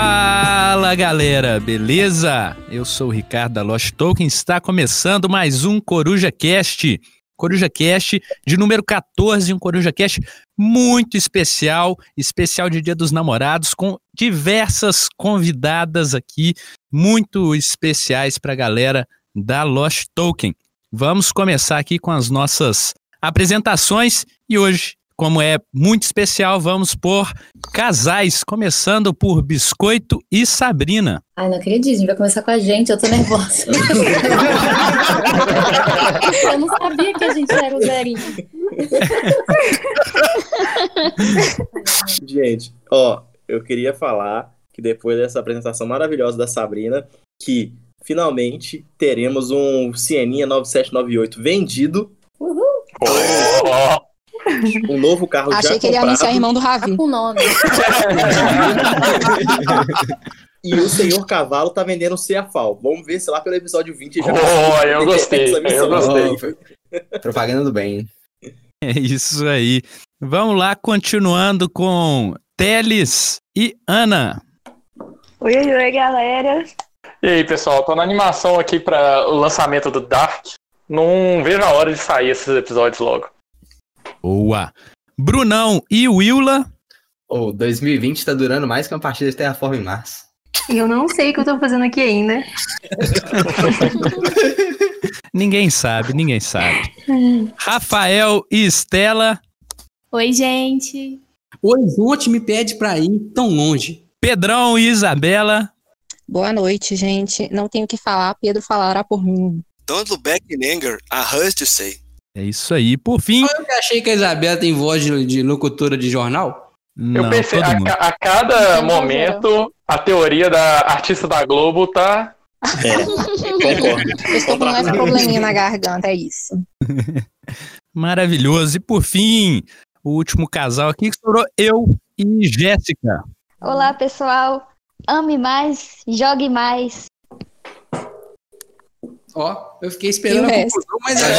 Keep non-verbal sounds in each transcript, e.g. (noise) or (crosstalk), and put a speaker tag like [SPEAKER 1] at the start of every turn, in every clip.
[SPEAKER 1] Fala galera, beleza? Eu sou o Ricardo da Lost Token, está começando mais um Coruja Cast. Coruja Cast de número 14, um Coruja Cast muito especial, especial de Dia dos Namorados, com diversas convidadas aqui, muito especiais para a galera da Lost Token. Vamos começar aqui com as nossas apresentações e hoje, como é muito especial, vamos por casais, começando por Biscoito e Sabrina.
[SPEAKER 2] Ai, não acredito, a gente vai começar com a gente, eu tô nervosa. (laughs) eu não sabia que a gente era o zerinho.
[SPEAKER 3] Gente, ó, eu queria falar que depois dessa apresentação maravilhosa da Sabrina, que finalmente teremos um Sieninha 9798 vendido.
[SPEAKER 2] Uhul.
[SPEAKER 3] Um novo carro já
[SPEAKER 4] Achei que ele ia anunciar irmão do Ravi.
[SPEAKER 2] Tá com nome. (laughs)
[SPEAKER 3] E o senhor cavalo tá vendendo o Ceafal. Vamos ver se lá pelo episódio 20 já
[SPEAKER 5] Oh, eu gostei, eu gostei.
[SPEAKER 6] Oh, Propaganda do bem.
[SPEAKER 1] É isso aí. Vamos lá, continuando com Teles e Ana.
[SPEAKER 7] Oi, oi, oi, galera.
[SPEAKER 5] E aí, pessoal, tô na animação aqui para o lançamento do Dark. Não vejo a hora de sair esses episódios logo.
[SPEAKER 1] Boa. Brunão e Willa.
[SPEAKER 6] O 2020 tá durando mais que uma partida de Terraform em março.
[SPEAKER 7] Eu não sei o que eu tô fazendo aqui ainda. (laughs)
[SPEAKER 1] Ninguém sabe, ninguém sabe. (laughs) Rafael e Estela.
[SPEAKER 8] Oi, gente.
[SPEAKER 9] O horizonte me pede pra ir tão longe.
[SPEAKER 1] Pedrão e Isabela.
[SPEAKER 4] Boa noite, gente. Não tenho o que falar, Pedro falará por mim.
[SPEAKER 10] Don't look back in anger, I heard you say.
[SPEAKER 1] É isso aí. Por fim.
[SPEAKER 9] Eu que achei que a Isabela tem voz de, de locutora de jornal.
[SPEAKER 1] Não,
[SPEAKER 5] eu pensei,
[SPEAKER 1] todo
[SPEAKER 5] a, a cada momento, a teoria da artista da Globo tá.
[SPEAKER 3] É, (laughs) concordo.
[SPEAKER 4] Estou com um leve probleminha na garganta, é isso. (laughs)
[SPEAKER 1] Maravilhoso. E por fim, o último casal aqui que sobrou eu e Jéssica.
[SPEAKER 8] Olá, pessoal. Ame mais, jogue mais.
[SPEAKER 9] Ó, eu fiquei esperando a conclusão, mas
[SPEAKER 5] Eu
[SPEAKER 9] é.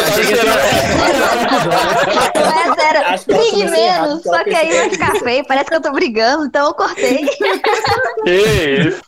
[SPEAKER 8] Mas era,
[SPEAKER 3] Acho que
[SPEAKER 8] brigue menos,
[SPEAKER 3] ela
[SPEAKER 8] só que aí vai ficar feio. Parece que eu tô brigando, então eu cortei.
[SPEAKER 5] Que isso?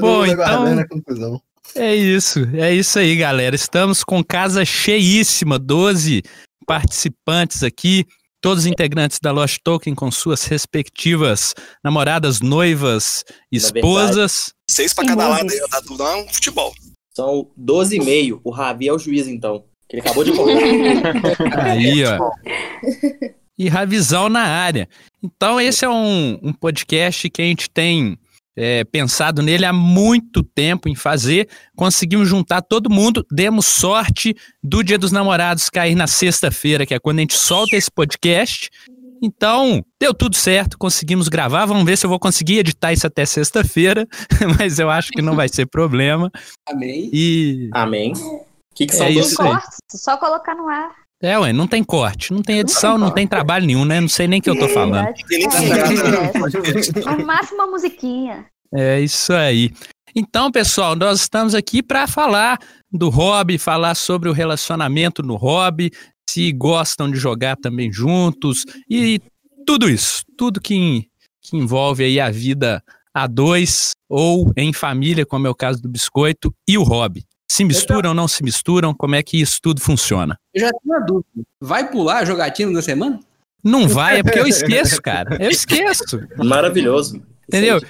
[SPEAKER 1] Bom, então-. É isso, é isso aí, galera. Estamos com casa cheíssima, 12 participantes aqui, todos integrantes da Lost Token com suas respectivas namoradas, noivas, esposas.
[SPEAKER 10] Seis pra cada lado aí, dá tudo um futebol.
[SPEAKER 3] São 12,5. O Ravi é o juiz, então. Que ele acabou de colocar. (laughs)
[SPEAKER 1] Aí, ó. E Ravizão na área. Então, esse é um, um podcast que a gente tem é, pensado nele há muito tempo em fazer. Conseguimos juntar todo mundo, demos sorte do Dia dos Namorados cair na sexta-feira, que é quando a gente solta esse podcast. Então, deu tudo certo, conseguimos gravar. Vamos ver se eu vou conseguir editar isso até sexta-feira, (laughs) mas eu acho que não vai ser problema.
[SPEAKER 9] Amém.
[SPEAKER 1] E
[SPEAKER 3] Amém. O que, que
[SPEAKER 1] É
[SPEAKER 3] são
[SPEAKER 1] isso
[SPEAKER 3] dois?
[SPEAKER 1] aí.
[SPEAKER 8] Corte, só colocar no ar.
[SPEAKER 1] É, ué, não tem corte, não tem edição, não tem trabalho nenhum, né? Não sei nem o que eu tô falando.
[SPEAKER 10] Não
[SPEAKER 8] É, no (laughs) máximo uma musiquinha.
[SPEAKER 1] É isso aí. Então, pessoal, nós estamos aqui para falar do hobby, falar sobre o relacionamento no hobby, se gostam de jogar também juntos e tudo isso, tudo que, que envolve aí a vida a dois ou em família, como é o caso do biscoito, e o hobby. Se misturam, não se misturam, como é que isso tudo funciona?
[SPEAKER 9] Eu já tenho uma dúvida. Vai pular a jogatina da semana?
[SPEAKER 1] Não vai, é porque eu esqueço, cara. Eu esqueço.
[SPEAKER 3] Maravilhoso.
[SPEAKER 1] Entendeu?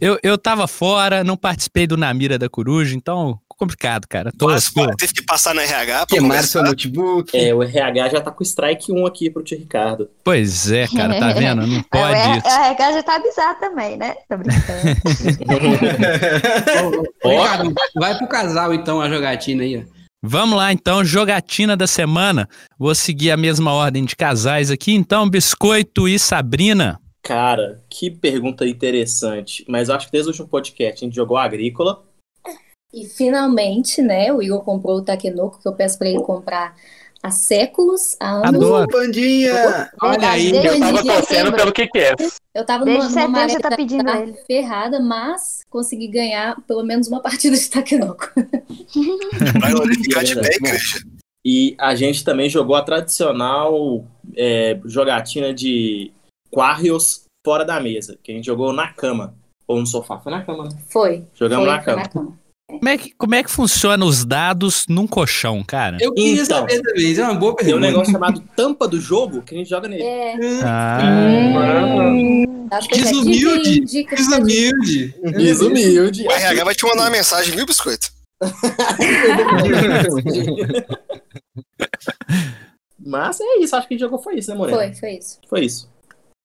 [SPEAKER 1] Eu, eu tava fora, não participei do Namira da Coruja, então complicado, cara. Tô,
[SPEAKER 10] Quase
[SPEAKER 1] tô-
[SPEAKER 10] teve que passar no RH pra
[SPEAKER 6] Queimaram
[SPEAKER 10] começar.
[SPEAKER 6] seu notebook.
[SPEAKER 3] É, o RH já tá com strike 1 aqui pro tio Ricardo.
[SPEAKER 1] Pois é, cara, tá vendo? Não (laughs)
[SPEAKER 8] É,
[SPEAKER 1] pode
[SPEAKER 8] o
[SPEAKER 1] isso.
[SPEAKER 8] RH já tá avisado também, né? Tô brincando. (laughs) (laughs)
[SPEAKER 9] Ricardo, vai pro casal então a jogatina aí, ó.
[SPEAKER 1] Vamos lá, então, jogatina da semana. Vou seguir a mesma ordem de casais aqui. Então, Biscoito e Sabrina.
[SPEAKER 3] Cara, que pergunta interessante. Mas acho que desde o último podcast a gente jogou Agrícola.
[SPEAKER 2] E finalmente, né, o Igor comprou o Takenoko, que eu peço pra ele comprar há séculos, há anos.
[SPEAKER 1] Adoro.
[SPEAKER 6] Pandinha!
[SPEAKER 9] Olha aí,
[SPEAKER 5] Eu tava torcendo pelo que que é.
[SPEAKER 2] Eu tava
[SPEAKER 8] Desde
[SPEAKER 2] numa, numa maré
[SPEAKER 8] tá pedindo ele.
[SPEAKER 2] ferrada, mas consegui ganhar pelo menos uma partida de Takenoko. (laughs)
[SPEAKER 10] Vai glorificar de igreja.
[SPEAKER 3] E a gente também jogou a tradicional é, jogatina de Quarrios fora da mesa, que a gente jogou na cama. Ou no sofá. Foi na cama, né?
[SPEAKER 2] Foi.
[SPEAKER 3] Jogamos
[SPEAKER 2] foi,
[SPEAKER 3] na
[SPEAKER 2] foi
[SPEAKER 3] cama.
[SPEAKER 2] na cama.
[SPEAKER 1] Como é, que, como é que funciona os dados num colchão, cara?
[SPEAKER 9] Eu queria
[SPEAKER 3] Então.
[SPEAKER 9] saber também, isso é uma boa
[SPEAKER 3] Tem um
[SPEAKER 9] pergunta.
[SPEAKER 3] negócio chamado tampa do jogo que a gente joga nele.
[SPEAKER 2] É.
[SPEAKER 1] Ah,
[SPEAKER 2] já
[SPEAKER 9] Desumilde, Desumilde.
[SPEAKER 3] Desumilde.
[SPEAKER 10] O RH vai te mandar uma mensagem, viu, Biscoito? (laughs)
[SPEAKER 3] Mas é isso, acho que a gente jogou foi isso, né, Morena?
[SPEAKER 2] Foi, foi isso.
[SPEAKER 3] Foi isso.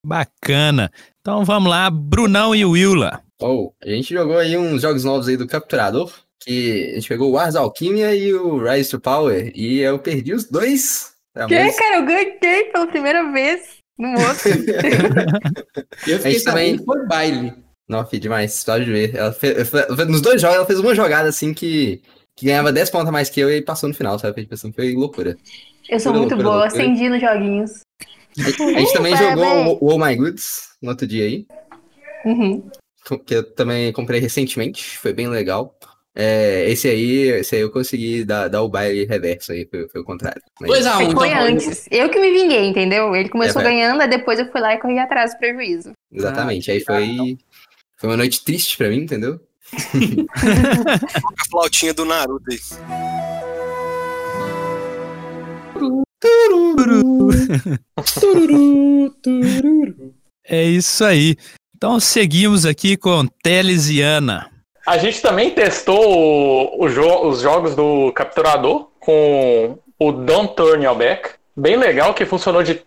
[SPEAKER 1] Bacana. Então vamos lá, Brunão e Willa.
[SPEAKER 6] Oh, a gente jogou aí uns jogos novos aí do Capturador, que a gente pegou o Wars Alquimia e o Rise to Power, e eu perdi os dois. Tá,
[SPEAKER 7] Que,
[SPEAKER 6] mas-
[SPEAKER 7] cara? Eu ganhei pela primeira vez no outro. (laughs)
[SPEAKER 9] Eu
[SPEAKER 6] A gente também-
[SPEAKER 9] que foi baile.
[SPEAKER 6] Não, filho, demais, só de ver. Ela fez, nos dois jogos ela fez uma jogada assim que, que ganhava 10 pontos a mais que eu e passou no final, sabe? Tipo assim, foi loucura.
[SPEAKER 7] Eu sou
[SPEAKER 6] Loucura,
[SPEAKER 7] muito boa,
[SPEAKER 6] loucura.
[SPEAKER 7] acendi nos joguinhos.
[SPEAKER 6] A gente, também jogou o Oh My Goods no outro dia aí,
[SPEAKER 7] Uhum.
[SPEAKER 6] que eu também comprei recentemente, foi bem legal. É, esse aí, esse aí eu consegui dar, dar o baile reverso aí, foi, foi o contrário. Mas-
[SPEAKER 9] 2x1,
[SPEAKER 7] Foi
[SPEAKER 9] então.
[SPEAKER 7] antes. Eu que me vinguei, entendeu? Ele começou
[SPEAKER 6] É,
[SPEAKER 7] ganhando, aí depois eu fui lá e corri atrás do prejuízo.
[SPEAKER 6] Exatamente, aí foi, foi uma noite triste pra mim, entendeu? (laughs) (laughs)
[SPEAKER 10] A flautinha do Naruto aí. (laughs)
[SPEAKER 1] É isso aí. Então seguimos aqui com Teles e Ana.
[SPEAKER 5] A gente também testou o- o jo- os jogos do Capturador com o Don't Turn Your Back. Bem legal, que funcionou de,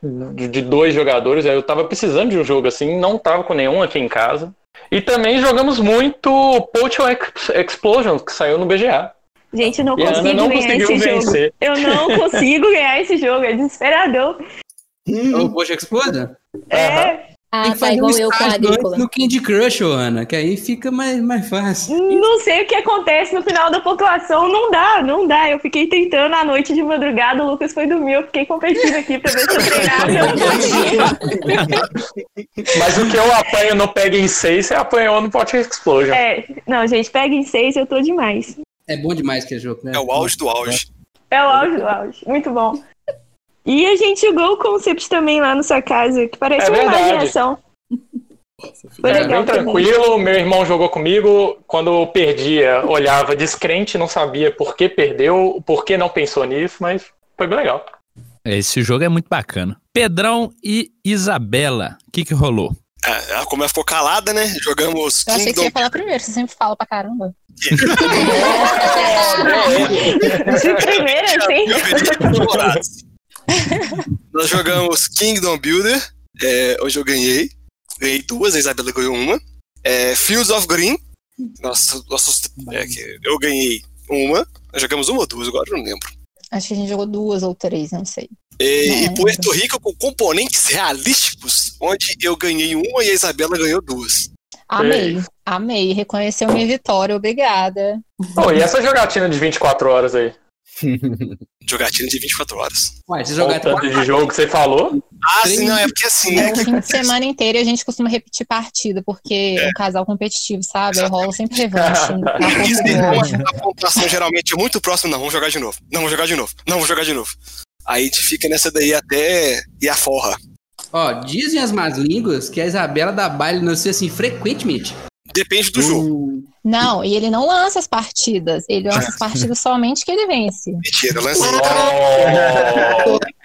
[SPEAKER 5] de dois jogadores. Eu tava precisando de um jogo assim, não tava com nenhum aqui em casa. E também jogamos muito Potion Ex- Explosion, que saiu no BGA.
[SPEAKER 7] Gente, eu não
[SPEAKER 5] E
[SPEAKER 7] consigo
[SPEAKER 5] não
[SPEAKER 7] ganhar esse jogo.
[SPEAKER 5] vencer.
[SPEAKER 7] Eu não (laughs) consigo ganhar esse jogo, é desesperador.
[SPEAKER 9] O Poxa Exploda?
[SPEAKER 7] É,
[SPEAKER 2] Ah, tá
[SPEAKER 9] fazer um
[SPEAKER 2] igual eu com a agrícola.
[SPEAKER 9] no Candy Crush, Ana, que aí fica mais, mais fácil.
[SPEAKER 7] não sei o que acontece no final da pontuação, não dá, não dá. Eu fiquei tentando à noite de madrugada, o Lucas foi dormir, eu fiquei competindo aqui pra ver se eu treinava. (laughs)
[SPEAKER 5] Mas o que eu apanho no Peg em 6, você apanhou no Potion Explosion.
[SPEAKER 7] É, não, gente, pega em seis, eu tô demais.
[SPEAKER 9] É bom demais que é jogo, né?
[SPEAKER 10] É o auge do auge.
[SPEAKER 7] É o auge do auge, muito bom. E a gente jogou o concept também lá na sua casa, que parece
[SPEAKER 5] É
[SPEAKER 7] uma
[SPEAKER 5] verdade.
[SPEAKER 7] imaginação. Foi
[SPEAKER 5] É,
[SPEAKER 7] legal
[SPEAKER 5] bem tranquilo, meu irmão jogou comigo. Quando eu perdia, olhava descrente, não sabia por que perdeu, por que não pensou nisso, mas foi bem legal.
[SPEAKER 1] Esse jogo é muito bacana. Pedrão e Isabela, o que que rolou?
[SPEAKER 10] É, ela- como ela ficou calada, né? Jogamos
[SPEAKER 4] Eu achei que você
[SPEAKER 10] Kingdom
[SPEAKER 4] ia falar primeiro, você sempre fala pra caramba. (laughs)
[SPEAKER 7] De primeira, assim.
[SPEAKER 10] Nós jogamos Kingdom Builder, é, hoje eu ganhei. Ganhei duas, a Isabela ganhou uma. É, Fields of Green, nossa, nossa é, eu ganhei uma. Nós jogamos uma ou duas, agora eu não lembro.
[SPEAKER 4] Acho que a gente jogou duas ou três, não sei.
[SPEAKER 10] E,
[SPEAKER 4] Não,
[SPEAKER 10] e
[SPEAKER 4] não
[SPEAKER 10] Puerto Rico com componentes realísticos, onde eu ganhei uma e a Isabela ganhou duas.
[SPEAKER 4] Amei, amei. Reconheceu minha vitória, obrigada.
[SPEAKER 5] Pô, e essa jogatina de 24 horas aí? (laughs)
[SPEAKER 10] Jogatina de 24 horas.
[SPEAKER 9] Ué, você
[SPEAKER 5] O
[SPEAKER 9] jogar
[SPEAKER 5] tanto de jogo que você falou?
[SPEAKER 10] Ah, sim, não, é porque assim,
[SPEAKER 4] É
[SPEAKER 10] né?
[SPEAKER 4] o
[SPEAKER 10] que
[SPEAKER 4] fim de semana inteiro e a gente costuma repetir partida, porque é um casal competitivo, sabe? Aí rola sempre revanche. (laughs)
[SPEAKER 10] como
[SPEAKER 4] ódio.
[SPEAKER 10] a pontuação geralmente é muito próxima, não, vamos jogar de novo. Não, vamos jogar de novo. Não, vamos jogar de novo. Aí a gente fica nessa daí até ir a forra.
[SPEAKER 9] Ó, dizem as más línguas que a Isabela dá baile no assim frequentemente.
[SPEAKER 10] Depende do jogo.
[SPEAKER 4] Não, e ele não lança as partidas. Ele lança as (laughs) partidas somente que ele vence.
[SPEAKER 10] Mentira, lance.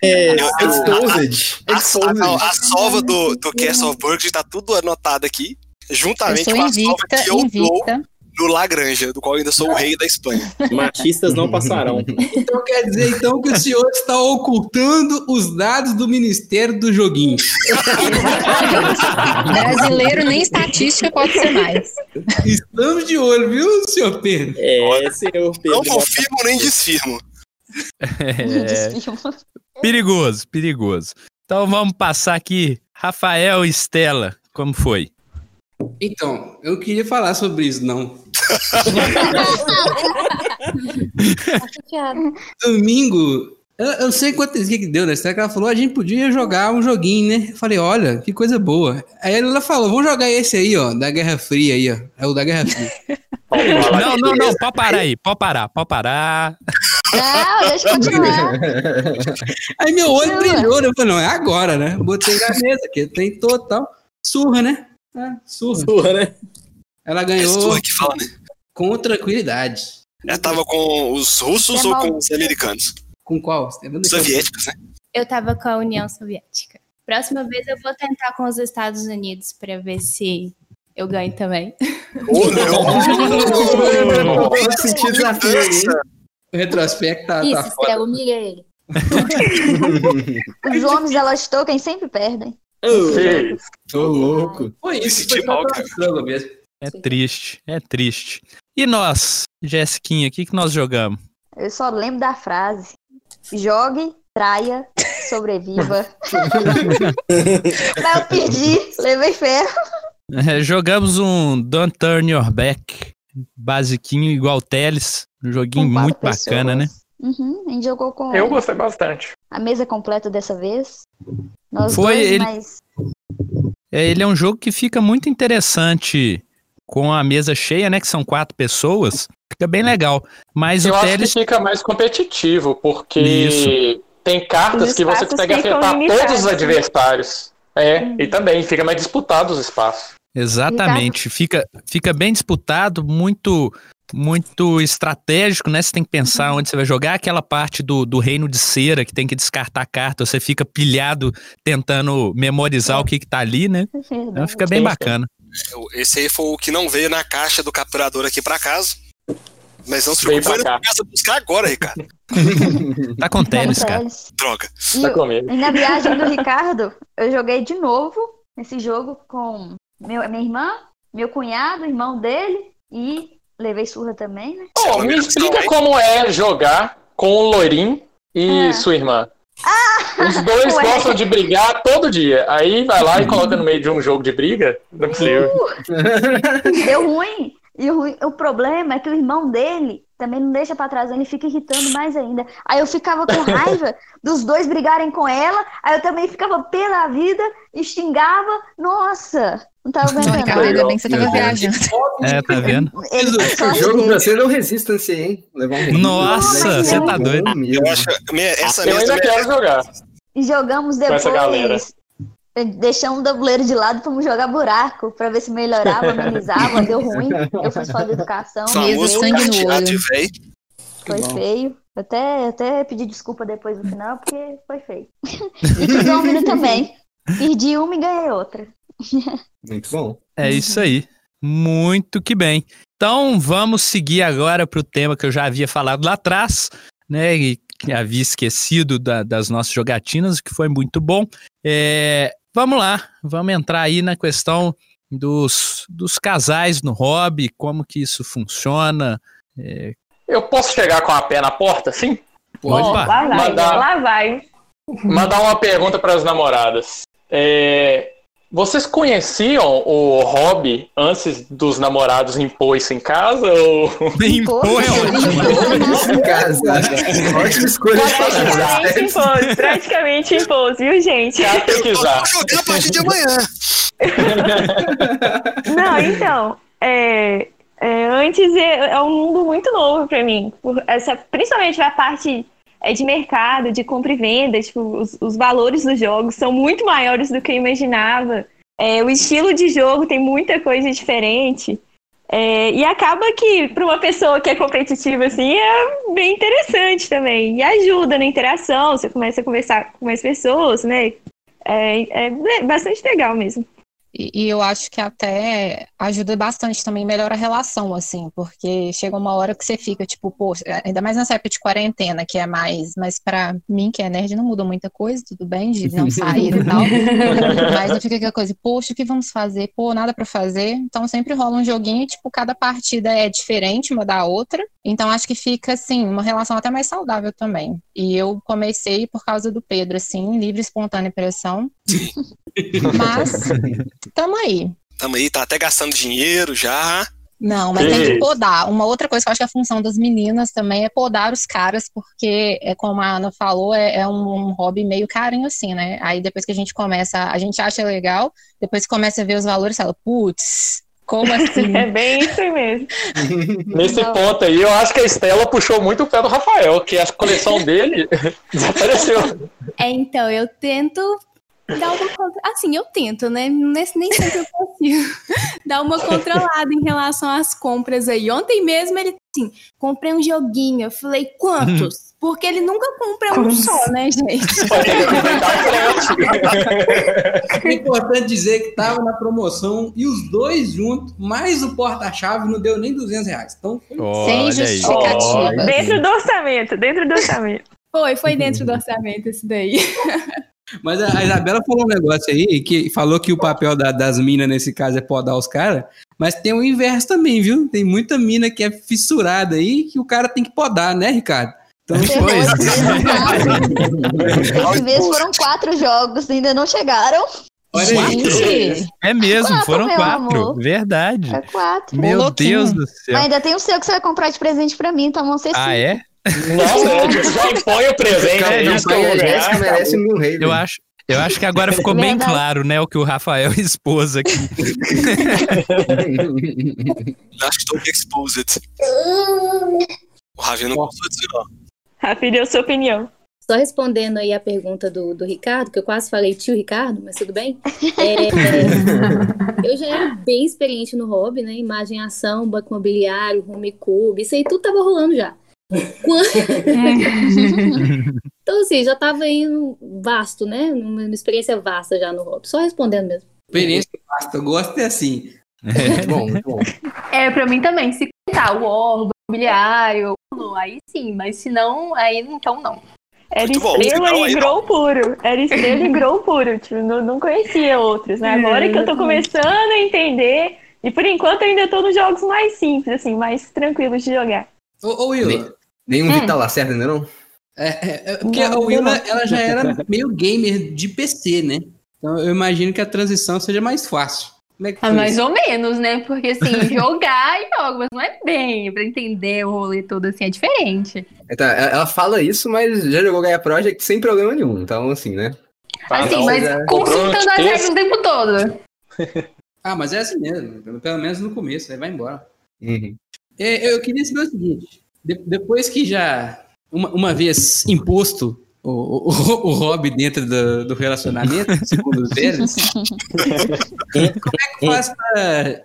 [SPEAKER 3] É,
[SPEAKER 6] Exposed.
[SPEAKER 10] A, a, a sova do, do Castle of Burgundy tá tudo anotado aqui,
[SPEAKER 4] Eu
[SPEAKER 10] juntamente
[SPEAKER 4] sou
[SPEAKER 10] com a sova
[SPEAKER 4] invicta,
[SPEAKER 10] que eu dou
[SPEAKER 4] invicta.
[SPEAKER 10] No Lagranja, do qual eu ainda sou o rei da Espanha.
[SPEAKER 3] machistas não passarão.
[SPEAKER 9] Então quer dizer então que o senhor está ocultando os dados do Ministério do Joguinho. (laughs)
[SPEAKER 4] Brasileiro nem estatística pode ser mais.
[SPEAKER 9] Estamos de olho, viu, senhor Pedro?
[SPEAKER 3] É, senhor Pedro.
[SPEAKER 10] Não confirmo nem desfirmo.
[SPEAKER 1] É, (laughs) perigoso, perigoso. Então vamos passar aqui. Rafael e Estela, como foi?
[SPEAKER 9] Então, eu queria falar sobre isso, não. (laughs) Domingo, eu, eu sei quanto o que, que deu na história, que ela falou, a gente podia jogar um joguinho, né? Eu falei, olha, que coisa boa. Aí ela falou, vamos jogar esse aí, ó, da Guerra Fria aí, ó. É o da Guerra Fria.
[SPEAKER 1] Não, não, não, pode parar aí, pode parar, pode parar.
[SPEAKER 8] Não, deixa eu continuar.
[SPEAKER 9] Aí meu olho brilhou, né? Eu falei, não, é agora, né? Botei na mesa, que tem total. surra, né? É, surra.
[SPEAKER 3] Surra, né?
[SPEAKER 9] Ela
[SPEAKER 10] É
[SPEAKER 9] ganhou
[SPEAKER 10] surra que fala, né?
[SPEAKER 9] com tranquilidade.
[SPEAKER 10] Ela tava com os russos
[SPEAKER 8] É
[SPEAKER 10] ou com os americanos?
[SPEAKER 9] Com qual? Tá?
[SPEAKER 10] Soviéticos, né?
[SPEAKER 11] Eu tava com a União Soviética. Próxima vez eu vou tentar com os Estados Unidos pra ver se eu ganho também.
[SPEAKER 6] Eu senti desafio aí, hein?
[SPEAKER 9] O retrospecto tá,
[SPEAKER 2] Isso,
[SPEAKER 9] tá foda.
[SPEAKER 2] Ele. (laughs)
[SPEAKER 8] Os homens da Lost Token sempre perdem.
[SPEAKER 6] Tô louco.
[SPEAKER 9] Foi isso, foi
[SPEAKER 10] mal,
[SPEAKER 9] mesmo.
[SPEAKER 1] É triste, é triste. E nós, Jessiquinha, o que, que nós jogamos?
[SPEAKER 8] Eu só lembro da frase. Jogue, traia, sobreviva. Mas eu perdi, levei ferro.
[SPEAKER 1] É, jogamos um Don't Turn Your Back, basiquinho, igual Teles. Um joguinho muito bacana, né?
[SPEAKER 8] Uhum, a gente jogou com
[SPEAKER 5] Eu gostei bastante.
[SPEAKER 8] a mesa completa dessa vez. Nós
[SPEAKER 1] Foi
[SPEAKER 8] dois,
[SPEAKER 1] ele-
[SPEAKER 8] mas
[SPEAKER 1] É, ele é um jogo que fica muito interessante com a mesa cheia, né? Que são quatro pessoas. Fica bem legal. Mas
[SPEAKER 5] Eu
[SPEAKER 1] o
[SPEAKER 5] acho
[SPEAKER 1] Teles.
[SPEAKER 5] que fica mais competitivo, porque
[SPEAKER 1] Isso.
[SPEAKER 5] tem cartas que você consegue afetar
[SPEAKER 7] limitados,
[SPEAKER 5] todos os
[SPEAKER 7] né?
[SPEAKER 5] adversários. É, e também fica mais disputado os espaços.
[SPEAKER 1] Exatamente. Fica, fica bem disputado, muito muito estratégico, né? Você tem que pensar onde você vai jogar aquela parte do, do reino de cera que tem que descartar a carta, você fica pilhado tentando memorizar o que que tá ali, né? (laughs)
[SPEAKER 8] é
[SPEAKER 1] Então fica bem bacana.
[SPEAKER 10] Esse aí foi o que não veio na caixa do capturador aqui pra casa. Mas não se preocupe,
[SPEAKER 5] pra
[SPEAKER 10] foi na
[SPEAKER 5] cá.
[SPEAKER 10] casa buscar agora, Ricardo. (laughs)
[SPEAKER 1] Tá com
[SPEAKER 8] Vamos,
[SPEAKER 1] cara.
[SPEAKER 10] Droga.
[SPEAKER 8] E,
[SPEAKER 5] Tá comigo.
[SPEAKER 8] e na viagem do (laughs) Ricardo, eu joguei de novo esse jogo com meu, minha irmã, meu cunhado, irmão dele e levei surra também, né?
[SPEAKER 10] Essa
[SPEAKER 5] me explica como é jogar com o Loirim e
[SPEAKER 8] Ah.
[SPEAKER 5] sua irmã. Os dois (laughs)
[SPEAKER 8] Ué.
[SPEAKER 5] gostam de brigar todo dia. Aí vai lá e coloca no meio de um jogo de briga. Não é possível.
[SPEAKER 8] Deu ruim. E o, ruim- o problema é que o irmão dele também não deixa pra trás, ele fica irritando mais ainda. Aí eu ficava com raiva (laughs) dos dois brigarem com ela, aí eu também ficava pé da vida e xingava. Nossa, não tava
[SPEAKER 4] Não,
[SPEAKER 8] aguentando.
[SPEAKER 4] Ricardo, ainda bem que você tava
[SPEAKER 6] Deus.
[SPEAKER 4] viajando. (laughs)
[SPEAKER 1] É, tá vendo? (laughs)
[SPEAKER 8] Ele
[SPEAKER 6] O jogo pra você não resistance, hein? Levar um
[SPEAKER 1] Nossa, você tá doido.
[SPEAKER 10] Eu acho essa
[SPEAKER 5] Eu ainda quero jogar.
[SPEAKER 8] E jogamos
[SPEAKER 5] Com essa galera.
[SPEAKER 8] depois. Deixamos o tabuleiro de lado, fomos jogar buraco pra ver se melhorava, amenizava, (laughs) deu ruim. Eu fiz falta de educação,
[SPEAKER 10] famoso
[SPEAKER 4] sangue no olho.
[SPEAKER 8] foi feio. Eu Até, até pedi desculpa depois no final, porque foi feio. e o Domino também. Perdi uma e ganhei outra.
[SPEAKER 6] Muito bom.
[SPEAKER 1] É isso aí. Muito que bem. Então vamos seguir agora para o tema que eu já havia falado lá atrás, né? E que havia esquecido da- das nossas jogatinas, que foi muito bom. É, vamos lá, vamos entrar aí na questão dos, dos casais no hobby, como que isso funciona. É,
[SPEAKER 5] Eu posso chegar com a pé na porta, sim?
[SPEAKER 1] pode pá.
[SPEAKER 7] lá vai,
[SPEAKER 5] Mandar-
[SPEAKER 7] lá vai.
[SPEAKER 5] Mandar uma pergunta para as namoradas. É, vocês conheciam o hobby antes dos namorados impor isso em casa? Ou...
[SPEAKER 1] Impor é ótimo.
[SPEAKER 6] Isso em casa. Ótima escolha de
[SPEAKER 7] Praticamente impôs, praticamente impôs, viu, gente?
[SPEAKER 5] Pesquisar.
[SPEAKER 10] Vou jogar a partir de amanhã. (laughs)
[SPEAKER 7] Não, então, é, é, antes é, é um mundo muito novo pra mim. Por essa, principalmente a parte é, de mercado, de compra e venda, tipo, os, os valores dos jogos são muito maiores do que eu imaginava. É, o estilo de jogo tem muita coisa diferente. É, e acaba que, para uma pessoa que é competitiva assim, é bem interessante também. E ajuda na interação, você começa a conversar com mais pessoas, né? É, é bastante legal mesmo.
[SPEAKER 4] E, e eu acho que até ajuda bastante também, melhora a relação, assim, porque chega uma hora que você fica, tipo, pô, ainda mais nessa época de quarentena, que é mais, mas pra mim, que é nerd, não muda muita coisa, tudo bem, de não (laughs) sair e tal. Mas eu fico aquela coisa, poxa, o que vamos fazer? Pô, nada pra fazer. Então sempre rola um joguinho, e, tipo, cada partida é diferente uma da outra. Então acho que fica, assim, uma relação até mais saudável também. E eu comecei por causa do Pedro, assim, livre, espontânea pressão. (laughs) Mas tamo aí.
[SPEAKER 10] Tamo aí, tá até gastando dinheiro já.
[SPEAKER 4] Não, mas tem que podar. Uma outra coisa que eu acho que é a função das meninas também é podar os caras, porque, é como a Ana falou, é, é um, um hobby meio carinho assim, né? Aí depois que a gente começa, a gente acha legal, depois que começa a ver os valores, fala, putz, como assim? (laughs)
[SPEAKER 7] É bem isso aí mesmo. (laughs)
[SPEAKER 5] Nesse
[SPEAKER 8] Não.
[SPEAKER 5] ponto aí, eu acho que a Estela puxou muito o pé do Rafael, que a coleção (laughs) dele desapareceu.
[SPEAKER 11] É, então, eu tento dar uma contra... Assim, eu tento, né? Nem, nem sempre eu consigo (laughs) dar uma controlada em relação às compras aí. Ontem mesmo ele assim, comprei um joguinho. Eu falei, quantos? Porque ele nunca compra um só, né, gente? (laughs) (laughs)
[SPEAKER 9] É importante dizer que tava na promoção e os dois juntos, mais o porta-chave, não deu nem 200 reais. Então,
[SPEAKER 1] aí.
[SPEAKER 4] justificativa.
[SPEAKER 7] Dentro do orçamento, dentro do orçamento.
[SPEAKER 11] Foi, foi dentro do orçamento esse daí.
[SPEAKER 9] Mas a Isabela falou um negócio aí, que falou que o papel da- das minas nesse caso é podar os caras, mas tem o inverso também, viu? Tem muita mina que é fissurada aí que o cara tem que podar, né, Ricardo? Então,
[SPEAKER 8] Pois. (laughs) Esse mês foram quatro jogos, ainda não chegaram.
[SPEAKER 9] olha aí.
[SPEAKER 4] Gente,
[SPEAKER 1] É mesmo,
[SPEAKER 8] Quatro,
[SPEAKER 1] foram quatro.
[SPEAKER 8] amor.
[SPEAKER 1] Verdade.
[SPEAKER 8] É quatro.
[SPEAKER 1] Meu. Deus do
[SPEAKER 8] Mas
[SPEAKER 1] céu.
[SPEAKER 8] ainda tem o seu que você vai comprar de presente pra mim, então vão ser
[SPEAKER 1] Ah, é?
[SPEAKER 5] Nossa, é, tipo, já impõe o presente, é
[SPEAKER 6] Não,
[SPEAKER 5] que
[SPEAKER 6] a
[SPEAKER 5] ganhar.
[SPEAKER 6] Jéssica merece um rei,
[SPEAKER 1] Eu acho, eu acho que agora ficou bem claro, né, o que o Rafael (laughs) expôs aqui. (laughs)
[SPEAKER 10] Hashtag exposed. O Ravi não gostou disso, não.
[SPEAKER 7] Rafi deu sua opinião.
[SPEAKER 2] Só respondendo aí a pergunta do, do Ricardo, que eu quase falei tio Ricardo, mas tudo bem. É, (laughs) é, eu já era bem experiente no hobby, né? Imagem ação, banco imobiliário, home cube, isso aí tudo tava rolando já. (laughs) Então, assim, já tava indo vasto, né? Uma experiência vasta já no hobby. Só respondendo mesmo.
[SPEAKER 9] Experiência basta, eu gosto é assim.
[SPEAKER 6] Muito bom, muito bom.
[SPEAKER 12] É, pra mim também. Se contar o orbo, imobiliário, aí sim, mas se não, aí então não.
[SPEAKER 7] Era
[SPEAKER 10] Muito bom.
[SPEAKER 7] estrela
[SPEAKER 10] Não,
[SPEAKER 7] e
[SPEAKER 10] aí não.
[SPEAKER 7] grão puro. Era estrela e grão puro. Tipo, não, não conhecia outros, né? Agora que eu tô começando a entender. E por enquanto ainda tô nos jogos mais simples, assim, mais tranquilos de jogar.
[SPEAKER 9] Ô, ô Will,
[SPEAKER 6] Nenhum
[SPEAKER 12] Hum.
[SPEAKER 6] Vital Lacerda ainda não?
[SPEAKER 9] é, é, é, porque
[SPEAKER 7] Não,
[SPEAKER 9] a Will,
[SPEAKER 7] não.
[SPEAKER 9] ela já era (laughs) meio gamer de PC, né? Então eu imagino que a transição seja mais fácil. Como é que
[SPEAKER 12] Ah, mais
[SPEAKER 9] isso?
[SPEAKER 12] ou menos, né? Porque assim, (laughs) jogar e jogo, mas não é bem. Pra entender o rolê todo assim é diferente.
[SPEAKER 6] Então, ela fala isso, mas já jogou Gaia Project sem problema nenhum. Então, assim, né?
[SPEAKER 12] Assim,
[SPEAKER 5] não,
[SPEAKER 12] mas
[SPEAKER 6] é.
[SPEAKER 12] consultando as
[SPEAKER 5] Bruno,
[SPEAKER 12] regras o tempo todo. (laughs)
[SPEAKER 9] Ah, mas é assim mesmo, pelo, pelo menos no começo, aí vai embora.
[SPEAKER 6] Uhum.
[SPEAKER 9] É, eu queria saber o seguinte: de- depois que já, uma, uma vez imposto o, o, o hobby dentro do, do relacionamento, (laughs) segundo os velhos, como é que faz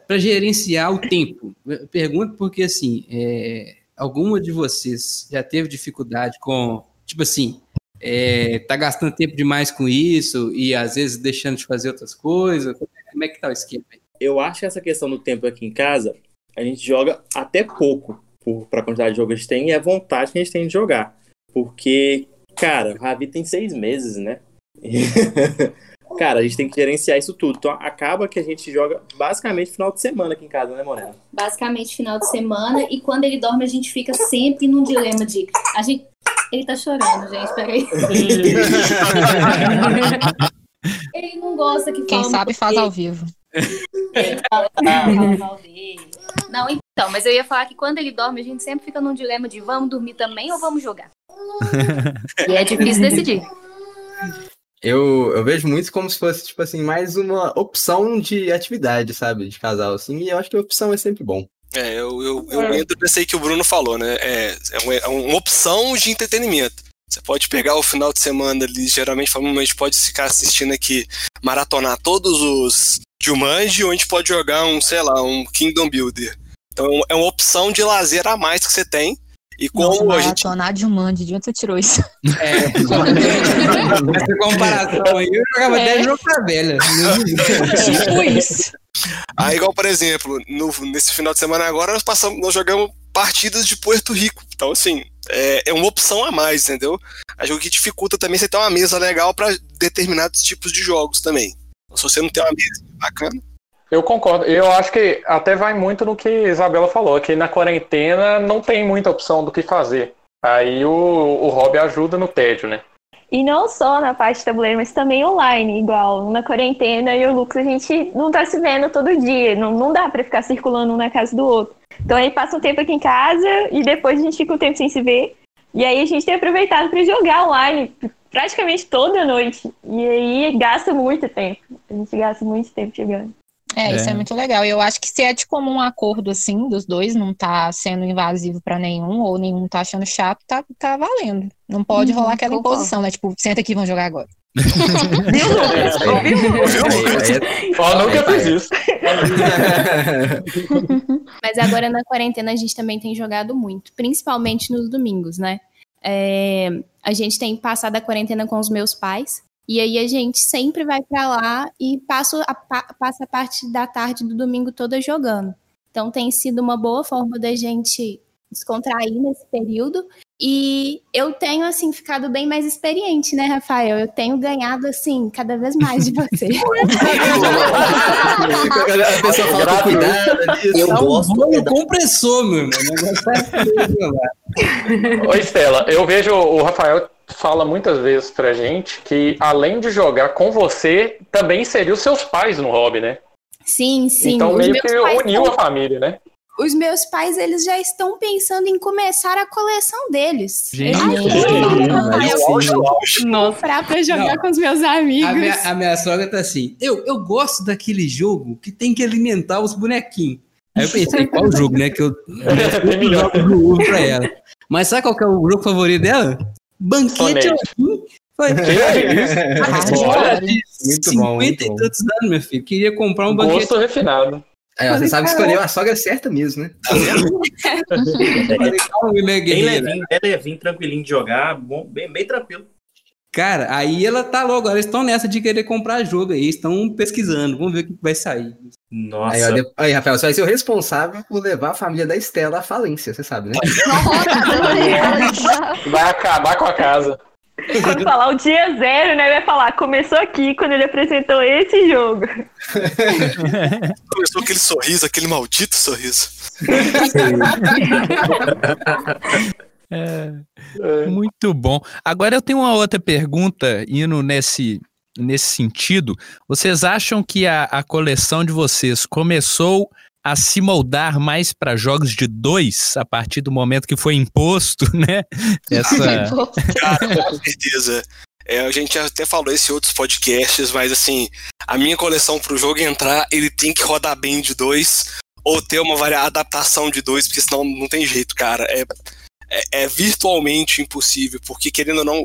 [SPEAKER 9] para gerenciar o tempo? Eu Pergunto porque, assim, é, alguma de vocês já teve dificuldade com, tipo assim, é, tá gastando tempo demais com isso e às vezes deixando de fazer outras coisas? Como é, como é que tá o esquema? aí?
[SPEAKER 3] Eu acho que essa questão do tempo aqui em casa, a gente joga até pouco por, pra quantidade de jogo que a gente tem e a vontade que a gente tem de jogar. Porque, cara, o Ravi tem seis meses, né? (laughs) cara, a gente tem que gerenciar isso tudo. Então acaba que a gente joga basicamente final de semana aqui em casa, né, Morena?
[SPEAKER 2] Basicamente, final de semana. E quando ele dorme, a gente fica sempre num dilema de. A gente. Ele tá chorando, gente. Peraí. (laughs) Ele não gosta que
[SPEAKER 4] Quem
[SPEAKER 2] fala
[SPEAKER 4] sabe faz ao vivo.
[SPEAKER 2] Ele fala- fala mal dele. Não, então, mas eu ia falar que quando ele dorme, a gente sempre fica num dilema de vamos dormir também ou vamos jogar. (laughs) E é difícil decidir.
[SPEAKER 6] Eu, eu vejo muito como se fosse, tipo assim, mais uma opção de atividade, sabe? De casal, assim. E eu acho que a opção é sempre bom.
[SPEAKER 10] É, eu, eu, eu entro nesse aí que o Bruno falou, né? É, é, uma, é uma opção de entretenimento. Você pode pegar o final de semana ali, geralmente falando, a gente pode ficar assistindo aqui, maratonar todos os Jumanji, ou a gente pode jogar um, sei lá, um Kingdom Builder. Então é uma opção de lazer a mais que você tem. E
[SPEAKER 4] Nossa,
[SPEAKER 10] como a gente.
[SPEAKER 4] maratonar de Jumanji, de onde você tirou isso?
[SPEAKER 9] É, (laughs) essa comparação aí, eu jogava
[SPEAKER 4] É.
[SPEAKER 9] 10 jogos pra velha.
[SPEAKER 4] tipo isso.
[SPEAKER 10] Aí, igual, por exemplo, no- nesse final de semana agora, nós passamos, nós jogamos partidas de Puerto Rico. Então, assim, é, é uma opção a mais, entendeu? Acho que o que dificulta também é você ter uma mesa legal para determinados tipos de jogos também. Então, se você não tem uma mesa bacana.
[SPEAKER 5] Eu concordo. Eu acho que até vai muito no que Isabela falou, que na quarentena não tem muita opção do que fazer. Aí o, o hobby ajuda no tédio, né?
[SPEAKER 7] E não só na parte de tabuleiro, mas também online, igual na quarentena e o Lucas, a gente não tá se vendo todo dia, não, não dá pra ficar circulando um na casa do outro. Então aí passa um tempo aqui em casa e depois a gente fica um tempo sem se ver. E aí a gente tem aproveitado pra jogar online praticamente toda noite. E aí gasta muito tempo. A gente gasta muito tempo jogando.
[SPEAKER 4] É, isso é.
[SPEAKER 1] É.
[SPEAKER 4] muito legal. Eu acho que se é de comum acordo, assim, dos dois, não tá sendo invasivo pra nenhum, ou nenhum tá achando chato, tá, tá valendo. Não pode
[SPEAKER 8] Uhum,
[SPEAKER 4] rolar aquela
[SPEAKER 8] concordo.
[SPEAKER 4] imposição, né? Tipo, senta aqui, vamos jogar agora. (laughs)
[SPEAKER 5] Ó, nunca fiz isso. (laughs)
[SPEAKER 11] Mas agora na quarentena a gente também tem jogado muito, principalmente nos domingos, né? É, a gente tem passado a quarentena com os meus pais. E aí a gente sempre vai pra lá e passa a, pa- passa a parte da tarde do domingo toda jogando. Então tem sido uma boa forma da gente descontrair nesse período. E eu tenho, assim, ficado bem mais experiente, né, Rafael? Eu tenho ganhado, assim, cada vez mais de você. (laughs)
[SPEAKER 6] A pessoa fala cuidado disso.
[SPEAKER 3] Eu
[SPEAKER 9] Tá um
[SPEAKER 3] gosto.
[SPEAKER 9] bom compressor, meu irmão. O negócio (laughs) feio, lá.
[SPEAKER 5] Ô, Estela, eu vejo o Rafael fala muitas vezes pra gente que além de jogar com você, também inseriu seus pais no hobby, né?
[SPEAKER 11] Sim, sim.
[SPEAKER 5] então
[SPEAKER 11] os
[SPEAKER 5] meio
[SPEAKER 11] meus
[SPEAKER 5] que
[SPEAKER 11] pais
[SPEAKER 5] uniu
[SPEAKER 11] tão-
[SPEAKER 5] a família, né?
[SPEAKER 11] Os meus pais, eles já estão pensando em começar a coleção deles.
[SPEAKER 1] Gente,
[SPEAKER 11] eu vou comprar pra jogar
[SPEAKER 9] Não.
[SPEAKER 11] com os meus amigos.
[SPEAKER 9] A minha, a minha sogra tá assim. Eu, eu gosto daquele jogo que tem que alimentar os bonequinhos. Aí eu pensei, qual jogo, né? Que eu (laughs)
[SPEAKER 5] milhões. (laughs)
[SPEAKER 9] jogo do ovo pra ela. Mas sabe qual que é o jogo favorito dela? Banquete ao fim. Foi- (laughs)
[SPEAKER 5] Olha,
[SPEAKER 6] Muito
[SPEAKER 9] 50
[SPEAKER 6] bom, muito
[SPEAKER 9] e
[SPEAKER 6] bom.
[SPEAKER 9] tantos anos, meu filho. Queria comprar um banquete.
[SPEAKER 5] gosto refinado.
[SPEAKER 6] Aí, ó, você sabe que escolheu a sogra certa mesmo, né? (laughs)
[SPEAKER 9] Minha
[SPEAKER 3] Bem levinho, bem levinho, tranquilinho de jogar, bom, bem, bem tranquilo.
[SPEAKER 9] Cara, aí ela tá logo, agora eles estão nessa de querer comprar jogo aí, estão pesquisando, vamos ver o que vai sair.
[SPEAKER 3] Nossa.
[SPEAKER 6] Aí, ó, aí, Rafael, você vai ser o responsável por levar a família da Estela à falência, você sabe, né? (laughs) (laughs)
[SPEAKER 5] Vai acabar com a casa.
[SPEAKER 7] Quando falar o dia zero, né? Vai falar, começou aqui quando ele apresentou esse jogo. (laughs)
[SPEAKER 10] Começou aquele sorriso, aquele maldito sorriso.
[SPEAKER 1] Muito bom. Agora eu tenho uma outra pergunta indo nesse, nesse sentido. Vocês acham que a, a coleção de vocês começou a se moldar mais para jogos de dois a partir do momento que foi imposto, (laughs) né? Essa. (laughs)
[SPEAKER 10] Cara, com certeza. É, a gente até falou isso em outros podcasts, mas assim, a minha coleção pro jogo entrar, ele tem que rodar bem de dois, ou ter uma varia- adaptação de dois, porque senão não tem jeito, cara. É, é, é virtualmente impossível, porque querendo ou não,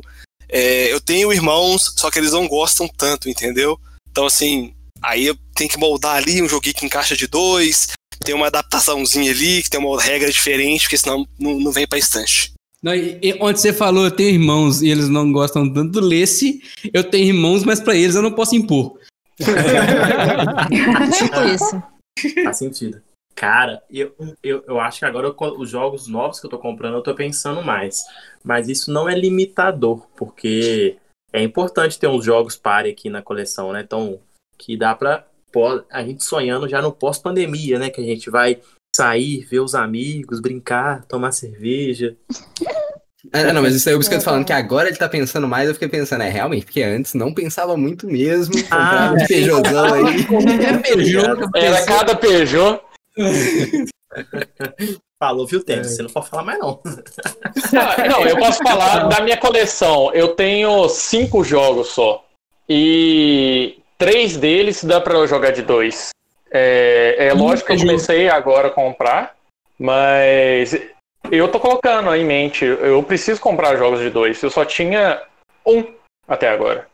[SPEAKER 10] é, eu tenho irmãos, só que eles não gostam tanto, entendeu? Então, assim, aí eu tenho que moldar ali um joguinho que encaixa de dois, tem uma adaptaçãozinha ali, que tem uma regra diferente, porque senão não, não vem pra estante.
[SPEAKER 9] Não, e- e onde você falou, eu tenho irmãos e eles não gostam tanto do Lesse, eu tenho irmãos, mas pra eles eu não posso impor. (laughs)
[SPEAKER 4] Tipo isso.
[SPEAKER 3] Faz sentido. Cara, eu, eu, eu acho que agora eu os jogos novos que eu tô comprando, eu tô pensando mais. Mas isso não é limitador, porque é importante ter uns jogos pare aqui na coleção, né? Então, que dá pra a gente sonhando já no pós-pandemia, né? Que a gente vai sair, ver os amigos, brincar, tomar cerveja.
[SPEAKER 6] Ah, (laughs) não, mas isso aí o Biscoito falando que agora ele tá pensando mais, eu fiquei pensando, é realmente, porque antes não pensava muito mesmo, comprava
[SPEAKER 3] Ah, (laughs)
[SPEAKER 6] um Peugeotzão aí. (laughs)
[SPEAKER 5] Era cada Peugeot.
[SPEAKER 3] Falou, viu, Tênis? Você não pode falar mais, não.
[SPEAKER 5] Ah, Não, eu posso falar da minha coleção. Eu tenho cinco jogos só. E três deles dá pra eu jogar de dois. É, é lógico que eu comecei agora a comprar, mas eu tô colocando em mente, eu preciso comprar jogos de dois. Eu só tinha um até agora.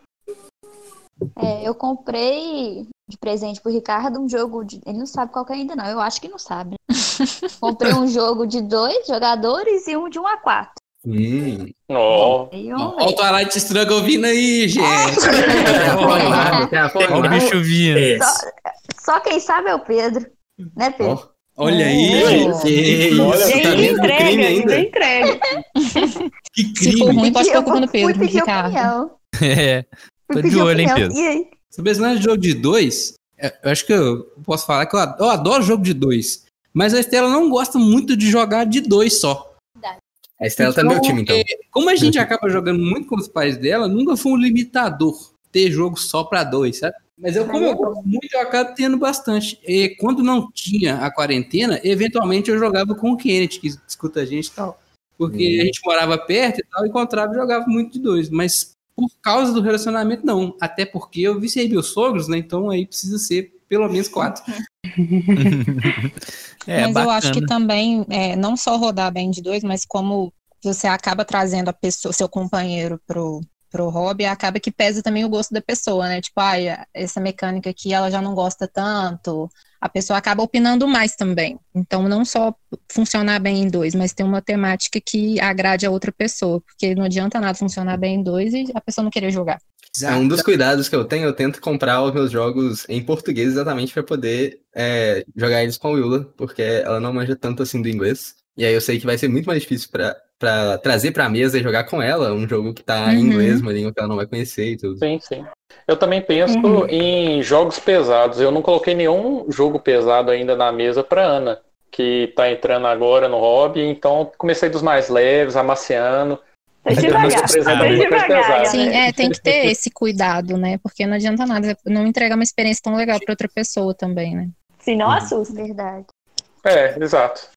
[SPEAKER 8] É, eu comprei de presente pro Ricardo um jogo de. Ele não sabe qual que é ainda, não. Eu acho que não sabe. né? (laughs) comprei um jogo de dois jogadores e um de um a quatro.
[SPEAKER 6] Hum.
[SPEAKER 8] Um
[SPEAKER 9] Olha o Twilight Struggle vindo aí, gente.
[SPEAKER 1] Olha o bicho vindo.
[SPEAKER 3] É.
[SPEAKER 8] só, só quem sabe é o Pedro. Né, Pedro?
[SPEAKER 9] Olha aí,
[SPEAKER 8] Oh.
[SPEAKER 9] gente.
[SPEAKER 6] Isso,
[SPEAKER 7] Ninguém
[SPEAKER 6] tá dentro do
[SPEAKER 7] entrega,
[SPEAKER 6] crime ainda?
[SPEAKER 7] entrega.
[SPEAKER 9] Que
[SPEAKER 4] Se for
[SPEAKER 9] crime.
[SPEAKER 4] ruim, pode
[SPEAKER 8] Eu
[SPEAKER 4] ficar culpa no
[SPEAKER 8] fui
[SPEAKER 4] Pedro, Ricardo.
[SPEAKER 8] opinião. (laughs)
[SPEAKER 1] É. Tô de olho, hein. Pedro?
[SPEAKER 8] E aí?
[SPEAKER 9] Sobre esse lance de jogo de dois, é, eu acho que eu posso falar que eu adoro, eu adoro jogo de dois. Mas a Estela não gosta muito de jogar de dois só.
[SPEAKER 6] A Estela tá no meu time, então.
[SPEAKER 9] é, como a gente acaba jogando muito com os pais dela, nunca foi um limitador ter jogo só pra dois, sabe? Mas eu, como eu gosto muito, eu acabo tendo bastante. E quando não tinha a quarentena, eventualmente eu jogava com o Kenneth, que escuta a gente e tal. Porque a gente morava perto e tal, encontrava e jogava muito de dois. Mas por causa do relacionamento, não. Até porque eu viciei meus sogros, né? Então aí precisa ser pelo menos quatro. (laughs)
[SPEAKER 1] É,
[SPEAKER 4] mas eu acho que
[SPEAKER 1] bacana.
[SPEAKER 4] também, é, não só rodar bem de dois, mas como você acaba trazendo a pessoa, seu companheiro pro, pro hobby, acaba que pesa também o gosto da pessoa, né? Tipo, ah, essa mecânica aqui ela já não gosta tanto. A pessoa acaba opinando mais também. Então, não só funcionar bem em dois, mas ter uma temática que agrade a outra pessoa. Porque não adianta nada funcionar bem em dois e a pessoa não querer jogar.
[SPEAKER 6] É um dos cuidados que eu tenho, eu tento comprar os meus jogos em português exatamente para poder é, jogar eles com a Willa, porque ela não manja tanto assim do inglês. E aí eu sei que vai ser muito mais difícil para para trazer para a mesa e jogar com ela, um jogo que tá em
[SPEAKER 4] Uhum.
[SPEAKER 6] inglês, uma língua que ela não vai conhecer e tudo.
[SPEAKER 5] Sim, sim. Eu também penso
[SPEAKER 7] Uhum.
[SPEAKER 5] em jogos pesados. Eu não coloquei nenhum jogo pesado ainda na mesa para Ana, que tá entrando agora no hobby, então comecei dos mais leves, amaciando.
[SPEAKER 7] Devagar,
[SPEAKER 5] coisa
[SPEAKER 7] devagar,
[SPEAKER 5] pesada.
[SPEAKER 4] Sim, é, tem que ter esse cuidado, né? Porque não adianta nada, não entregar uma experiência tão legal para outra pessoa também, né?
[SPEAKER 7] Se não assusta.
[SPEAKER 8] Verdade.
[SPEAKER 5] É, exato.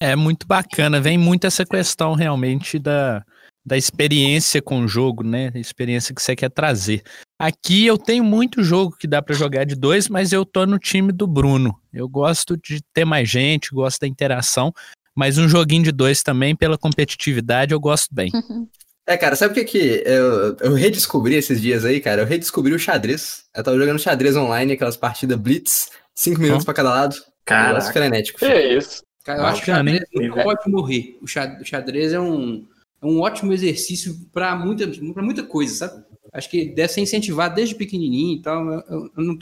[SPEAKER 1] É muito bacana, vem muito essa questão realmente da, da experiência com o jogo, né? A experiência que você quer trazer. Aqui eu tenho muito jogo que dá pra jogar de dois, mas eu tô no time do Bruno. Eu gosto de ter mais gente, gosto da interação, mas um joguinho de dois também, pela competitividade, eu gosto bem. (laughs)
[SPEAKER 6] É, cara, sabe o que que eu, eu redescobri esses dias aí, cara? Eu redescobri o xadrez. Eu tava jogando xadrez online, aquelas partidas blitz, cinco minutos pra cada lado. Negócio frenético.
[SPEAKER 5] Que isso?
[SPEAKER 9] Cara, eu acho que o xadrez nunca pode morrer. O xa- o xadrez é um, é um ótimo exercício para muita, pra muita coisa, sabe? Acho que deve ser incentivado desde pequenininho e tal.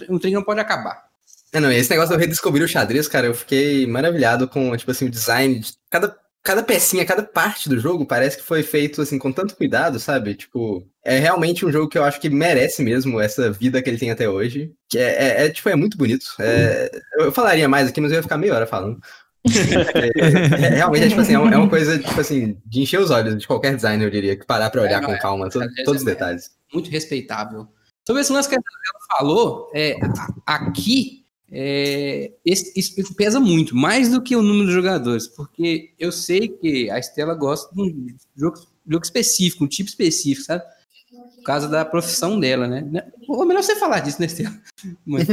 [SPEAKER 9] Um trem não pode acabar.
[SPEAKER 6] É, não, esse negócio de eu redescobrir o xadrez, cara, eu fiquei maravilhado com, tipo assim, o design de cada, cada pecinha, cada parte do jogo parece que foi feito, assim, com tanto cuidado, sabe? Tipo, é realmente um jogo que eu acho que merece mesmo essa vida que ele tem até hoje. Que é, é- é, tipo, é muito bonito. É, eu, eu falaria mais aqui, mas eu ia ficar meia hora falando. É, é, realmente, é, tipo assim, é uma, é uma coisa, tipo assim, de encher os olhos de qualquer designer, eu diria, que parar pra olhar
[SPEAKER 9] É,
[SPEAKER 6] com
[SPEAKER 9] não,
[SPEAKER 6] calma to-
[SPEAKER 9] xadrez
[SPEAKER 6] todos os
[SPEAKER 9] é-
[SPEAKER 6] detalhes.
[SPEAKER 9] Muito respeitável. Sobre esse lance que ela falou, é, a- aqui é, esse- isso pesa muito, mais do que o número de jogadores, porque eu sei que a Estela gosta de um jogo, jogo específico, um tipo específico, sabe? Por causa da profissão dela, né? Ou melhor você falar disso, né, Estela? (laughs) Mas-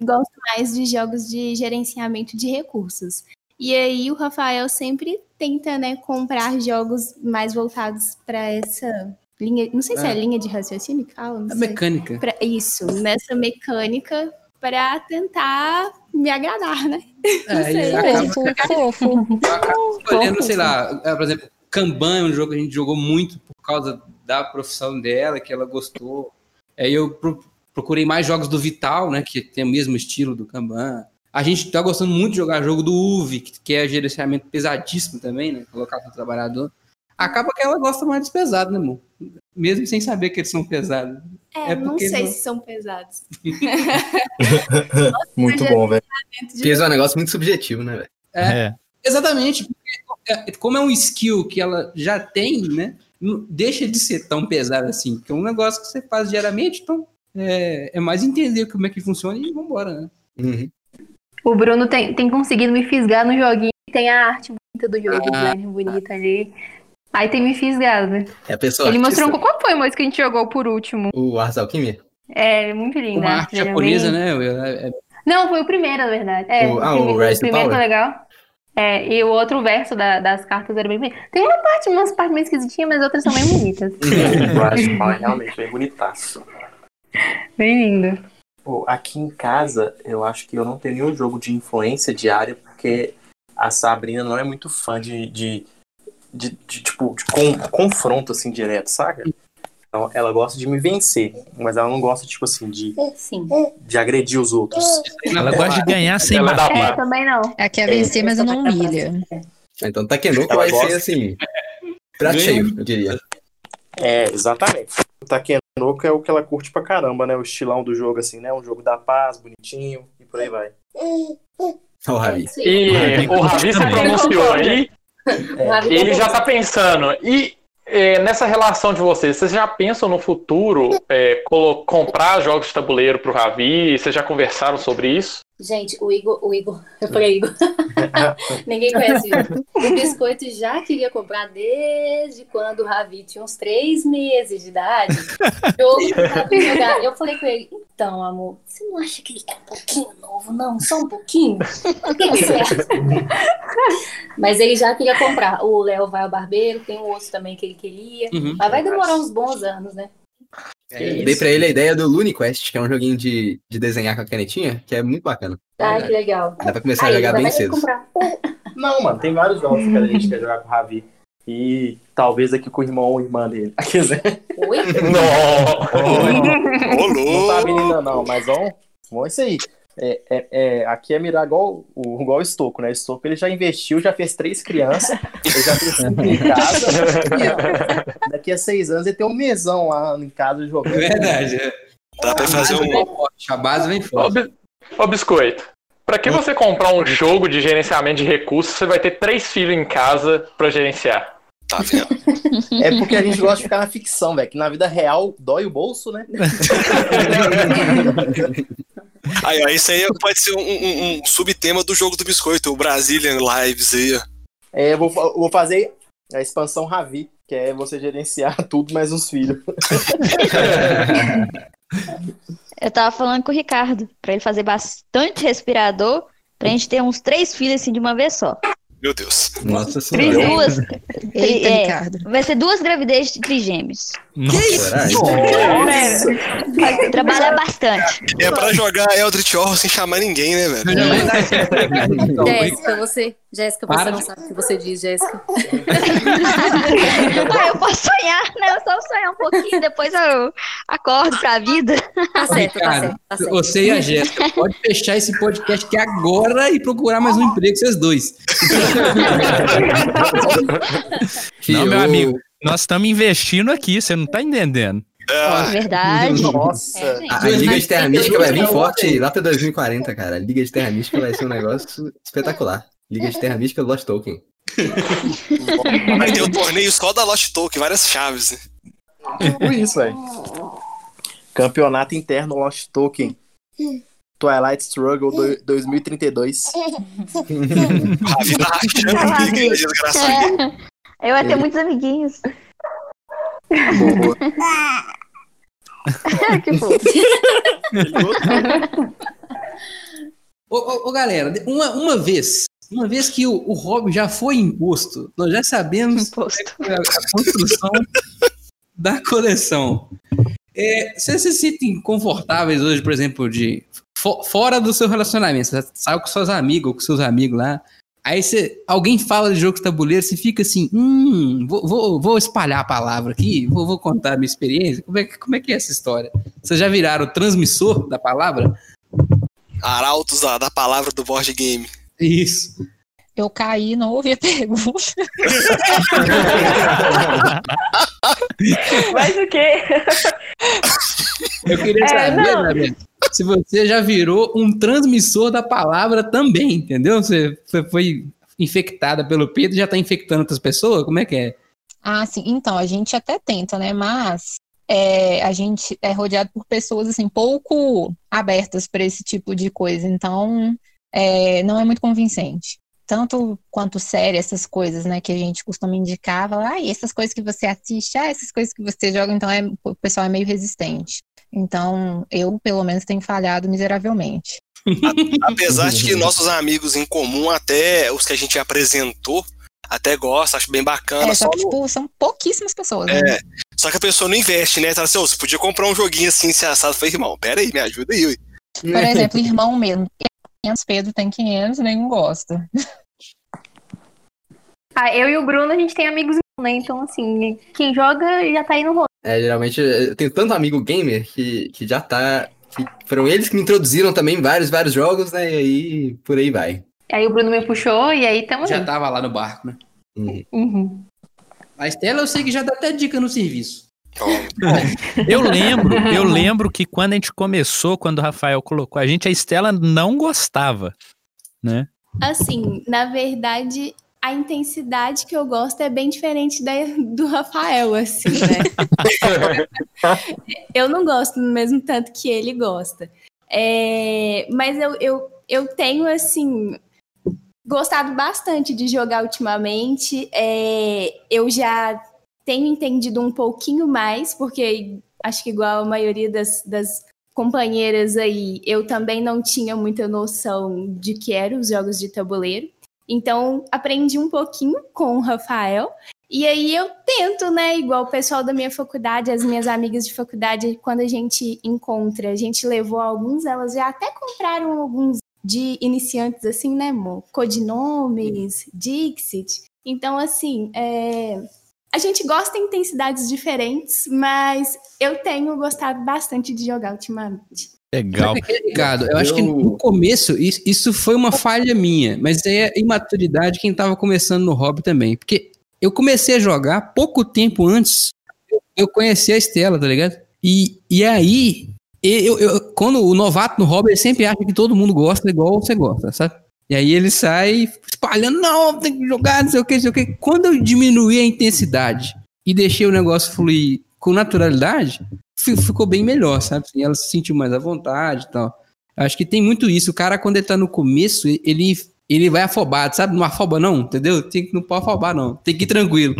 [SPEAKER 11] gosto mais de jogos de gerenciamento de recursos. E aí o Rafael sempre tenta, né, comprar jogos mais voltados para essa linha, não sei se é,
[SPEAKER 9] É.
[SPEAKER 11] linha de raciocínio que fala, não
[SPEAKER 9] A
[SPEAKER 11] sei.
[SPEAKER 9] mecânica.
[SPEAKER 11] Pra- isso, nessa mecânica para tentar me agradar, né? Não
[SPEAKER 9] É,
[SPEAKER 11] sei.
[SPEAKER 9] acaba-
[SPEAKER 4] Fofo.
[SPEAKER 9] Eu acabo escolhendo, sei lá, é, por exemplo, Kanban é um jogo que a gente jogou muito por causa da profissão dela, que ela gostou. Aí eu pro- procurei mais jogos do Vital, né, que tem o mesmo estilo do Kanban. A gente tá gostando muito de jogar jogo do UV, que, é gerenciamento pesadíssimo também, né, colocar para o trabalhador. Acaba que ela gosta mais dos pesados, né, amor? Mesmo sem saber que eles são pesados.
[SPEAKER 11] É,
[SPEAKER 9] É
[SPEAKER 11] não
[SPEAKER 9] porque
[SPEAKER 11] sei
[SPEAKER 9] não-
[SPEAKER 11] se são pesados. (laughs) (laughs)
[SPEAKER 3] Muito bom, velho.
[SPEAKER 6] Peso é um negócio muito subjetivo, né, velho?
[SPEAKER 9] É. Exatamente, porque é, como é um skill que ela já tem, né? não- Deixa de ser tão pesado assim, porque é um negócio que você faz diariamente, então é, é mais entender como é que funciona e vambora, né?
[SPEAKER 6] Uhum.
[SPEAKER 12] O Bruno tem, tem conseguido me fisgar no joguinho. Tem a arte bonita do jogo, o
[SPEAKER 9] Ah.
[SPEAKER 12] design bonito ali. Aí tem me fisgado. né?
[SPEAKER 6] É a pessoa
[SPEAKER 12] Ele
[SPEAKER 6] artista,
[SPEAKER 12] mostrou um- qual foi o moço que a gente jogou por último.
[SPEAKER 6] o Ars Alquimia.
[SPEAKER 12] É, muito lindo.
[SPEAKER 9] Uma
[SPEAKER 12] a
[SPEAKER 9] arte japonesa, né? É- é-
[SPEAKER 12] Não, foi o primeiro, na verdade. É,
[SPEAKER 6] O-
[SPEAKER 12] o,
[SPEAKER 6] ah, o
[SPEAKER 12] o
[SPEAKER 6] Rise to
[SPEAKER 12] primeiro
[SPEAKER 6] Power?
[SPEAKER 12] foi legal. É, e o outro verso da- das cartas era bem bonito. Tem uma parte, umas partes meio esquisitinhas, mas outras são bem bonitas. (laughs)
[SPEAKER 3] Eu acho que é realmente bem bonitaço.
[SPEAKER 12] Bem lindo.
[SPEAKER 3] Pô, aqui em casa, eu acho que eu não tenho nenhum jogo de influência diária, porque a Sabrina não é muito fã de, de, de, de, tipo, de con- confronto, assim, direto, saca? Então, ela gosta de me vencer, mas ela não gosta, tipo assim, de,
[SPEAKER 2] Sim.
[SPEAKER 3] de agredir os outros.
[SPEAKER 1] Ela gosta de ganhar sem
[SPEAKER 5] Ela dá
[SPEAKER 1] bater.
[SPEAKER 12] É, também não.
[SPEAKER 4] Ela quer vencer, mas não humilha.
[SPEAKER 6] Então Takenoko
[SPEAKER 3] Ela
[SPEAKER 6] vai
[SPEAKER 3] gosta.
[SPEAKER 6] ser assim. Prato cheio, eu diria.
[SPEAKER 3] É, exatamente. Takenoko é o que ela curte pra caramba, né? O estilão do jogo, assim, né? Um jogo da paz, bonitinho, e por aí vai.
[SPEAKER 6] O Ravi.
[SPEAKER 5] E o Ravi se pronunciou aí, ele já tá pensando. E é, nessa relação de vocês, vocês já pensam no futuro é, comprar jogos de tabuleiro pro Ravi? Vocês já conversaram sobre isso?
[SPEAKER 2] Gente, o Igor, o Igor, (laughs) eu falei Igor. (laughs) Ninguém conhece o Igor. O biscoito já queria comprar desde quando o Ravi tinha uns três meses de idade. (laughs) Eu falei com ele, então, amor, você não acha que ele tá um pouquinho novo, não? Só um pouquinho? Mas ele já queria comprar. O Léo vai ao barbeiro, tem um outro também que ele queria.
[SPEAKER 9] Uhum.
[SPEAKER 2] Mas vai demorar uns bons anos, né?
[SPEAKER 6] Eu Dei pra ele a ideia do Looney Quest, que é um joguinho de, de desenhar com a canetinha, que é muito bacana.
[SPEAKER 2] Ai, que legal.
[SPEAKER 6] Dá pra começar a
[SPEAKER 2] Aí,
[SPEAKER 6] jogar
[SPEAKER 2] ainda
[SPEAKER 6] bem cedo. (laughs)
[SPEAKER 3] Não, mano, tem vários jogos que a gente quer jogar com o Ravi. E talvez aqui com o irmão ou irmã dele. (laughs) Quer dizer,
[SPEAKER 2] Oi? (laughs)
[SPEAKER 10] Ô,
[SPEAKER 3] não tá ainda não, mas vamos, vamos isso aí. É, é, é, aqui é mirar igual o, igual o Estoco, né? O Estoco ele já investiu, já fez três crianças, ele já fez cinco em casa. E, ó, daqui a seis anos ele tem um mesão lá em casa jogando.
[SPEAKER 9] Verdade. é.
[SPEAKER 10] Dá pra fazer um.
[SPEAKER 9] forte, A base vem forte.
[SPEAKER 5] Ô, Biscoito, pra que você comprar um jogo de gerenciamento de recursos, você vai ter três filhos em casa pra gerenciar?
[SPEAKER 10] Tá vendo? (laughs)
[SPEAKER 3] É porque a gente gosta de ficar na ficção, velho. Que na vida real dói o bolso, né? (laughs)
[SPEAKER 10] Aí, ó, isso aí pode ser um, um- um subtema do jogo do biscoito, o Brazilian Lives aí.
[SPEAKER 3] É, eu vou, eu vou fazer a expansão Ravi, que é você gerenciar (laughs) tudo mais uns filhos. (laughs)
[SPEAKER 8] Eu tava falando com o Ricardo, pra ele fazer bastante respirador, pra gente ter uns três filhos assim de uma vez só.
[SPEAKER 10] Meu Deus.
[SPEAKER 6] Nossa
[SPEAKER 8] Três
[SPEAKER 6] senhora.
[SPEAKER 8] duas.
[SPEAKER 4] Eita,
[SPEAKER 8] é,
[SPEAKER 4] Ricardo.
[SPEAKER 8] vai ser duas gravidezes de trigêmeos.
[SPEAKER 6] Coragem.
[SPEAKER 8] Vai trabalhar bastante.
[SPEAKER 10] É pra jogar Eldritch Horror sem chamar ninguém, né, velho?
[SPEAKER 9] Então,
[SPEAKER 2] Jéssica, você. Jéssica, você
[SPEAKER 9] Para
[SPEAKER 2] não sabe o que você diz, Jéssica. (laughs)
[SPEAKER 8] Ah, eu posso sonhar, né? Eu só sonhar um pouquinho, depois eu acordo pra vida.
[SPEAKER 2] Tá certo, tá
[SPEAKER 9] Ricardo,
[SPEAKER 2] certo, tá certo.
[SPEAKER 9] você e a Jéssica, pode fechar esse podcast aqui agora e procurar mais um emprego, vocês dois.
[SPEAKER 1] Não, meu
[SPEAKER 6] Eu-
[SPEAKER 1] amigo, nós estamos investindo aqui, você não tá entendendo.
[SPEAKER 10] Ah,
[SPEAKER 8] Verdade.
[SPEAKER 3] Nossa.
[SPEAKER 2] É,
[SPEAKER 6] A, Liga
[SPEAKER 2] mas
[SPEAKER 6] de Terra Mística vai vir forte lá pra 2040, cara. A Liga de Terra Mística vai ser um negócio espetacular. Liga de Terra Mística Lost Token. (laughs)
[SPEAKER 10] vai ter um torneio só da Lost Token, várias chaves. né?
[SPEAKER 3] Tipo isso, velho. Campeonato interno Lost Token. Twilight Struggle do- 2032.
[SPEAKER 10] A vida rachando desgraçado.
[SPEAKER 8] É. Eu ia ter muitos amiguinhos.
[SPEAKER 3] Boa. (laughs)
[SPEAKER 8] que fofo.
[SPEAKER 9] Ô, ô, ô, galera, uma, uma vez, uma vez que o, o hobby já foi imposto, nós já sabemos
[SPEAKER 8] Imposto.
[SPEAKER 9] a, a construção da coleção. É, vocês se sentem confortáveis hoje, por exemplo, de fo- fora do seu relacionamento, você saiu com seus amigos ou com seus amigos lá, aí você, alguém fala de jogo de tabuleiro, você fica assim, hum, vou, vou, vou espalhar a palavra aqui, vou, vou contar a minha experiência, como é, que- como é que é essa história? Vocês já viraram o transmissor da palavra?
[SPEAKER 10] Arautos da, da palavra do board game.
[SPEAKER 9] Isso.
[SPEAKER 4] Eu caí, não ouvi a pergunta. (laughs)
[SPEAKER 7] Mas o quê?
[SPEAKER 9] Eu queria
[SPEAKER 7] É,
[SPEAKER 9] saber,
[SPEAKER 7] não.
[SPEAKER 9] Gabriel, se você já virou um transmissor da palavra também, entendeu? Você foi, infectada pelo Pedro e já tá infectando outras pessoas? Como é que é?
[SPEAKER 4] Ah, sim. Então, a gente até tenta, né? Mas é, a gente é rodeado por pessoas, assim, pouco abertas para esse tipo de coisa. Então, é, não é muito convincente. Tanto quanto série, essas coisas, né, que a gente costuma indicar, fala, ah, essas coisas que você assiste, ah, essas coisas que você joga, então é, o pessoal é meio resistente. Então, eu, pelo menos, tenho falhado miseravelmente.
[SPEAKER 10] Apesar de que nossos amigos em comum, até os que a gente apresentou, até gostam, acho bem bacana.
[SPEAKER 4] É, só
[SPEAKER 10] só,
[SPEAKER 4] que, tipo, são pouquíssimas pessoas, né?
[SPEAKER 10] é, só que a pessoa não investe, né? Ela assim, "Ô, você podia comprar um joguinho assim, se assado. Eu falei, irmão, pera aí, me ajuda aí. ué."
[SPEAKER 4] Por exemplo, irmão mesmo. 500, Pedro tem 500, nenhum gosta.
[SPEAKER 12] Ah, eu e o Bruno, a gente tem amigos né? Então, assim, quem joga já tá aí no rolê.
[SPEAKER 6] É, geralmente eu tenho tanto amigo gamer que, que já tá. que foram eles que me introduziram também em vários, vários jogos, né? E aí por aí vai.
[SPEAKER 12] Aí o Bruno me puxou e aí tamo
[SPEAKER 9] Já
[SPEAKER 12] aí.
[SPEAKER 9] tava lá no barco, né?
[SPEAKER 6] Uhum.
[SPEAKER 12] Uhum.
[SPEAKER 9] A Estela eu sei que já dá até dica no serviço.
[SPEAKER 1] Eu lembro, eu lembro que quando a gente começou, quando o Rafael colocou a gente, a Estela não gostava, né?
[SPEAKER 11] Assim, na verdade, a intensidade que eu gosto é bem diferente da do Rafael, assim, né? (laughs) eu não gosto no mesmo tanto que ele gosta. É, mas eu, eu, eu tenho, assim, gostado bastante de jogar ultimamente. É, eu já tenho entendido um pouquinho mais, porque acho que igual a maioria das, das companheiras aí, eu também não tinha muita noção de que eram os jogos de tabuleiro. Então, aprendi um pouquinho com o Rafael. E aí eu tento, né? Igual o pessoal da minha faculdade, as minhas amigas de faculdade, quando a gente encontra, a gente levou alguns, elas já até compraram alguns de iniciantes, assim, né, amor? Codinomes, Dixit. Então, assim, é... a gente gosta em intensidades diferentes, mas eu tenho gostado bastante de jogar ultimamente.
[SPEAKER 1] Legal. (laughs)
[SPEAKER 9] Ricardo, eu acho que no começo isso, isso foi uma falha minha, mas é imaturidade quem tava começando no hobby também. Porque eu comecei a jogar pouco tempo antes, eu conheci a Estela, tá ligado? E, e aí, eu, eu, quando o novato no hobby, ele sempre acha que todo mundo gosta igual você gosta, sabe? E aí ele sai espalhando, não, tem que jogar, não sei o que, não sei o que. Quando eu diminuí a intensidade e deixei o negócio fluir com naturalidade, ficou bem melhor, sabe? Assim, ela se sentiu mais à vontade e tal. Acho que tem muito isso. O cara, quando ele tá no começo, ele, ele vai afobado, sabe? Não afoba, não, entendeu? Tem que não pode afobar, não. Tem que ir tranquilo.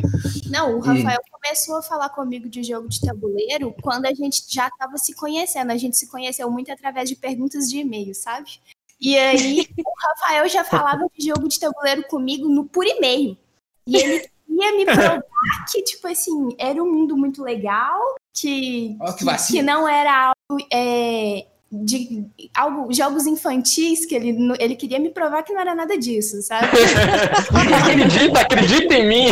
[SPEAKER 11] Não, o Rafael hum. começou a falar comigo de jogo de tabuleiro quando a gente já tava se conhecendo. A gente se conheceu muito através de perguntas de e-mail, sabe? E aí, (laughs) o Rafael já falava de jogo de tabuleiro comigo no por e-mail. E ele ia me provar que, tipo assim, era um mundo muito legal, que,
[SPEAKER 9] que
[SPEAKER 11] que, que não era algo. é, de algo, jogos infantis, que ele, ele queria me provar que não era nada disso, sabe? (laughs)
[SPEAKER 5] acredita, acredita em mim.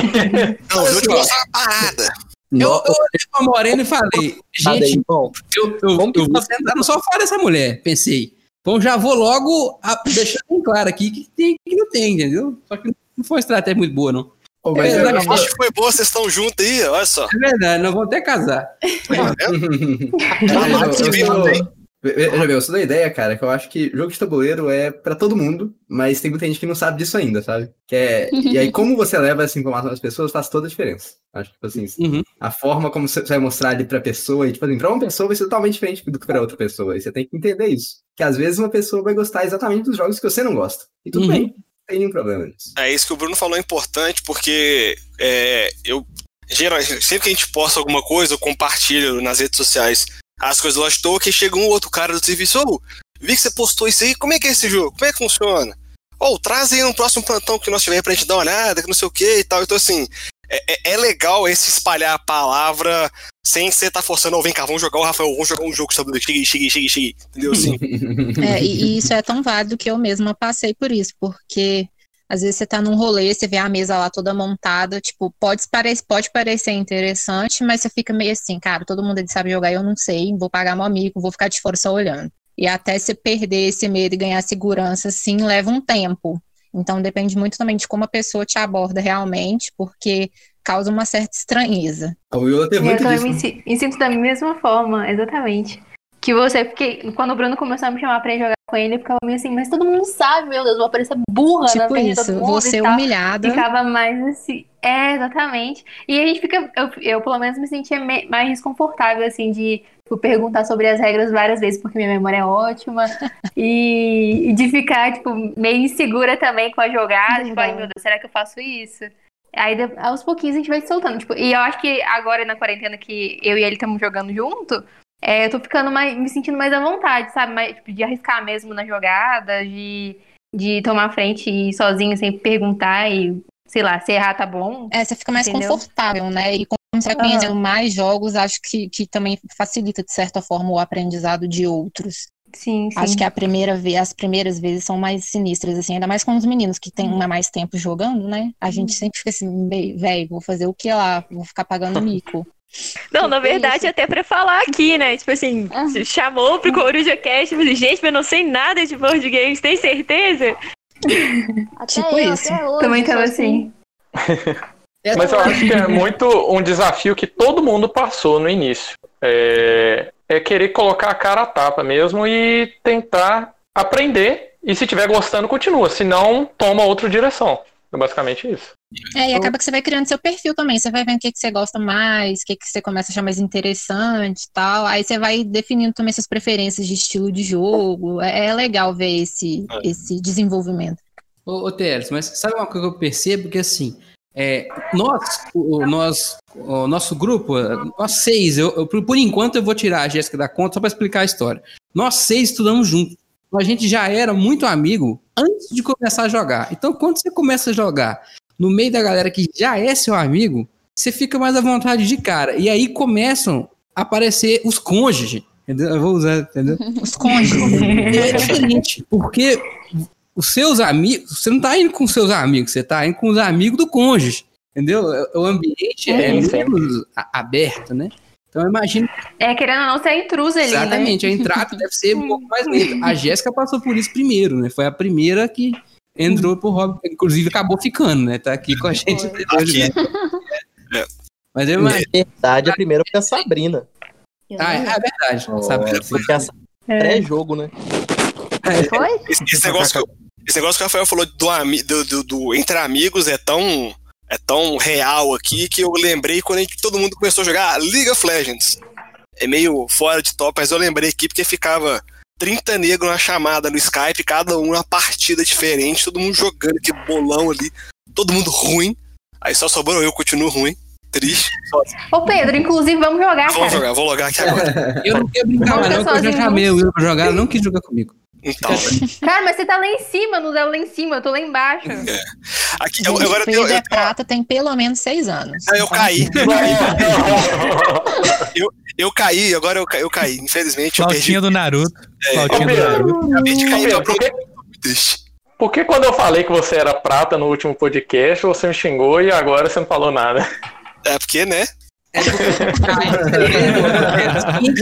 [SPEAKER 10] Não, eu vou te mostrar uma parada.
[SPEAKER 9] Eu, eu olhei pra Morena e falei, gente,
[SPEAKER 3] irmão?
[SPEAKER 9] eu, eu, eu vou sentar no sofá dessa mulher, pensei. Então já vou logo a- deixar bem claro aqui que tem que não tem, entendeu? Só que não foi uma estratégia muito boa, não.
[SPEAKER 6] Ô, mas
[SPEAKER 9] É,
[SPEAKER 6] eu-.
[SPEAKER 10] Acho que foi boa, vocês estão juntos aí, olha só.
[SPEAKER 9] É verdade, nós vamos até casar.
[SPEAKER 10] Tá
[SPEAKER 6] sou- Veja bem, eu sou da ideia, cara, que eu acho que jogo de tabuleiro é pra todo mundo, mas tem muita gente que não sabe disso ainda, sabe? Que é... E aí, como você leva essa informação às pessoas, faz toda a diferença. Acho que, tipo assim,
[SPEAKER 9] Uhum.
[SPEAKER 6] a forma como você vai mostrar ali pra pessoa, e, tipo assim, pra uma pessoa vai ser totalmente diferente do que pra outra pessoa. E você tem que entender isso. Que às vezes uma pessoa vai gostar exatamente dos jogos que você não gosta. E tudo
[SPEAKER 9] Uhum.
[SPEAKER 6] bem, tem nenhum problema nisso.
[SPEAKER 10] É isso que o Bruno falou é importante, porque é, eu geral, sempre que a gente posta alguma coisa, eu compartilho nas redes sociais as coisas do Lost Token, chega um outro cara do serviço, ô, vi que você postou isso aí, como é que é esse jogo? Como é que funciona? Ou traz aí no próximo plantão que nós tiver pra gente dar uma olhada, que não sei o que e tal. Então, assim, é, é- é legal esse espalhar a palavra sem você estar forçando, ou vem cá, vamos jogar o Rafael, vamos jogar um jogo de tabuleiro, cheguei, cheguei, cheguei, cheguei. Entendeu? Assim, (laughs)
[SPEAKER 4] É, e, e isso é tão válido que eu mesma passei por isso, porque às vezes você tá num rolê, você vê a mesa lá toda montada, tipo, pode parecer, pode parecer interessante, mas você fica meio assim, cara, todo mundo ali sabe jogar, eu não sei, vou pagar meu amigo, vou ficar de fora só olhando. E até você perder esse medo e ganhar segurança, assim, leva um tempo. Então depende muito também de como a pessoa te aborda realmente, porque causa uma certa estranheza.
[SPEAKER 6] A Willa tem
[SPEAKER 12] Eu
[SPEAKER 6] muito
[SPEAKER 12] também
[SPEAKER 6] disso.
[SPEAKER 12] me, si- me sinto da mesma forma, exatamente. Que você, porque quando o Bruno começou a me chamar pra ir jogar com ele, eu ficava meio assim, mas todo mundo sabe, meu Deus, vou parecer burra na
[SPEAKER 4] Tipo
[SPEAKER 12] frente de
[SPEAKER 4] isso,
[SPEAKER 12] todo mundo
[SPEAKER 4] você humilhada.
[SPEAKER 12] Ficava mais assim. É, exatamente. E a gente fica. Eu, eu pelo menos, me sentia me- mais desconfortável, assim, de tipo, perguntar sobre as regras várias vezes, porque minha memória é ótima. (laughs) e, e de ficar, tipo, meio insegura também com a jogada. Tipo, ai meu Deus, será que eu faço isso? Aí aos pouquinhos a gente vai se soltando. Tipo, e eu acho que agora na quarentena que eu e ele estamos jogando junto, é, eu tô ficando mais, me sentindo mais à vontade, sabe? Mais, tipo, de arriscar mesmo na jogada, de, de tomar frente e ir sozinho sem perguntar e, sei lá, se errar tá bom.
[SPEAKER 4] É, você fica mais
[SPEAKER 12] Entendeu?
[SPEAKER 4] confortável, né? E você vai conhecendo mais jogos, acho que, que também facilita, de certa forma, o aprendizado de outros.
[SPEAKER 12] Sim, sim.
[SPEAKER 4] Acho que a primeira vez, as primeiras vezes são mais sinistras, assim, ainda mais com os meninos que
[SPEAKER 12] Uhum.
[SPEAKER 4] têm um mais tempo jogando, né? A gente sempre fica assim, velho, vou fazer o que lá? Vou ficar pagando (laughs) mico.
[SPEAKER 7] Não, na
[SPEAKER 4] Tipo
[SPEAKER 7] verdade, até pra falar aqui, né? Tipo assim, se chamou pro Coruja Cast, falei, gente, mas eu não sei nada de board games, tem certeza? (laughs)
[SPEAKER 8] Até
[SPEAKER 4] Tipo
[SPEAKER 8] eu,
[SPEAKER 4] isso.
[SPEAKER 8] até hoje,
[SPEAKER 12] Também tava assim. (laughs)
[SPEAKER 5] Mas eu acho que é muito um desafio que todo mundo passou no início. É, é querer colocar a cara a tapa mesmo e tentar aprender. E se estiver gostando, continua. Se não, toma outra direção. É basicamente isso.
[SPEAKER 4] É, e acaba que você vai criando seu perfil também. Você vai vendo o que, que você gosta mais, o que, que você começa a achar mais interessante e tal. Aí você vai definindo também suas preferências de estilo de jogo. É, é legal ver esse,
[SPEAKER 10] É.
[SPEAKER 4] esse desenvolvimento.
[SPEAKER 9] Ô, ô Teres, mas sabe uma coisa que eu percebo? Que assim, é, nós, o, nós, o nosso grupo, nós seis, eu, eu- por, enquanto eu vou tirar a Jéssica da conta só para explicar a história. Nós seis estudamos juntos. A gente já era muito amigo antes de começar a jogar. Então, quando você começa a jogar no meio da galera que já é seu amigo, você fica mais à vontade de cara. E aí começam a aparecer os cônjuges. Entendeu? Eu vou usar, entendeu?
[SPEAKER 4] Os cônjuges.
[SPEAKER 9] É diferente, porque os seus amigos, você não tá indo com seus amigos, você tá indo com os amigos do cônjuge, entendeu? O ambiente é
[SPEAKER 5] Sim, sim.
[SPEAKER 9] menos aberto, né? Então eu imagino
[SPEAKER 12] É, querendo ou não, você é intruso ali,
[SPEAKER 9] exatamente,
[SPEAKER 12] né?
[SPEAKER 9] a entrada deve ser um pouco mais lenta. A Jéssica passou por isso primeiro, né? Foi a primeira que entrou pro Rob, inclusive acabou ficando, né? Tá aqui com a gente hoje. Né? Mas eu imagino.
[SPEAKER 3] Na verdade, a primeira foi a Sabrina.
[SPEAKER 9] Ah, é, é verdade. sabe?
[SPEAKER 3] Porque a Sabrina é pré-jogo, né?
[SPEAKER 8] Foi?
[SPEAKER 10] Esse, esse negócio que, eu- esse negócio que o Rafael falou do, do, do- do entre amigos é tão, é tão real aqui que eu lembrei quando a gente- todo mundo começou a jogar League of Legends. É meio fora de top, mas eu lembrei aqui porque ficava 30 negros na chamada no Skype, cada um uma partida diferente, todo mundo jogando, que bolão ali, todo mundo ruim. Aí só sobrou eu, continuo ruim, triste.
[SPEAKER 12] Ô, Pedro, inclusive, vamos jogar,
[SPEAKER 10] Vamos
[SPEAKER 12] cara.
[SPEAKER 10] jogar, vou logar aqui agora.
[SPEAKER 9] Eu não quero brincar mais, não, porque eu já chamei o Will pra jogar, não quis jogar comigo.
[SPEAKER 10] Então,
[SPEAKER 12] Cara, mas você tá lá em cima, no Zé lá em cima, eu tô lá embaixo.
[SPEAKER 10] aqui, eu,
[SPEAKER 4] Gente,
[SPEAKER 10] agora eu,
[SPEAKER 4] é
[SPEAKER 10] eu,
[SPEAKER 4] prata, tem pelo menos seis anos.
[SPEAKER 10] eu, eu caí, eu (laughs) caí. Eu, eu caí, agora eu, ca- eu caí. Infelizmente, eu perdi.
[SPEAKER 1] Flautinha do Naruto.
[SPEAKER 10] É,
[SPEAKER 1] do. Naruto.
[SPEAKER 10] Acabei de cair.
[SPEAKER 5] Por que quando eu falei que você era prata no último podcast, você me xingou e agora você não falou nada?
[SPEAKER 10] É porque, né?
[SPEAKER 4] Ele,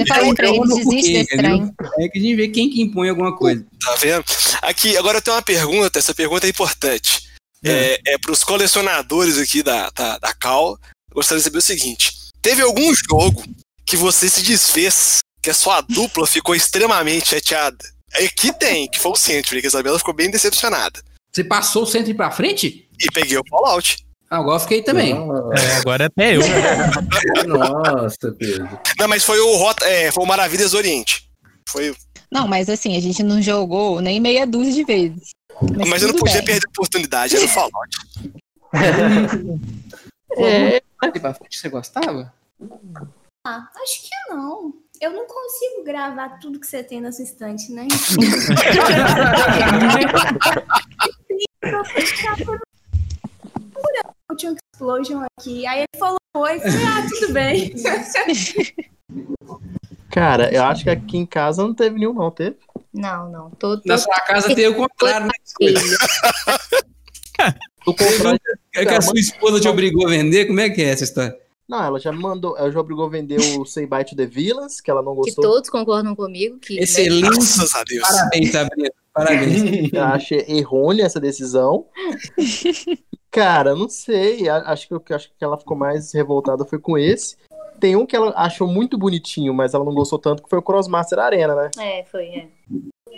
[SPEAKER 4] desiste desse trem.
[SPEAKER 9] É que a gente vê quem que impõe alguma coisa.
[SPEAKER 10] Tá vendo? Aqui, agora eu tenho uma pergunta, essa pergunta é importante. É, é para os colecionadores aqui da, da, da Cal. Eu gostaria de saber o seguinte: teve algum jogo que você se desfez, que a sua dupla ficou extremamente chateada? Aqui tem, que foi o Century, que a Isabela ficou bem decepcionada.
[SPEAKER 9] Você passou o centro pra frente?
[SPEAKER 10] E peguei o Fallout.
[SPEAKER 9] Ah, agora fiquei também.
[SPEAKER 1] É, agora até eu. (laughs)
[SPEAKER 6] Nossa, Pedro.
[SPEAKER 10] Não, mas foi o Rota, é, foi o Maravilhas do Oriente. Foi,
[SPEAKER 4] Não, mas assim, a gente não jogou nem meia dúzia de vezes. Mas,
[SPEAKER 10] mas eu não podia
[SPEAKER 4] bem.
[SPEAKER 10] perder a oportunidade, era o Fallout. (laughs)
[SPEAKER 9] É. Você gostava?
[SPEAKER 11] Ah, acho que não. Eu não consigo gravar tudo que você tem nessa estante, né? (laughs) Tinha um explosion aqui. Aí ele falou oi. Falei, ah, tudo bem. (laughs)
[SPEAKER 3] Cara, eu acho que aqui em casa não teve nenhum, não, teve?
[SPEAKER 2] Não, não. Tô, tô...
[SPEAKER 9] Na sua casa tem o contrário, né?
[SPEAKER 3] Tu comprou.
[SPEAKER 9] É que a sua esposa te obrigou a vender? Como é que é essa história?
[SPEAKER 3] Não, ela já me mandou, ela já obrigou a vender o Say Bye to the Villains, que ela não
[SPEAKER 2] Que
[SPEAKER 3] gostou.
[SPEAKER 2] todos concordam comigo que.
[SPEAKER 9] Excelente.
[SPEAKER 10] Graças a Deus.
[SPEAKER 9] Parabéns, Sabrina. Parabéns. (laughs)
[SPEAKER 3] Achei errônea essa decisão. Cara, não sei. a- Acho que, o que- acho que ela ficou mais revoltada foi com esse. Tem um que ela achou muito bonitinho, mas ela não gostou tanto, que foi o Crossmaster Arena, né?
[SPEAKER 2] É, foi, é.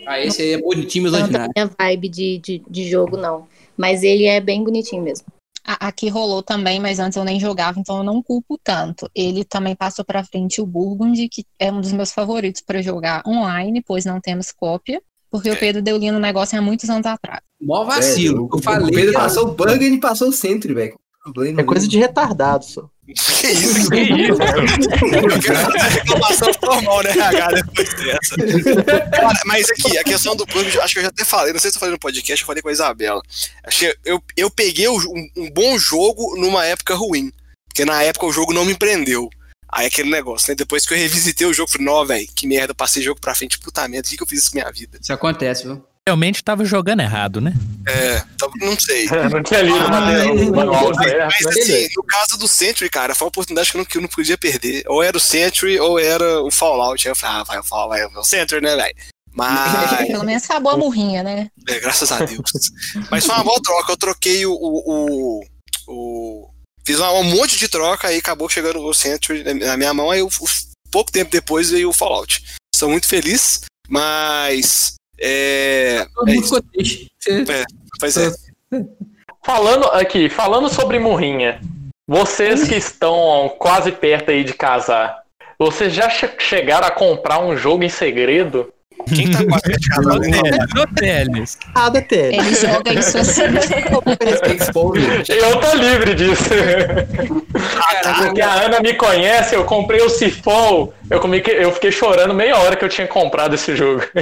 [SPEAKER 9] Ah, esse aí é bonitinho, mas
[SPEAKER 2] Não tá
[SPEAKER 9] ordinário.
[SPEAKER 2] minha vibe de, de, de jogo, não. Mas ele é bem bonitinho mesmo.
[SPEAKER 4] A- Aqui rolou também, mas antes eu nem jogava, então eu não culpo tanto. Ele também passou pra frente o Burgundy, que é um dos meus favoritos pra jogar online, pois não temos cópia, porque o Pedro deu linha no negócio há muitos anos atrás.
[SPEAKER 9] Mó vacilo.
[SPEAKER 6] É,
[SPEAKER 9] eu falei.
[SPEAKER 6] O Pedro passou o Bug e passou o Century, velho.
[SPEAKER 3] É coisa de retardado só. (laughs)
[SPEAKER 10] Que isso, que (laughs) isso? Eu quero fazer reclamação formal, né, RH, depois dessa. Cara, mas aqui, a questão do plano, acho que eu já até falei, não sei se eu falei no podcast, eu falei com a Isabela. Achei, eu, eu peguei um, um bom jogo numa época ruim. Porque na época o jogo não me prendeu. Aí aquele negócio, né? Depois que eu revisitei o jogo, falei, não, velho, que merda, eu passei jogo pra frente, puta merda, o que, que eu fiz isso com minha vida?
[SPEAKER 9] Isso acontece, viu?
[SPEAKER 1] Realmente tava jogando errado, né?
[SPEAKER 10] É, então, não sei. (laughs)
[SPEAKER 5] não tinha lido o manual
[SPEAKER 10] Mas,
[SPEAKER 5] certo,
[SPEAKER 10] mas,
[SPEAKER 5] né?
[SPEAKER 10] assim, no caso do Century, cara, foi uma oportunidade que eu não, que eu não podia perder. Ou era o Century, ou era o Fallout. Aí eu falei, ah, vai, o Fallout, vai, o Century, né, velho? Mas, (laughs)
[SPEAKER 4] Pelo menos acabou a murrinha, né?
[SPEAKER 10] é, graças a Deus. Mas foi uma boa troca. Eu troquei o. o, o, o- fiz um monte de troca aí acabou chegando o Century na minha mão. Aí, eu, pouco tempo depois, veio o Fallout. Estou muito feliz, mas. É,
[SPEAKER 9] Todo
[SPEAKER 10] é
[SPEAKER 9] mundo
[SPEAKER 10] isso.
[SPEAKER 9] ficou triste. Você-
[SPEAKER 10] Pois é.
[SPEAKER 5] Falando aqui, falando sobre Murrinha, vocês que estão quase perto aí de casar, vocês já che- chegaram a comprar um jogo em segredo?
[SPEAKER 10] Quem tá perto de casar?
[SPEAKER 1] Ô, Teles.
[SPEAKER 3] Nada, Tele.
[SPEAKER 4] Ele joga isso assim.
[SPEAKER 5] Eu tô livre disso. Porque a Ana me conhece, eu comprei o Sifon, eu, comi, eu fiquei chorando meia hora que eu tinha comprado esse jogo. (laughs)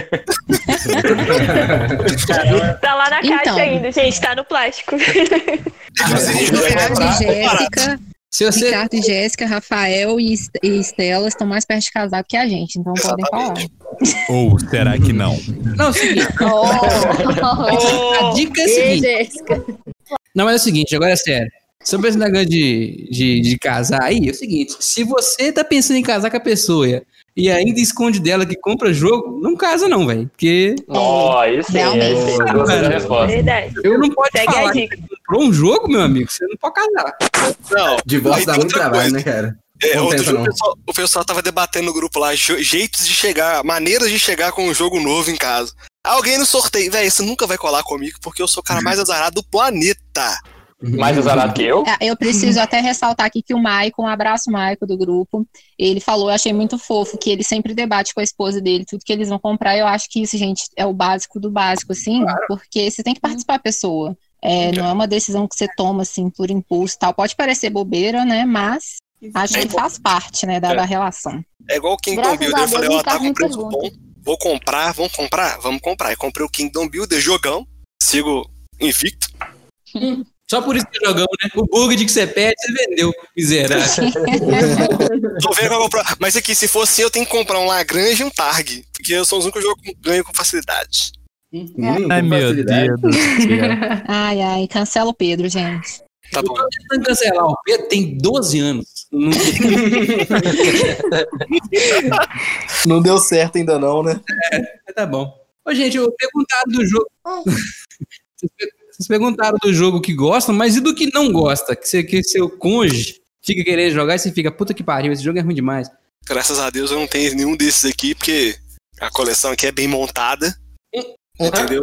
[SPEAKER 7] Tá lá na caixa
[SPEAKER 4] Então.
[SPEAKER 7] ainda, gente, tá no plástico.
[SPEAKER 4] Ricardo e Jéssica.
[SPEAKER 9] Se você.
[SPEAKER 4] Ricardo e Jéssica, Rafael e Est- e Estela estão mais perto de casar que a gente, então podem falar.
[SPEAKER 1] Ou será que não?
[SPEAKER 9] Não, é o seguinte. A dica é a seguinte.
[SPEAKER 2] Jéssica.
[SPEAKER 9] Não, mas é o seguinte, agora é sério. Sobre esse negócio de, de, de casar aí, é o seguinte: se você tá pensando em casar com a pessoa e ainda esconde dela que compra jogo, não casa, não, velho. Porque
[SPEAKER 5] Ó, aí gostei da resposta.
[SPEAKER 7] Verdade.
[SPEAKER 9] eu não pode
[SPEAKER 7] Segue a
[SPEAKER 9] falar que comprou um jogo, meu amigo, você não pode casar.
[SPEAKER 10] Não. (laughs)
[SPEAKER 6] Divórcio
[SPEAKER 10] Aí
[SPEAKER 6] dá muito trabalho,
[SPEAKER 10] coisa.
[SPEAKER 6] né, cara?
[SPEAKER 10] É, outro dia o pessoal, o pessoal tava debatendo no grupo lá, jeitos de chegar, maneiras de chegar com um jogo novo em casa. Alguém no sorteio, velho, você nunca vai colar comigo porque eu sou o cara mais azarado do planeta.
[SPEAKER 5] Mais azarado que eu?
[SPEAKER 4] É, Eu preciso até ressaltar aqui que o Maicon, um abraço Maicon do grupo, ele falou, eu achei muito fofo, que ele sempre debate com a esposa dele tudo que eles vão comprar. Eu acho que isso, gente, é o básico do básico, assim, porque você tem que participar a pessoa. É, não é uma decisão que você toma, assim, por impulso e tal. Pode parecer bobeira, né, mas acho que faz parte, né, da, da relação.
[SPEAKER 10] É igual o Kingdom
[SPEAKER 8] Graças
[SPEAKER 10] Builder.
[SPEAKER 8] a
[SPEAKER 10] Eu falei, ó, tá
[SPEAKER 8] Ricardo
[SPEAKER 10] com preço
[SPEAKER 8] pergunta.
[SPEAKER 10] bom. Vou comprar, vamos comprar? Vamos comprar. E comprei o Kingdom Builder, jogão. Sigo invicto. (laughs)
[SPEAKER 9] Só por isso que jogamos, né? O bug de que você perde, você vendeu, miserável. (laughs)
[SPEAKER 10] Tô vendo qual comprar. Mas aqui, se for assim, eu tenho que comprar um Lagrange e um Targ. Porque eu sou os únicos que eu ganho com facilidade.
[SPEAKER 6] Hum,
[SPEAKER 1] Ai,
[SPEAKER 6] com
[SPEAKER 1] meu
[SPEAKER 6] facilidade.
[SPEAKER 1] Deus do céu. (laughs)
[SPEAKER 4] Ai, ai, cancela o Pedro, gente.
[SPEAKER 10] Tá bom.
[SPEAKER 9] Tentando cancelar, o Pedro tem 12 anos. (laughs) Não-
[SPEAKER 3] deu certo ainda não, né?
[SPEAKER 9] Mas tá bom. Ô, gente, eu perguntaram do jogo. Vocês per- Vocês perguntaram do jogo que gostam, mas e do que não gosta? Que, você, que seu cônjuge fica querendo jogar e você fica, puta que pariu, esse jogo é ruim demais.
[SPEAKER 10] Graças a Deus eu não tenho nenhum desses aqui, porque a coleção aqui é bem montada. Entendeu?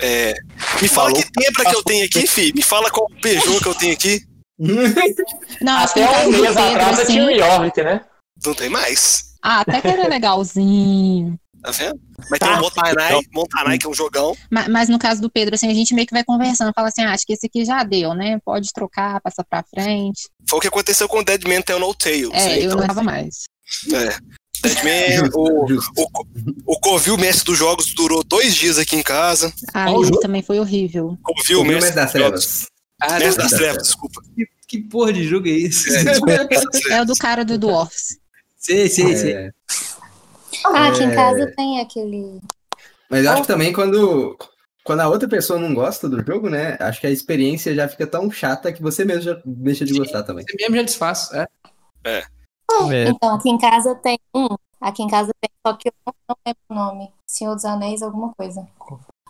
[SPEAKER 10] É, me fala
[SPEAKER 3] Falou.
[SPEAKER 10] que tempra que eu tenho aqui, fi. Me fala qual Peugeot que eu tenho aqui. (laughs)
[SPEAKER 4] Não,
[SPEAKER 5] Até um mês atrás eu
[SPEAKER 4] assim,
[SPEAKER 5] tinha o Jorvik, né?
[SPEAKER 10] Não tem mais.
[SPEAKER 4] ah, até que era legalzinho.
[SPEAKER 10] Tá vendo? Mas tem o Montanai, Montanai, que é um jogão.
[SPEAKER 4] Ma- Mas, no caso do Pedro, assim, a gente meio que vai conversando, fala assim, ah, acho que esse aqui já deu, né? Pode trocar, passar pra frente.
[SPEAKER 10] Foi o que aconteceu com o Deadman Tell No Tales.
[SPEAKER 4] É,
[SPEAKER 10] né?
[SPEAKER 4] eu
[SPEAKER 10] Então,
[SPEAKER 4] não tava mais.
[SPEAKER 10] é. Deadman, (laughs) o, o, o Covil, mestre dos jogos, durou dois dias aqui em casa.
[SPEAKER 4] Ah,
[SPEAKER 9] Qual jogo?
[SPEAKER 4] também foi horrível.
[SPEAKER 10] Covil,
[SPEAKER 6] o
[SPEAKER 10] mestre
[SPEAKER 6] Mestre das
[SPEAKER 10] dos jogos.
[SPEAKER 6] Trevas.
[SPEAKER 9] Cara,
[SPEAKER 10] Mestre das
[SPEAKER 6] das
[SPEAKER 10] Trevas, desculpa.
[SPEAKER 9] que porra de jogo é esse?
[SPEAKER 10] É,
[SPEAKER 4] É o do cara do Dwarfs.
[SPEAKER 9] sei, sei, sei.
[SPEAKER 6] É,
[SPEAKER 2] Ah, aqui
[SPEAKER 6] É.
[SPEAKER 2] em casa tem aquele.
[SPEAKER 6] Mas eu acho que também quando, quando a outra pessoa não gosta do jogo, né? Acho que a experiência já fica tão chata que você mesmo já deixa de gostar também.
[SPEAKER 9] Você mesmo já desfaz. É.
[SPEAKER 1] É.
[SPEAKER 2] Então, aqui em casa tem um. Aqui em casa tem, só que eu não, não lembro o nome. Senhor dos Anéis, alguma coisa.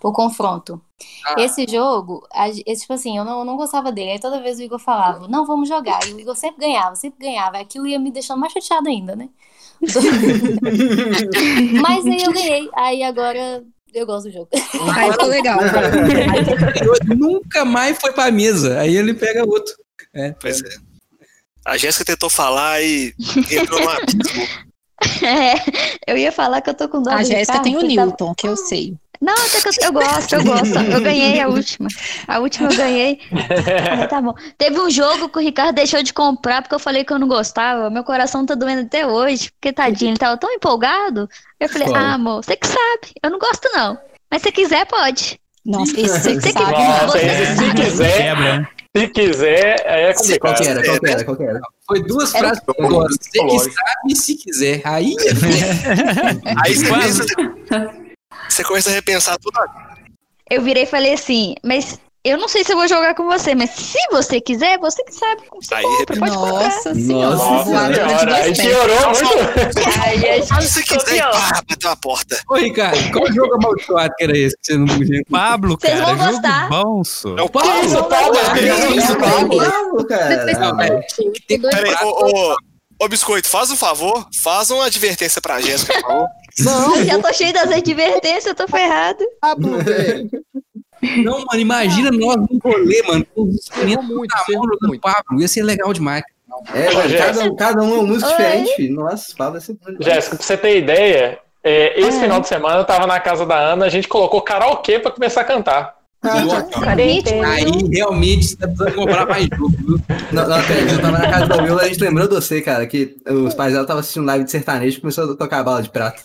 [SPEAKER 2] O confronto.
[SPEAKER 9] Ah.
[SPEAKER 2] Esse jogo, a esse, tipo assim, eu não, eu não gostava dele. Aí toda vez o Igor falava, não, vamos jogar. E o Igor sempre ganhava, sempre ganhava. Aquilo ia me deixando mais chateada ainda, né? (laughs) Mas aí eu ganhei. Aí agora eu gosto do jogo.
[SPEAKER 4] Aí ficou legal.
[SPEAKER 9] Nunca mais foi pra mesa. Aí ele pega outro. É.
[SPEAKER 10] Pois é. A Jéssica tentou falar e entrou no abismo. (laughs)
[SPEAKER 8] É, eu ia falar que eu tô com dó
[SPEAKER 4] A Jéssica tem o
[SPEAKER 8] que tá-
[SPEAKER 4] Newton, que eu sei.
[SPEAKER 8] Não, até que eu, eu gosto, eu gosto. Eu ganhei a última. A última eu ganhei. (laughs) Aí tá bom. Teve um jogo que o Ricardo deixou de comprar porque eu falei que eu não gostava. Meu coração tá doendo até hoje, porque tadinho, ele tava tão empolgado. Eu falei,
[SPEAKER 6] Qual?
[SPEAKER 8] ah, amor, você que sabe. Eu não gosto, não. Mas se quiser, pode.
[SPEAKER 4] Nossa, esse você que
[SPEAKER 8] Você que-
[SPEAKER 4] sabe,
[SPEAKER 5] Nossa, esse se quiser,
[SPEAKER 1] Quebra, né?
[SPEAKER 5] se quiser, aí é
[SPEAKER 6] Qual
[SPEAKER 5] complicado.
[SPEAKER 6] que era? Qual que era? Qual que era?
[SPEAKER 9] Foi duas
[SPEAKER 8] Era-
[SPEAKER 9] frases que eu gosto. Você que sabe se quiser. Aí (laughs) é
[SPEAKER 10] Aí você, (laughs) você começa a repensar tudo.
[SPEAKER 8] Eu virei e falei assim, mas eu não sei se eu vou jogar com você, mas se você quiser, você que sabe como você
[SPEAKER 10] Aí,
[SPEAKER 8] compra, pode comprar.
[SPEAKER 4] Nossa senhora,
[SPEAKER 6] Nossa
[SPEAKER 5] Senhora, aí piorou muito.
[SPEAKER 8] Aí a
[SPEAKER 10] Faz se
[SPEAKER 8] gente
[SPEAKER 10] quiser e
[SPEAKER 8] copiou.
[SPEAKER 10] pá, bateu a porta.
[SPEAKER 9] Ô, Ricardo, qual jogo amaldiçoado que era esse que você não podia?
[SPEAKER 1] Pablo,
[SPEAKER 8] Vocês
[SPEAKER 1] cara,
[SPEAKER 8] vão
[SPEAKER 1] jogo
[SPEAKER 8] gostar.
[SPEAKER 1] bom, só.
[SPEAKER 10] É o
[SPEAKER 9] Pablo,
[SPEAKER 10] Pablo.
[SPEAKER 5] Pablo,
[SPEAKER 10] Que isso,
[SPEAKER 6] Pablo, cara.
[SPEAKER 10] Peraí,
[SPEAKER 9] comprar.
[SPEAKER 10] ô, ô, ô, Biscoito, faz um favor, faz uma advertência pra Jéssica, por favor. (laughs)
[SPEAKER 8] Eu já tô cheio das advertências, eu tô ferrado.
[SPEAKER 3] Pablo, (laughs) velho.
[SPEAKER 9] Não, mano, imagina nós num rolê, mano, com os instrumentos
[SPEAKER 13] muito,
[SPEAKER 9] na mão jogando Pablo. Ia ser legal demais.
[SPEAKER 6] É, cada, um- cada um é uma música
[SPEAKER 8] Oi.
[SPEAKER 6] diferente. Nossa, fala assim.
[SPEAKER 5] Jéssica, pra você ter ideia, é, esse final de semana eu tava na casa da Ana, a gente colocou karaokê pra começar a cantar.
[SPEAKER 9] Aí realmente você tá precisando comprar mais jogo, viu?
[SPEAKER 6] Não, não, eu tava na casa da Will, a gente lembrou de você, cara, que os pais dela estavam assistindo live de sertanejo e começou a tocar a bala de prata.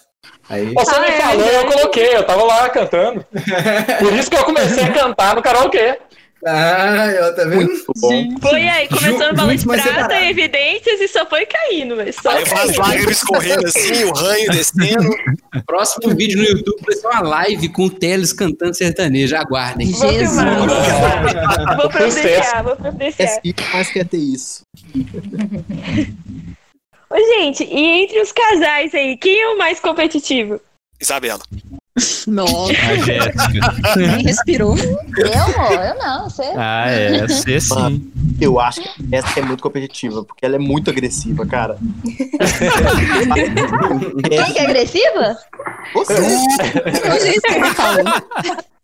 [SPEAKER 6] Aí.
[SPEAKER 5] Você
[SPEAKER 7] Ah,
[SPEAKER 5] me
[SPEAKER 7] é
[SPEAKER 5] falou, eu
[SPEAKER 7] verdade.
[SPEAKER 5] coloquei, eu tava lá cantando. (laughs) Por isso que eu comecei a cantar no karaokê.
[SPEAKER 6] Ah, eu tá vendo?
[SPEAKER 3] Bom.
[SPEAKER 7] Foi aí, bala de
[SPEAKER 6] juntos, mas
[SPEAKER 7] prata, evidências e só foi caindo, mas só
[SPEAKER 10] Aí
[SPEAKER 7] caindo.
[SPEAKER 10] lágrimas correndo assim, o ranho descendo.
[SPEAKER 9] Próximo vídeo no YouTube vai ser uma live com o Teles cantando sertanejo. Aguardem.
[SPEAKER 7] Vou filmar. (laughs) Vou providenciar, vou providenciar.
[SPEAKER 13] É, mas quer ter isso.
[SPEAKER 7] Ô, gente, e entre os casais aí, quem é o mais competitivo?
[SPEAKER 10] Isabela.
[SPEAKER 4] Nossa,
[SPEAKER 1] A Jéssica. (laughs)
[SPEAKER 4] nem respirou.
[SPEAKER 8] Eu, amor? Eu não, você.
[SPEAKER 1] Ah, é, você sim.
[SPEAKER 13] Mano, eu acho que essa é muito competitiva, porque ela é muito agressiva, cara. (laughs)
[SPEAKER 8] Quem que é agressiva?
[SPEAKER 13] Você.
[SPEAKER 4] Hoje é isso que.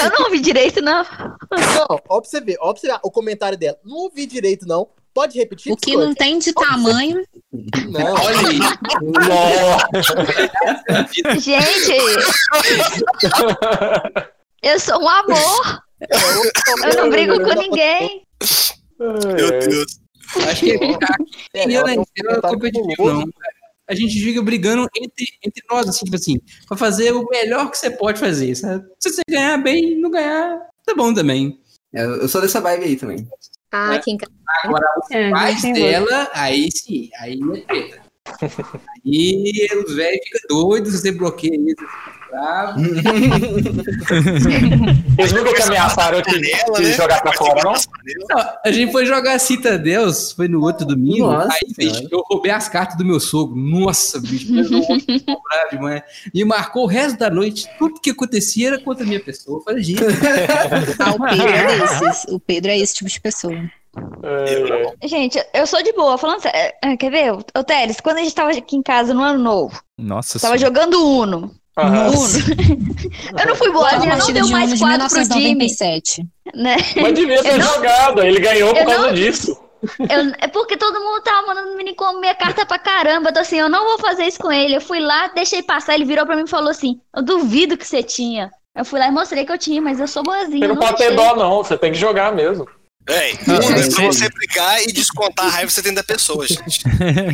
[SPEAKER 4] Eu
[SPEAKER 8] não ouvi direito, não.
[SPEAKER 13] Não, ó pra você ver, ó pra você ver o comentário dela. Não ouvi direito, não. Pode repetir?
[SPEAKER 4] O que não tem de tamanho.
[SPEAKER 13] Não,
[SPEAKER 9] Olha aí.
[SPEAKER 8] Gente, eu sou um amor. Eu não brigo com ninguém.
[SPEAKER 10] Meu Deus.
[SPEAKER 9] Acho que
[SPEAKER 13] ela
[SPEAKER 9] nem
[SPEAKER 13] tem um
[SPEAKER 9] eu não não. A gente fica brigando entre, entre nós, assim, tipo assim, pra fazer o melhor que você pode fazer, sabe? Se você ganhar bem, não ganhar, tá bom também.
[SPEAKER 6] É, Eu sou dessa vibe aí também.
[SPEAKER 2] Ah, aqui em casa.
[SPEAKER 9] Agora, os
[SPEAKER 7] É,
[SPEAKER 9] pais dela, aí sim, aí é treta. (laughs) Aí os velhos ficam doidos, você bloqueia eles. Bravo.
[SPEAKER 5] Eles nunca te ameaçaram de, de
[SPEAKER 10] né?
[SPEAKER 5] jogar pra fora, não?
[SPEAKER 9] Não, a gente foi jogar Citadeus, foi no outro domingo.
[SPEAKER 6] Nossa
[SPEAKER 9] aí, bicho, eu roubei as cartas do meu sogro. Nossa, bicho, eu não (laughs) demais. E marcou o resto da noite. Tudo que acontecia era contra a minha pessoa. Eu falei, gente, (laughs)
[SPEAKER 4] Ah, o Pedro é desses. O Pedro é esse tipo de pessoa.
[SPEAKER 5] É,
[SPEAKER 8] Gente, eu sou de boa. Falando sério, é, quer ver? Ô, Teles, quando a gente tava aqui em casa no ano novo,
[SPEAKER 1] Nossa
[SPEAKER 8] tava
[SPEAKER 1] senhora.
[SPEAKER 8] jogando Uno. (laughs) eu não fui boazinha, não
[SPEAKER 4] partida
[SPEAKER 8] deu
[SPEAKER 4] de
[SPEAKER 8] mais
[SPEAKER 4] Uno de
[SPEAKER 8] quatro pro time.
[SPEAKER 4] 1997.
[SPEAKER 8] Né?
[SPEAKER 5] Mas devia
[SPEAKER 8] Eu não-
[SPEAKER 5] jogado, ele ganhou por
[SPEAKER 8] eu
[SPEAKER 5] causa
[SPEAKER 8] não-
[SPEAKER 5] disso.
[SPEAKER 8] Eu- é porque todo mundo tava mandando me comer carta pra caramba. Eu tô assim, eu não vou fazer isso com ele. Eu fui lá, deixei passar. Ele virou pra mim e falou assim: Eu duvido que você tinha. Eu fui lá e mostrei que eu tinha, mas eu sou boazinha.
[SPEAKER 5] Você
[SPEAKER 8] eu
[SPEAKER 5] não pode ter dó, não. Você tem que jogar mesmo.
[SPEAKER 10] Uno é pra você brigar e descontar a raiva que você tem da pessoa, gente.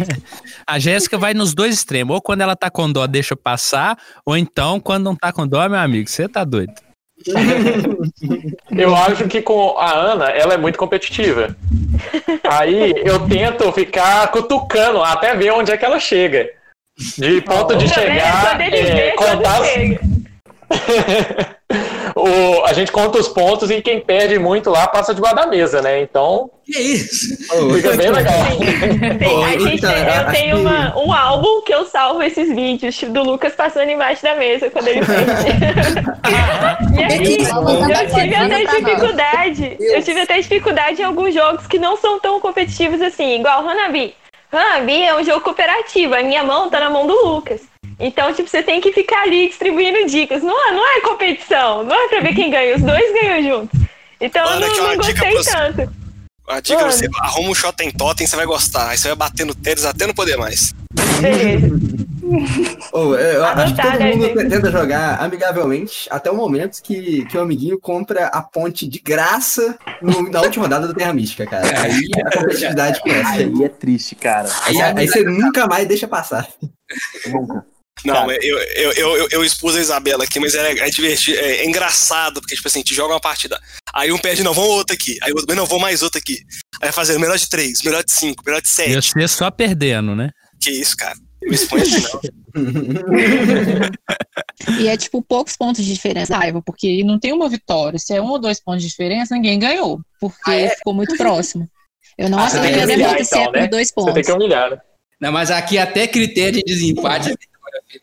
[SPEAKER 10] (laughs)
[SPEAKER 1] A Jéssica vai nos dois extremos. Ou quando ela tá com dó, deixa passar. Ou então, quando não tá com dó, meu amigo, você tá doido. (laughs)
[SPEAKER 5] Eu acho que com a Ana, ela é muito competitiva. Aí eu tento ficar cutucando até ver onde é que ela chega. De ponto de chegar, é, contar.
[SPEAKER 7] chega. (laughs)
[SPEAKER 5] o, a gente conta os pontos e quem perde muito lá passa debaixo da mesa, né? Então
[SPEAKER 9] que isso?
[SPEAKER 5] fica bem legal. (laughs)
[SPEAKER 7] Tem- a gente
[SPEAKER 6] então,
[SPEAKER 7] tem- eu tenho uma- um álbum que eu salvo esses vídeos do Lucas passando embaixo da mesa quando ele perde. (laughs) e aí, eu tive até dificuldade. Eu tive até dificuldade em alguns jogos que não são tão competitivos assim, igual Hanabi. Hanabi é um jogo cooperativo, a minha mão tá na mão do Lucas. Então, tipo, você tem que ficar ali distribuindo dicas. Não, é- não é competição, não é pra ver quem ganha, os dois ganham juntos. Então, eu
[SPEAKER 10] Mano,
[SPEAKER 7] não,
[SPEAKER 10] é uma
[SPEAKER 7] não
[SPEAKER 10] dica
[SPEAKER 7] gostei tanto.
[SPEAKER 10] A dica é
[SPEAKER 7] Mano.
[SPEAKER 10] você arruma um shot em totem, você vai gostar. Aí você vai bater no tênis até não poder mais.
[SPEAKER 7] Beleza.
[SPEAKER 6] Ô, eu (laughs) acho que todo
[SPEAKER 7] Anotada,
[SPEAKER 6] mundo
[SPEAKER 7] gente.
[SPEAKER 6] tenta jogar amigavelmente até o momento que, que o amiguinho compra a ponte de graça no- na última rodada do Terra Mística, cara. Aí a competitividade começa.
[SPEAKER 13] Aí é triste, cara.
[SPEAKER 6] Aí, aí você nunca mais deixa passar.
[SPEAKER 13] Nunca.
[SPEAKER 10] Não, eu, eu, eu, eu, eu expus a Isabela aqui, mas é, é divertido, é, é engraçado, porque, tipo assim, te joga uma partida. Aí um perde, não, vamos outro aqui. Aí o outro, não, vou mais outro aqui. Aí vai fazer melhor de três, melhor de cinco, melhor de
[SPEAKER 1] E
[SPEAKER 10] sete.
[SPEAKER 1] você só perdendo, né?
[SPEAKER 10] Que isso, cara. Eu me exponho assim, não. (laughs)
[SPEAKER 4] E é tipo poucos pontos de diferença, raiva, porque não tem uma vitória. Se é um ou dois pontos de diferença, ninguém ganhou, porque ficou muito próximo. Eu não
[SPEAKER 5] Ah, que
[SPEAKER 4] a
[SPEAKER 5] humilhar,
[SPEAKER 4] derrota se é
[SPEAKER 5] então,
[SPEAKER 4] por
[SPEAKER 5] né?
[SPEAKER 4] dois
[SPEAKER 5] Você tem
[SPEAKER 4] pontos.
[SPEAKER 5] que humilhar, né?
[SPEAKER 9] Não, mas aqui até critério de desempate.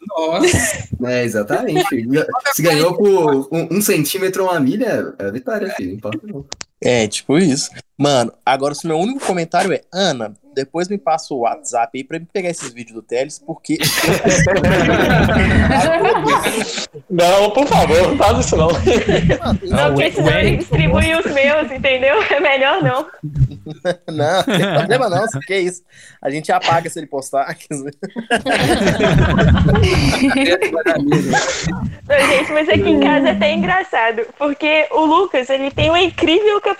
[SPEAKER 9] Nossa. (laughs)
[SPEAKER 6] É, exatamente. Se ganhou por um, um centímetro ou uma milha, é vitória, filho. Não importa não.
[SPEAKER 13] É, tipo isso. Mano, agora se meu único comentário é, Ana, depois me passa o WhatsApp aí pra me pegar esses vídeos do Teles, porque. (laughs)
[SPEAKER 5] Não, por favor, não faz isso não.
[SPEAKER 7] Não, porque senão ele distribui os meus, entendeu? É melhor não. (laughs)
[SPEAKER 13] não, não tem problema não, que isso. A gente apaga se ele postar.
[SPEAKER 7] Não, gente, mas aqui em casa é até engraçado, porque o Lucas, ele tem uma incrível capacidade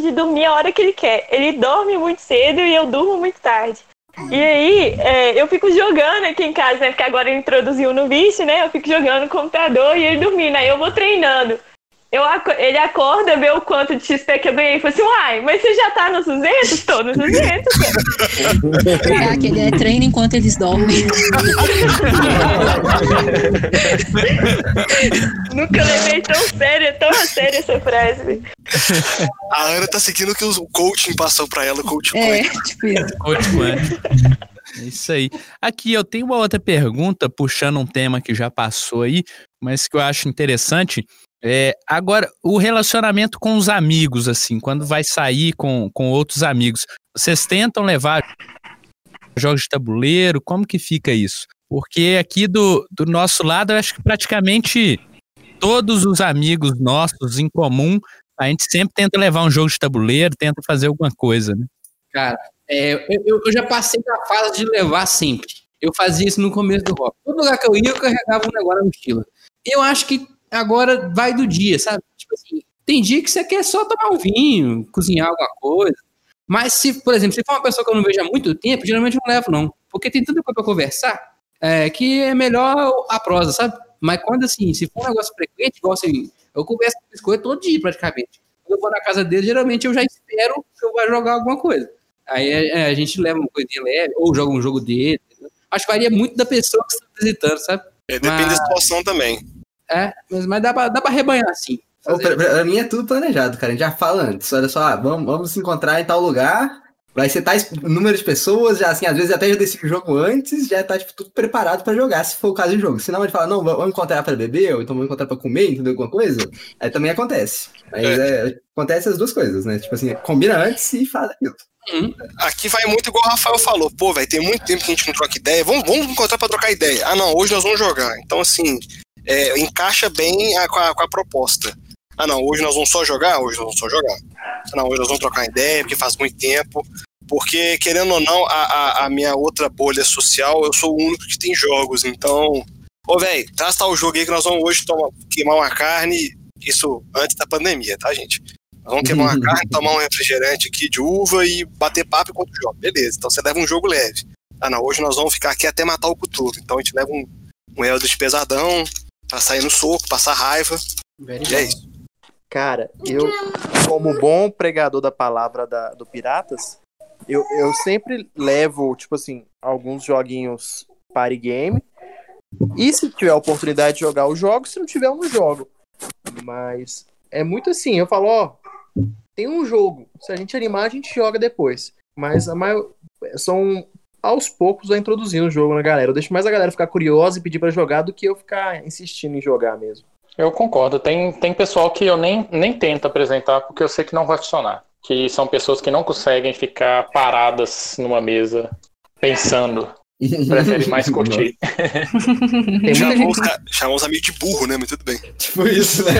[SPEAKER 7] de dormir a hora que ele quer. Ele dorme muito cedo e eu durmo muito tarde. E aí, é, eu fico jogando aqui em casa, né? Porque agora ele introduziu no vício, né? Eu fico jogando no computador e ele dormindo. Aí eu vou treinando. Eu, ele acorda, vê o quanto de XP que eu ganhei e fala assim, uai, mas você já tá nos 200? Tô nos 200.
[SPEAKER 4] Caraca, ele é treino enquanto eles dormem. (laughs)
[SPEAKER 7] Nunca levei tão sério, tão a sério essa frase.
[SPEAKER 10] A Ana tá seguindo o que o coaching passou pra ela, o coach
[SPEAKER 4] É, tipo isso.
[SPEAKER 1] Coach quântico. É isso aí. Aqui, eu tenho uma outra pergunta, puxando um tema que já passou aí, mas que eu acho interessante. É, agora, o relacionamento com os amigos, assim, quando vai sair com, com outros amigos, vocês tentam levar jogos de tabuleiro? Como que fica isso? Porque aqui do, do nosso lado, eu acho que praticamente todos os amigos nossos em comum, a gente sempre tenta levar um jogo de tabuleiro, tenta fazer alguma coisa, né?
[SPEAKER 9] Cara, é, eu, eu- já passei da fase de levar sempre. Eu fazia isso no começo do rock. Todo lugar que eu ia, eu carregava um negócio na mochila. Eu acho que agora vai do dia, sabe? Tipo assim, tem dia que você quer só tomar um vinho, cozinhar alguma coisa. Mas se, por exemplo, se for uma pessoa que eu não vejo há muito tempo, geralmente eu não levo, não. Porque tem tanta coisa pra conversar é, que é melhor a prosa, sabe? Mas quando assim, se for um negócio frequente, igual assim, eu converso com biscoito todo dia praticamente. Quando eu vou na casa dele, geralmente eu já espero que eu vá jogar alguma coisa. Aí é, a gente leva uma coisinha leve, ou joga um jogo dele. entendeu? Acho que varia muito da pessoa que você tá visitando, sabe?
[SPEAKER 10] É, depende
[SPEAKER 9] Mas-
[SPEAKER 10] da situação também.
[SPEAKER 9] É, mas, mas dá, pra, dá pra rebanhar assim.
[SPEAKER 6] Pra, pra mim é tudo planejado, cara. A gente já fala antes. Olha só, ah, vamos, vamos se encontrar em tal lugar. Vai ser tais número de pessoas, já assim, às vezes até já decide o jogo antes, já tá tipo, tudo preparado pra jogar, se for o caso de jogo. Senão a gente fala, não, vamos encontrar pra beber, ou então vamos encontrar pra comer, entendeu? Alguma coisa. Aí também acontece. Mas é, acontece as duas coisas, né? Tipo assim, combina antes e faz aquilo.
[SPEAKER 10] Aqui vai muito igual o Rafael falou. Pô, velho, tem muito tempo que a gente não troca ideia. Vamos, vamos encontrar pra trocar ideia. Ah, não, hoje nós vamos jogar. Então, assim, é, encaixa bem a- com, a, com a proposta. Ah, não, hoje nós vamos só jogar? Hoje nós vamos só jogar. Ah, não, hoje nós vamos trocar ideia, porque faz muito tempo. Porque, querendo ou não, a, a, minha outra bolha social, eu sou o único que tem jogos. Então, ô, velho, traz tal jogo aí que nós vamos hoje tomar, queimar uma carne. Isso antes da pandemia, tá, gente? Nós vamos queimar uma (laughs) carne, tomar um refrigerante aqui de uva e bater papo enquanto joga. Beleza, então você leva um jogo leve. Ah, não, hoje nós vamos ficar aqui até matar o Cthulhu. Então a gente leva um, um Eldritch pesadão, pra sair no soco, passar raiva. E é isso.
[SPEAKER 13] Cara, eu, como bom pregador da palavra da- do Piratas, eu, eu sempre levo, tipo assim, alguns joguinhos party game. E se tiver a oportunidade de jogar, eu jogo. Se não tiver, eu não jogo. Mas é muito assim, eu falo, ó, tem um jogo. Se a gente animar, a gente joga depois. Mas a maior, são aos poucos vai introduzindo o jogo na galera. Eu deixo mais a galera ficar curiosa e pedir pra jogar do que eu ficar insistindo em jogar mesmo.
[SPEAKER 5] Eu concordo. Tem, tem pessoal que eu nem, nem tento apresentar porque eu sei que não vai funcionar. Que são pessoas que não conseguem ficar paradas numa mesa pensando. (laughs) Preferem mais (laughs) curtir.
[SPEAKER 10] Chamou os, chamou os amigos de burro, né? Mas tudo bem.
[SPEAKER 6] Tipo isso, né?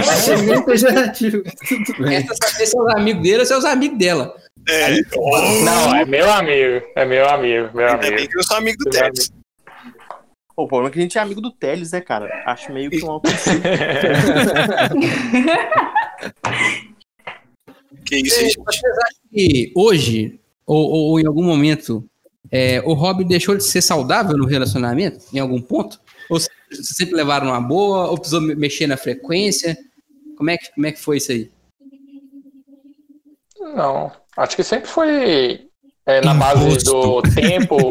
[SPEAKER 6] Achei bem pejorativo. Tudo bem.
[SPEAKER 9] Essa saber seus amigos dele ou seus amigos dela.
[SPEAKER 10] É,
[SPEAKER 5] Não, é meu amigo. É meu amigo, meu
[SPEAKER 10] ainda bem
[SPEAKER 5] amigo.
[SPEAKER 10] que eu sou amigo do.
[SPEAKER 13] Pô, o problema é que a gente é amigo do Teles, né, cara? Acho meio que um autocídio. (laughs)
[SPEAKER 10] Que isso, gente.
[SPEAKER 9] Vocês acham que hoje, ou, ou- ou em algum momento, é, o hobby deixou de ser saudável no relacionamento, em algum ponto? Ou vocês sempre levaram uma boa, ou precisou me- mexer na frequência? Como é que, como é que foi isso aí?
[SPEAKER 5] Não, acho que sempre foi é, na base do tempo. (laughs)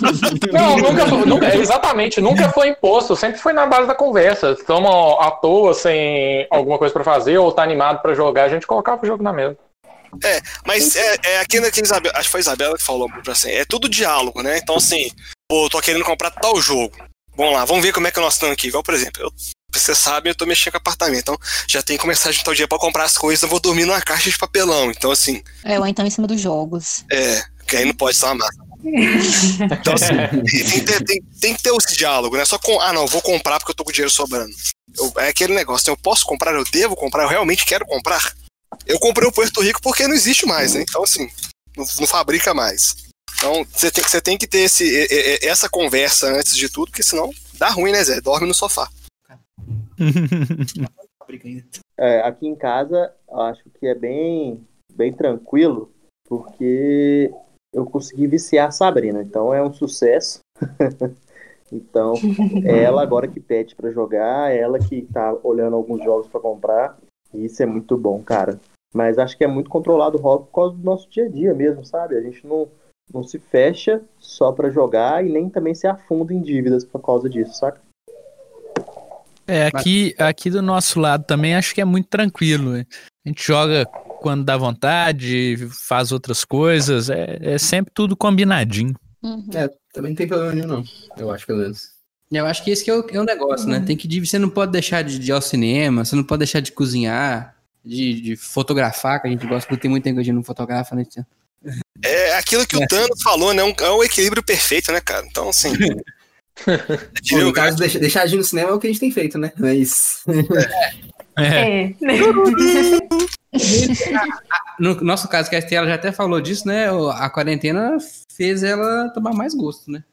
[SPEAKER 5] (laughs) Não, nunca, foi- nunca, é, exatamente, nunca foi imposto, sempre foi na base da conversa. Estamos à toa, sem alguma coisa pra fazer, ou tá animado pra jogar, a gente colocava o jogo na mesa.
[SPEAKER 10] É, mas é, é aquilo que a Isabela, acho que foi a Isabela que falou assim, é tudo diálogo, né? Então, assim, pô, eu tô querendo comprar tal jogo. Vamos lá, vamos ver como é que nós estamos aqui. Igual, por exemplo, eu vocês sabem, eu tô mexendo com apartamento. Então, já tem que começar a juntar o dia pra comprar as coisas, eu vou dormir numa caixa de papelão. Então, assim,
[SPEAKER 4] É, ou então em cima dos jogos.
[SPEAKER 10] é, que aí não pode uma massa. (laughs) Então, assim, tem, que ter- tem- tem que ter esse diálogo, né? Só com, ah, não, vou comprar porque eu tô com dinheiro sobrando. Eu- é aquele negócio, né? eu posso comprar, eu devo comprar, eu realmente quero comprar. Eu comprei o Puerto Rico porque não existe mais, né? Então, assim, não, não fabrica mais. Então, você tem, você tem que ter esse, essa conversa antes de tudo, porque senão dá ruim, né, Zé? Dorme no sofá. (laughs)
[SPEAKER 13] É, aqui em casa, acho que é bem, bem tranquilo, porque eu consegui viciar a Sabrina, então é um sucesso. (laughs) então, é ela agora que pede pra jogar, é ela que tá olhando alguns jogos pra comprar, e isso é muito bom, cara. Mas acho que é muito controlado o hobby por causa do nosso dia a dia mesmo, sabe? A gente não, não se fecha só pra jogar e nem também se afunda em dívidas por causa disso, saca?
[SPEAKER 1] É, aqui, aqui do nosso lado também acho que é muito tranquilo. A gente joga quando dá vontade, faz outras coisas, é, é sempre tudo combinadinho.
[SPEAKER 6] É, também não tem problema nenhum, não. Eu acho, pelo menos.
[SPEAKER 9] Eu acho que esse que é o, é o negócio, né? Tem que você não pode deixar de, de ir ao cinema, você não pode deixar de cozinhar, de, de fotografar, que a gente gosta, porque tem muita gente que a gente não fotografa, né? Tia?
[SPEAKER 10] É aquilo que o Thanos falou, né? Um- é um equilíbrio perfeito, né, cara? Então, assim. (laughs)
[SPEAKER 6] Bom, no caso, deixar, deixar de ir no cinema é o que a gente tem feito, né? Mas.
[SPEAKER 12] É. (laughs)
[SPEAKER 9] No nosso caso, que a Estela já até falou disso, né? A quarentena fez ela tomar mais gosto, né?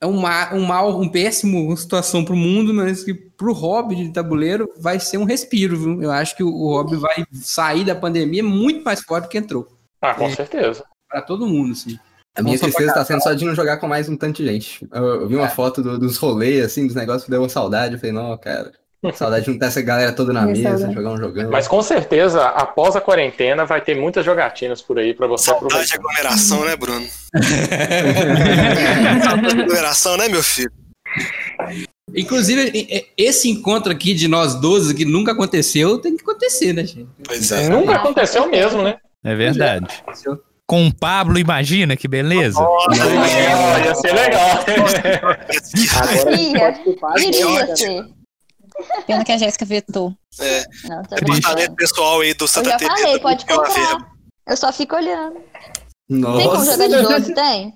[SPEAKER 9] É um, ma- um mal, um péssimo situação pro mundo, mas que pro hobby de tabuleiro vai ser um respiro, viu? Eu acho que o, o hobby vai sair da pandemia muito mais forte do que entrou.
[SPEAKER 5] Ah, com certeza.
[SPEAKER 9] Pra todo mundo, assim.
[SPEAKER 6] A minha
[SPEAKER 9] Não só pra
[SPEAKER 6] tristeza tá
[SPEAKER 9] cá.
[SPEAKER 6] sendo só de não jogar com mais um tanto de gente. Eu, eu vi uma foto do- dos rolês, assim, dos negócios que deu uma saudade. Eu falei, não, cara, saudade de não ter essa galera toda na mesa,
[SPEAKER 5] saudade.
[SPEAKER 6] jogar um jogão.
[SPEAKER 5] Mas com certeza, após a quarentena, vai ter muitas jogatinas por aí pra você
[SPEAKER 10] Saudade de
[SPEAKER 5] aproveitar.
[SPEAKER 10] aglomeração, né, Bruno? (laughs) Saudade de aglomeração, né, meu filho?
[SPEAKER 9] Inclusive, esse encontro aqui de nós 12, que nunca aconteceu, tem que acontecer, né, gente?
[SPEAKER 10] Pois
[SPEAKER 5] é. Nunca aconteceu mesmo, né?
[SPEAKER 1] É verdade. Com o Pablo, imagina que beleza.
[SPEAKER 5] Nossa, ia ser legal.
[SPEAKER 13] Agora
[SPEAKER 8] Ia,
[SPEAKER 13] pode
[SPEAKER 8] iria ser.
[SPEAKER 4] Pena que a Jéssica vetou.
[SPEAKER 10] É.
[SPEAKER 8] Não, tô
[SPEAKER 10] Departamento
[SPEAKER 8] brincando.
[SPEAKER 10] pessoal aí do
[SPEAKER 8] Eu
[SPEAKER 10] Santa
[SPEAKER 8] já
[SPEAKER 10] TV.
[SPEAKER 8] falei,
[SPEAKER 10] do
[SPEAKER 8] pode comprar. Eu só fico olhando. Tem como
[SPEAKER 6] Nossa.
[SPEAKER 8] jogar de 12? Tem?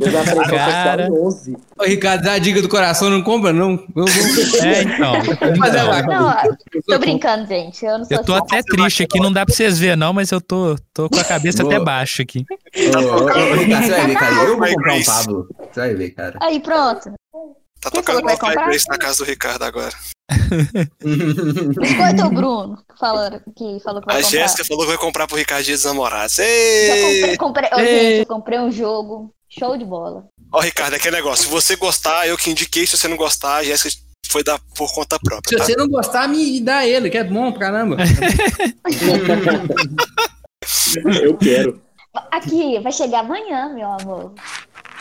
[SPEAKER 13] Eu já
[SPEAKER 1] Cara.
[SPEAKER 13] pessoal 11.
[SPEAKER 9] Ô, Ricardo, dá a dica do coração, não compra, não. Eu vou... (laughs)
[SPEAKER 1] É, então.
[SPEAKER 9] Mas é lá.
[SPEAKER 8] Não, tô brincando, gente. Eu não sou
[SPEAKER 1] Eu tô
[SPEAKER 8] assim.
[SPEAKER 1] até triste aqui, não dá pra vocês verem não, mas eu tô, tô com a cabeça
[SPEAKER 6] Boa.
[SPEAKER 1] até baixa aqui.
[SPEAKER 6] Ô, ô, ô, Ricardo, você vai ver, cara. Eu vou comprar um. Pablo. Você vai ver, cara.
[SPEAKER 8] Aí, pronto.
[SPEAKER 10] Tá
[SPEAKER 8] Quem
[SPEAKER 10] tocando
[SPEAKER 8] falou
[SPEAKER 10] uma? Grace na casa do Ricardo agora. (laughs)
[SPEAKER 8] Biscoito ou Bruno? Falando que falou que vai
[SPEAKER 10] A
[SPEAKER 8] comprar.
[SPEAKER 10] Jéssica falou que vai comprar pro Ricardo Dia dos Namorados.
[SPEAKER 8] Comprei, comprei,
[SPEAKER 1] Ei.
[SPEAKER 8] gente, eu comprei um jogo. Show de bola.
[SPEAKER 10] Ó, Ricardo, é aquele negócio. Se você gostar, eu que indiquei. Se você não gostar, a Jéssica foi dar por conta
[SPEAKER 9] Se
[SPEAKER 10] própria, tá?
[SPEAKER 9] você não gostar, me dá ele, que é bom pra caramba.
[SPEAKER 13] Eu quero.
[SPEAKER 8] Aqui, vai chegar amanhã, meu amor.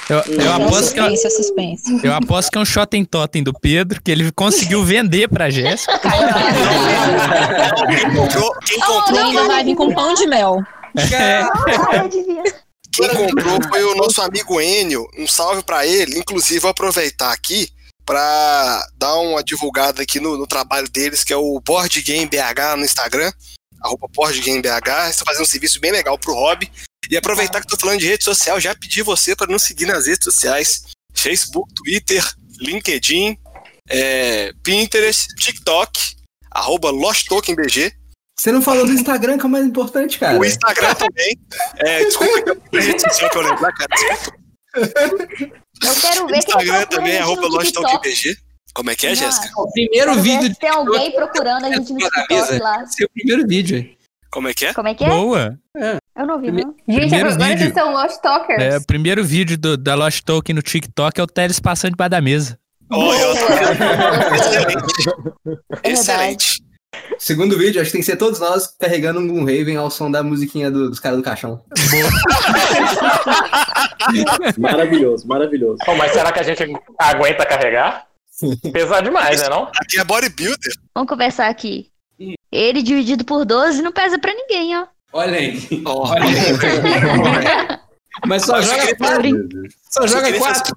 [SPEAKER 1] Eu, eu aposto que é,
[SPEAKER 4] suspense, é
[SPEAKER 1] eu aposto que é um Shotten Totem do Pedro, que ele conseguiu vender pra Jéssica.
[SPEAKER 10] Quem comprou, quem comprou,
[SPEAKER 4] Ainda vai vir com pão de mel.
[SPEAKER 8] Ah, devia.
[SPEAKER 10] quem comprou foi o nosso amigo Enio. Um salve pra ele. Inclusive, vou aproveitar aqui pra dar uma divulgada aqui no, no trabalho deles, que é o Board Game BH no Instagram. Arroba Board Game BH. Estão fazendo um serviço bem legal pro hobby. E aproveitar que eu tô falando de rede social, já pedi você para nos seguir nas redes sociais: Facebook, Twitter, LinkedIn, é, Pinterest, TikTok, arroba LostTokenBG.
[SPEAKER 6] Você não falou do Instagram, que é o mais importante, cara.
[SPEAKER 10] O Instagram também. É, desculpa que eu não rede social que eu lembro, cara. Desculpa.
[SPEAKER 8] Eu quero
[SPEAKER 10] O
[SPEAKER 8] ver quem
[SPEAKER 10] Instagram
[SPEAKER 8] procura
[SPEAKER 10] também é arroba. LostTokenBG. Como é que é, Jéssica?
[SPEAKER 9] O primeiro vídeo
[SPEAKER 8] tem alguém procurando a gente no
[SPEAKER 9] da
[SPEAKER 8] TikTok lá.
[SPEAKER 9] Esse é o primeiro vídeo aí.
[SPEAKER 10] Como é que é?
[SPEAKER 8] Como é que é?
[SPEAKER 1] Boa!
[SPEAKER 8] Eu não vi, não.
[SPEAKER 12] Gente,
[SPEAKER 1] Primeiro
[SPEAKER 12] agora
[SPEAKER 1] vídeo.
[SPEAKER 12] vocês são Lost Talkers.
[SPEAKER 1] É, o primeiro vídeo do- da Lost Token no TikTok é o Teles passando debaixo da mesa.
[SPEAKER 10] Olha, eu-
[SPEAKER 8] É
[SPEAKER 10] Excelente. Excelente.
[SPEAKER 6] Segundo vídeo, acho que tem que ser todos nós carregando um Raven ao som da musiquinha do- dos caras do caixão. (laughs)
[SPEAKER 13] Maravilhoso, maravilhoso.
[SPEAKER 5] Pô, mas será que a gente aguenta carregar? Pesar demais, né não?
[SPEAKER 10] Aqui é bodybuilder.
[SPEAKER 8] Vamos conversar aqui. Ele dividido por 12 não pesa pra ninguém, ó.
[SPEAKER 9] Olha aí. Olha aí. Mas só
[SPEAKER 10] Mas
[SPEAKER 9] joga quatro. Só joga quatro.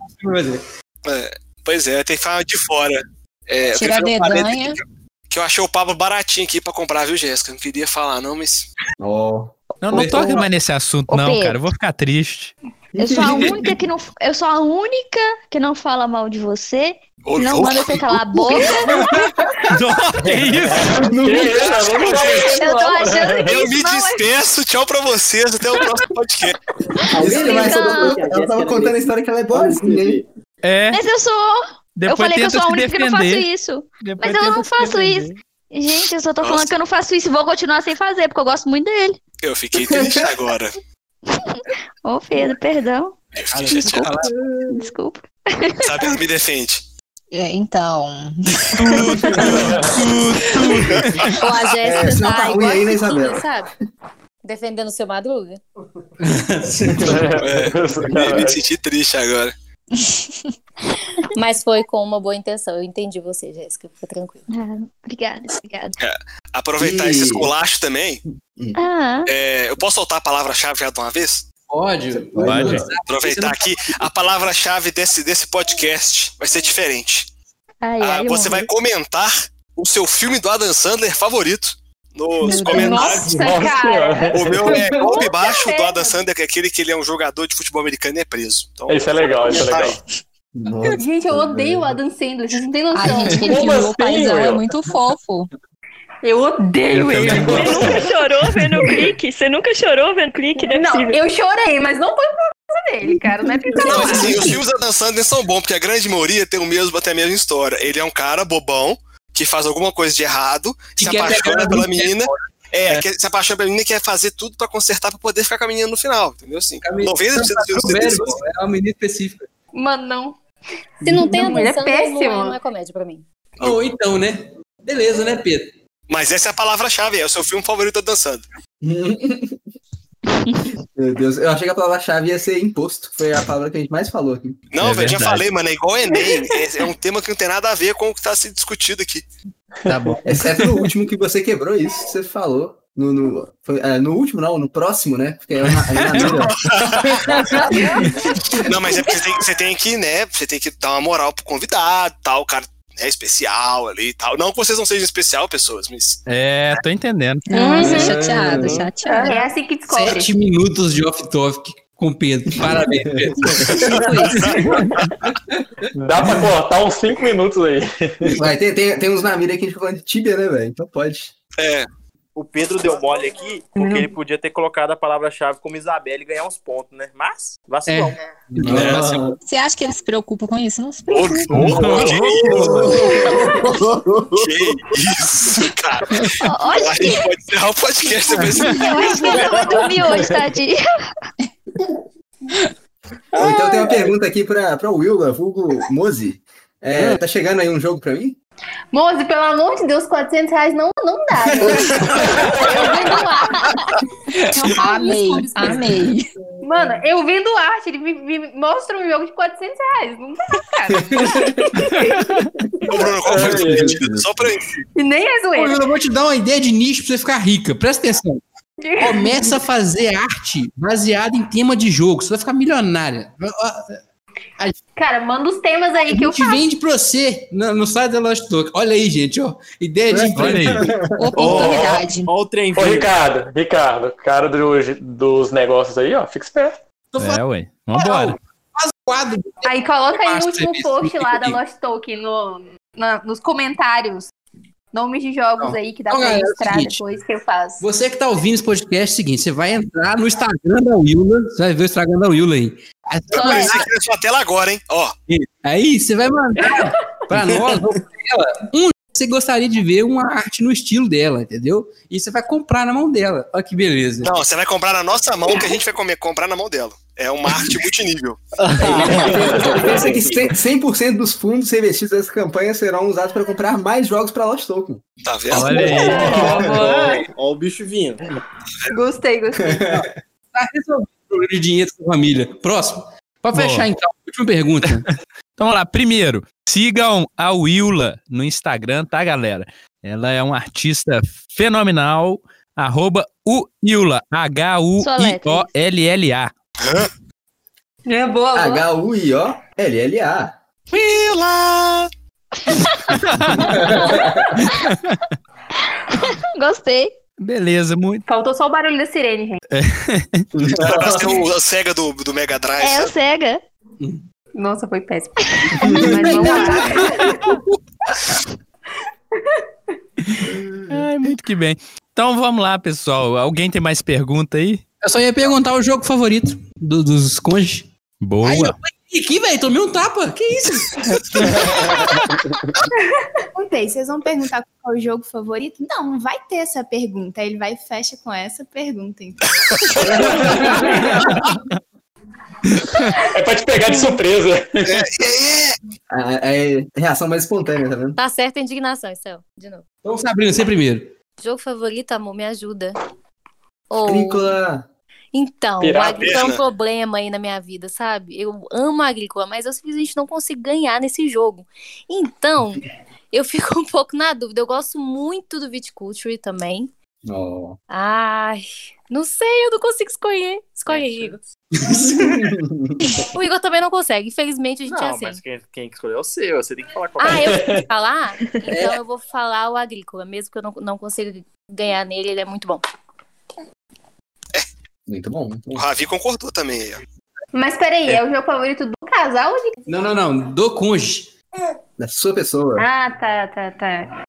[SPEAKER 10] É, Pois é, tem que falar de fora. É, eu
[SPEAKER 4] Tira a dedanha.
[SPEAKER 10] que- Que eu achei o Pablo baratinho aqui pra comprar, viu, Jéssica? Não queria falar, não, mas.
[SPEAKER 6] Ó.
[SPEAKER 1] Não, não toque mais nesse assunto, não, cara. Eu vou ficar triste.
[SPEAKER 8] Eu sou a única que não. Eu sou a única que não fala mal de você. Que não
[SPEAKER 10] louco.
[SPEAKER 8] manda você calar a boca.
[SPEAKER 1] que isso?
[SPEAKER 8] Eu tô achando que
[SPEAKER 10] Eu
[SPEAKER 8] isso
[SPEAKER 10] me
[SPEAKER 8] não é.
[SPEAKER 10] despeço, tchau pra vocês, até o próximo podcast.
[SPEAKER 8] Então-
[SPEAKER 6] ela tava contando a história que ela é boazinha, hein?
[SPEAKER 1] É.
[SPEAKER 8] Mas eu sou.
[SPEAKER 1] Depois
[SPEAKER 8] eu falei que eu sou a única que não faço isso.
[SPEAKER 1] Depois
[SPEAKER 8] Mas eu não faço isso. Gente, eu só tô
[SPEAKER 10] Nossa.
[SPEAKER 8] falando que eu não faço isso e vou continuar sem fazer, porque eu gosto muito dele.
[SPEAKER 10] Eu fiquei triste agora.
[SPEAKER 8] Ô, Pedro, perdão.
[SPEAKER 10] Chateado.
[SPEAKER 8] Desculpa.
[SPEAKER 10] Sabe, me defende.
[SPEAKER 4] É, então.
[SPEAKER 2] Ou a Jéssica
[SPEAKER 6] É,
[SPEAKER 2] tá
[SPEAKER 6] tá
[SPEAKER 2] igual
[SPEAKER 6] aí, né, Isabela?
[SPEAKER 2] Sabe? Defendendo o seu Madruga.
[SPEAKER 10] É, me, me senti triste agora. (laughs)
[SPEAKER 2] Mas foi com uma boa intenção. Eu entendi você, Jéssica. Fica tranquilo.
[SPEAKER 8] Ah, obrigada, obrigada.
[SPEAKER 10] Aproveitar
[SPEAKER 6] E-
[SPEAKER 10] esse esculacho também.
[SPEAKER 8] Ah,
[SPEAKER 10] é, eu posso soltar a palavra-chave já de uma vez?
[SPEAKER 9] Pode.
[SPEAKER 1] Pode.
[SPEAKER 10] Aproveitar aqui, a palavra-chave desse, desse podcast vai ser diferente.
[SPEAKER 8] ai,
[SPEAKER 10] Ah,
[SPEAKER 8] ai,
[SPEAKER 10] você
[SPEAKER 8] eu
[SPEAKER 10] vai comentar o seu filme do Adam Sandler favorito nos
[SPEAKER 8] Meu
[SPEAKER 10] comentários.
[SPEAKER 12] Nossa, cara.
[SPEAKER 10] O meu é golpe baixo do Adam Sandler, que é aquele que ele é um jogador de futebol americano e é preso. Então,
[SPEAKER 5] Isso é legal, isso é
[SPEAKER 10] tá
[SPEAKER 5] legal.
[SPEAKER 10] aí.
[SPEAKER 6] Nossa,
[SPEAKER 12] Gente, eu odeio o Adam Sandler, vocês não têm noção.
[SPEAKER 4] Ai, gente, aquele
[SPEAKER 5] Como
[SPEAKER 4] filme O
[SPEAKER 5] assim,
[SPEAKER 4] Paizão é muito fofo.
[SPEAKER 12] Eu odeio
[SPEAKER 1] Eu
[SPEAKER 12] ele.
[SPEAKER 7] Você nunca chorou vendo o clique? Você nunca chorou vendo o clique? Não é
[SPEAKER 12] Não,
[SPEAKER 7] possível.
[SPEAKER 12] eu chorei, mas não foi por causa dele, cara. Não é por
[SPEAKER 10] Não, assim, os filmes do Adam Sandler são bons, porque a grande maioria tem o mesmo, até a mesma história. Ele é um cara bobão, que faz alguma coisa de errado,
[SPEAKER 9] Que
[SPEAKER 10] se apaixona pela
[SPEAKER 9] menina.
[SPEAKER 10] menina. É, que se apaixona pela menina e quer fazer tudo pra consertar pra poder ficar com a menina no final, entendeu? Assim, 90% dos filmes
[SPEAKER 9] é uma menina específica.
[SPEAKER 12] Mano, não.
[SPEAKER 2] Se não tem
[SPEAKER 12] Não, é
[SPEAKER 2] atenção, não, é,
[SPEAKER 12] péssimo.
[SPEAKER 2] não é comédia pra mim.
[SPEAKER 9] Ou então, né? Beleza, né, Pedro?
[SPEAKER 10] Mas essa é a palavra-chave, é o seu filme favorito do Adam Sandler.
[SPEAKER 6] Meu Deus, eu achei que a palavra-chave ia ser imposto. Foi a palavra que a gente mais falou aqui.
[SPEAKER 10] Não,
[SPEAKER 1] É
[SPEAKER 10] velho, já falei, mano, é igual Enem. É, é um tema que não tem nada a ver com o que tá sendo discutido aqui.
[SPEAKER 1] Tá bom. (laughs)
[SPEAKER 6] Exceto no último que você quebrou isso, que você falou. No, no, foi, é, no último, não, no próximo, né? Porque é na, é. (laughs)
[SPEAKER 10] Não, mas é porque você tem, você tem que, né? Você tem que dar uma moral pro convidado, tal, o cara é especial ali e tal. Não que vocês não sejam especial, pessoas, mas.
[SPEAKER 1] É, tô entendendo.
[SPEAKER 4] Nossa, chateado, chateado.
[SPEAKER 12] É assim que descobre.
[SPEAKER 9] Sete minutos de off-topic com Pedro. Parabéns, Pedro. (laughs)
[SPEAKER 5] Dá pra cortar uns 5 minutos aí.
[SPEAKER 6] Vai, tem, tem, tem uns na mira que a gente falando de tíbia, né, velho? Então pode.
[SPEAKER 10] É.
[SPEAKER 13] O Pedro deu mole aqui, porque ele podia ter colocado a palavra-chave como Isabelle e ganhar uns pontos, né? Mas, vacilão.
[SPEAKER 6] Nossa.
[SPEAKER 4] Você acha que eles se preocupam com isso? Não se preocupa.
[SPEAKER 10] que isso, cara.
[SPEAKER 8] Olha
[SPEAKER 10] A gente pode encerrar o podcast depois.
[SPEAKER 8] Eu acho que ele vai dormir hoje, tadinho.
[SPEAKER 6] Então tem uma pergunta aqui pra, pra Wilga, vulgo Mozi. É, tá chegando aí um jogo pra mim?
[SPEAKER 12] Moze, pelo amor de Deus, 400 reais não, não dá. (laughs) eu vendo arte.
[SPEAKER 4] Amei, amei.
[SPEAKER 12] Mano, eu vendo arte, ele me, me mostra um jogo de 400 reais. Não dá, cara.
[SPEAKER 10] Ô, Bruno, qual foi o seu pedido? Só pra
[SPEAKER 12] E nem é zoeira.
[SPEAKER 9] eu vou te dar uma ideia de nicho pra você ficar rica. Presta atenção. Começa a fazer arte baseada em tema de jogo. Você vai ficar milionária.
[SPEAKER 12] Cara, manda os temas aí
[SPEAKER 9] A
[SPEAKER 12] que eu
[SPEAKER 9] gente
[SPEAKER 12] faço.
[SPEAKER 9] vende pra você no, no site da Lost Talk. Olha aí, gente, ó. Ideia de
[SPEAKER 1] aí.
[SPEAKER 4] Oportunidade.
[SPEAKER 13] Olha o trem
[SPEAKER 5] Ô. Ricardo, Ricardo, cara do, dos negócios aí, ó, fica esperto.
[SPEAKER 1] É, ué. Vambora.
[SPEAKER 9] faz quadro.
[SPEAKER 12] Aí coloca aí no
[SPEAKER 9] Basta
[SPEAKER 12] último post lá da. Lost Token, no, na- nos comentários. Nomes de jogos
[SPEAKER 9] Não.
[SPEAKER 12] aí que dá
[SPEAKER 9] Então,
[SPEAKER 12] pra
[SPEAKER 9] é o
[SPEAKER 12] ilustrar
[SPEAKER 9] seguinte.
[SPEAKER 12] depois que eu faço.
[SPEAKER 9] Você que tá ouvindo esse podcast, é o seguinte, você vai entrar no Instagram da Willa, você vai ver o Instagram da Willa aí. Aí você
[SPEAKER 10] Eu
[SPEAKER 9] vai
[SPEAKER 10] vou aqui na sua tela agora, hein? Ó,
[SPEAKER 9] Aí você vai mandar pra nós ela um que você gostaria de ver uma arte no estilo dela, entendeu? E você vai comprar na mão dela. Olha que beleza.
[SPEAKER 10] não, você vai comprar na nossa mão que a gente vai comer, comprar na mão dela. É uma arte multinível.
[SPEAKER 6] Pensa que 100% dos fundos investidos nessa campanha serão usados para comprar mais jogos para Lost Token.
[SPEAKER 10] Tá vendo?
[SPEAKER 1] Olha aí.
[SPEAKER 13] Ó, ó o bicho vindo.
[SPEAKER 12] Gostei, gostei.
[SPEAKER 9] Tá resolvido problema de dinheiro com a família. Próximo. Pra
[SPEAKER 1] Boa.
[SPEAKER 9] fechar então, última pergunta. (laughs)
[SPEAKER 1] Então vamos lá. Primeiro, sigam a Willa no Instagram, tá, galera? Ela é uma artista fenomenal. Arroba Uila. H-U-I-O-L-L-A.
[SPEAKER 12] É boa, boa.
[SPEAKER 6] H-U-I-O-L-L-A.
[SPEAKER 10] Willa! (laughs) (laughs)
[SPEAKER 8] Gostei.
[SPEAKER 1] Beleza, muito.
[SPEAKER 12] Faltou só o barulho da sirene, gente.
[SPEAKER 10] Ser (laughs) o, a SEGA do, do Mega Drive.
[SPEAKER 8] É o
[SPEAKER 10] sabe?
[SPEAKER 8] Sega.
[SPEAKER 12] Nossa, foi péssimo. Mas vamos lá. (laughs)
[SPEAKER 1] Ai, muito que bem. Então vamos lá, pessoal. Alguém tem mais pergunta aí?
[SPEAKER 9] Eu só ia perguntar o jogo favorito do- dos cônjuges.
[SPEAKER 1] Boa.
[SPEAKER 9] Aí, eu, e aqui, velho, tomei um tapa. Que isso? (laughs)
[SPEAKER 11] Perguntei, vocês vão perguntar qual é o jogo favorito? Não, não vai ter essa pergunta. Ele vai e fecha com essa pergunta, então.
[SPEAKER 5] É pra te pegar de surpresa.
[SPEAKER 6] É, é reação mais espontânea, tá vendo?
[SPEAKER 2] Tá certa a indignação, Céu. De novo.
[SPEAKER 9] Então, Sabrina, você primeiro.
[SPEAKER 2] Jogo favorito, amor, me ajuda. Ou-
[SPEAKER 6] Agrícola.
[SPEAKER 2] Então,
[SPEAKER 6] Pirata.
[SPEAKER 2] o agrícola é um
[SPEAKER 6] Pena.
[SPEAKER 2] problema aí na minha vida, sabe? Eu amo a agrícola, mas eu simplesmente não consigo ganhar nesse jogo. Então, (laughs) eu fico um pouco na dúvida. Eu gosto muito do Viticulture também.
[SPEAKER 6] Ó.
[SPEAKER 2] Ai, não sei, eu não consigo escolher. Escolhe aí, Igor. (laughs) o Igor também não consegue. Infelizmente, a gente é
[SPEAKER 3] Não,
[SPEAKER 2] assim.
[SPEAKER 3] mas quem, quem que escolheu é o seu. Você tem que falar qual
[SPEAKER 2] Ah,
[SPEAKER 3] é.
[SPEAKER 2] eu tenho que (laughs) falar? Então eu vou falar o agrícola, mesmo que eu não, não consiga ganhar nele, ele é muito bom.
[SPEAKER 6] Muito bom. muito
[SPEAKER 10] O
[SPEAKER 6] bom.
[SPEAKER 10] Ravi concordou também aí, ó.
[SPEAKER 12] Mas peraí, é o jogo favorito do casal ou de...
[SPEAKER 9] Não, não, não. Do cônjuge.
[SPEAKER 6] Da sua pessoa.
[SPEAKER 12] Ah, tá, tá, tá.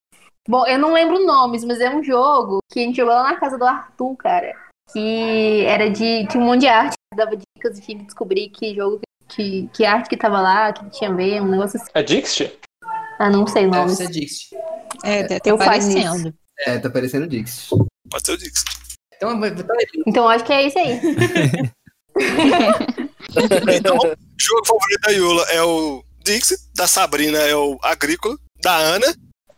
[SPEAKER 12] Bom, eu não lembro nomes, mas é um jogo que a gente jogou lá na casa do Arthur, cara. Que era de. Tinha um monte de arte, dava dicas e tinha que descobrir que jogo, que, que arte que tava lá, que tinha a ver, um negócio assim.
[SPEAKER 5] É Dixit?
[SPEAKER 12] Ah, não sei
[SPEAKER 9] Deve
[SPEAKER 12] nomes.
[SPEAKER 9] ser Dixit.
[SPEAKER 4] É, tá
[SPEAKER 12] Eu faço
[SPEAKER 4] aparecendo.
[SPEAKER 6] É, tá parecendo Dix.
[SPEAKER 10] Pode ser o Dix.
[SPEAKER 9] Então, tá.
[SPEAKER 12] Então acho que é esse aí.
[SPEAKER 10] Então, (laughs) o jogo favorito da Yula é o Dixit, da Sabrina é o Agrícola, da Ana.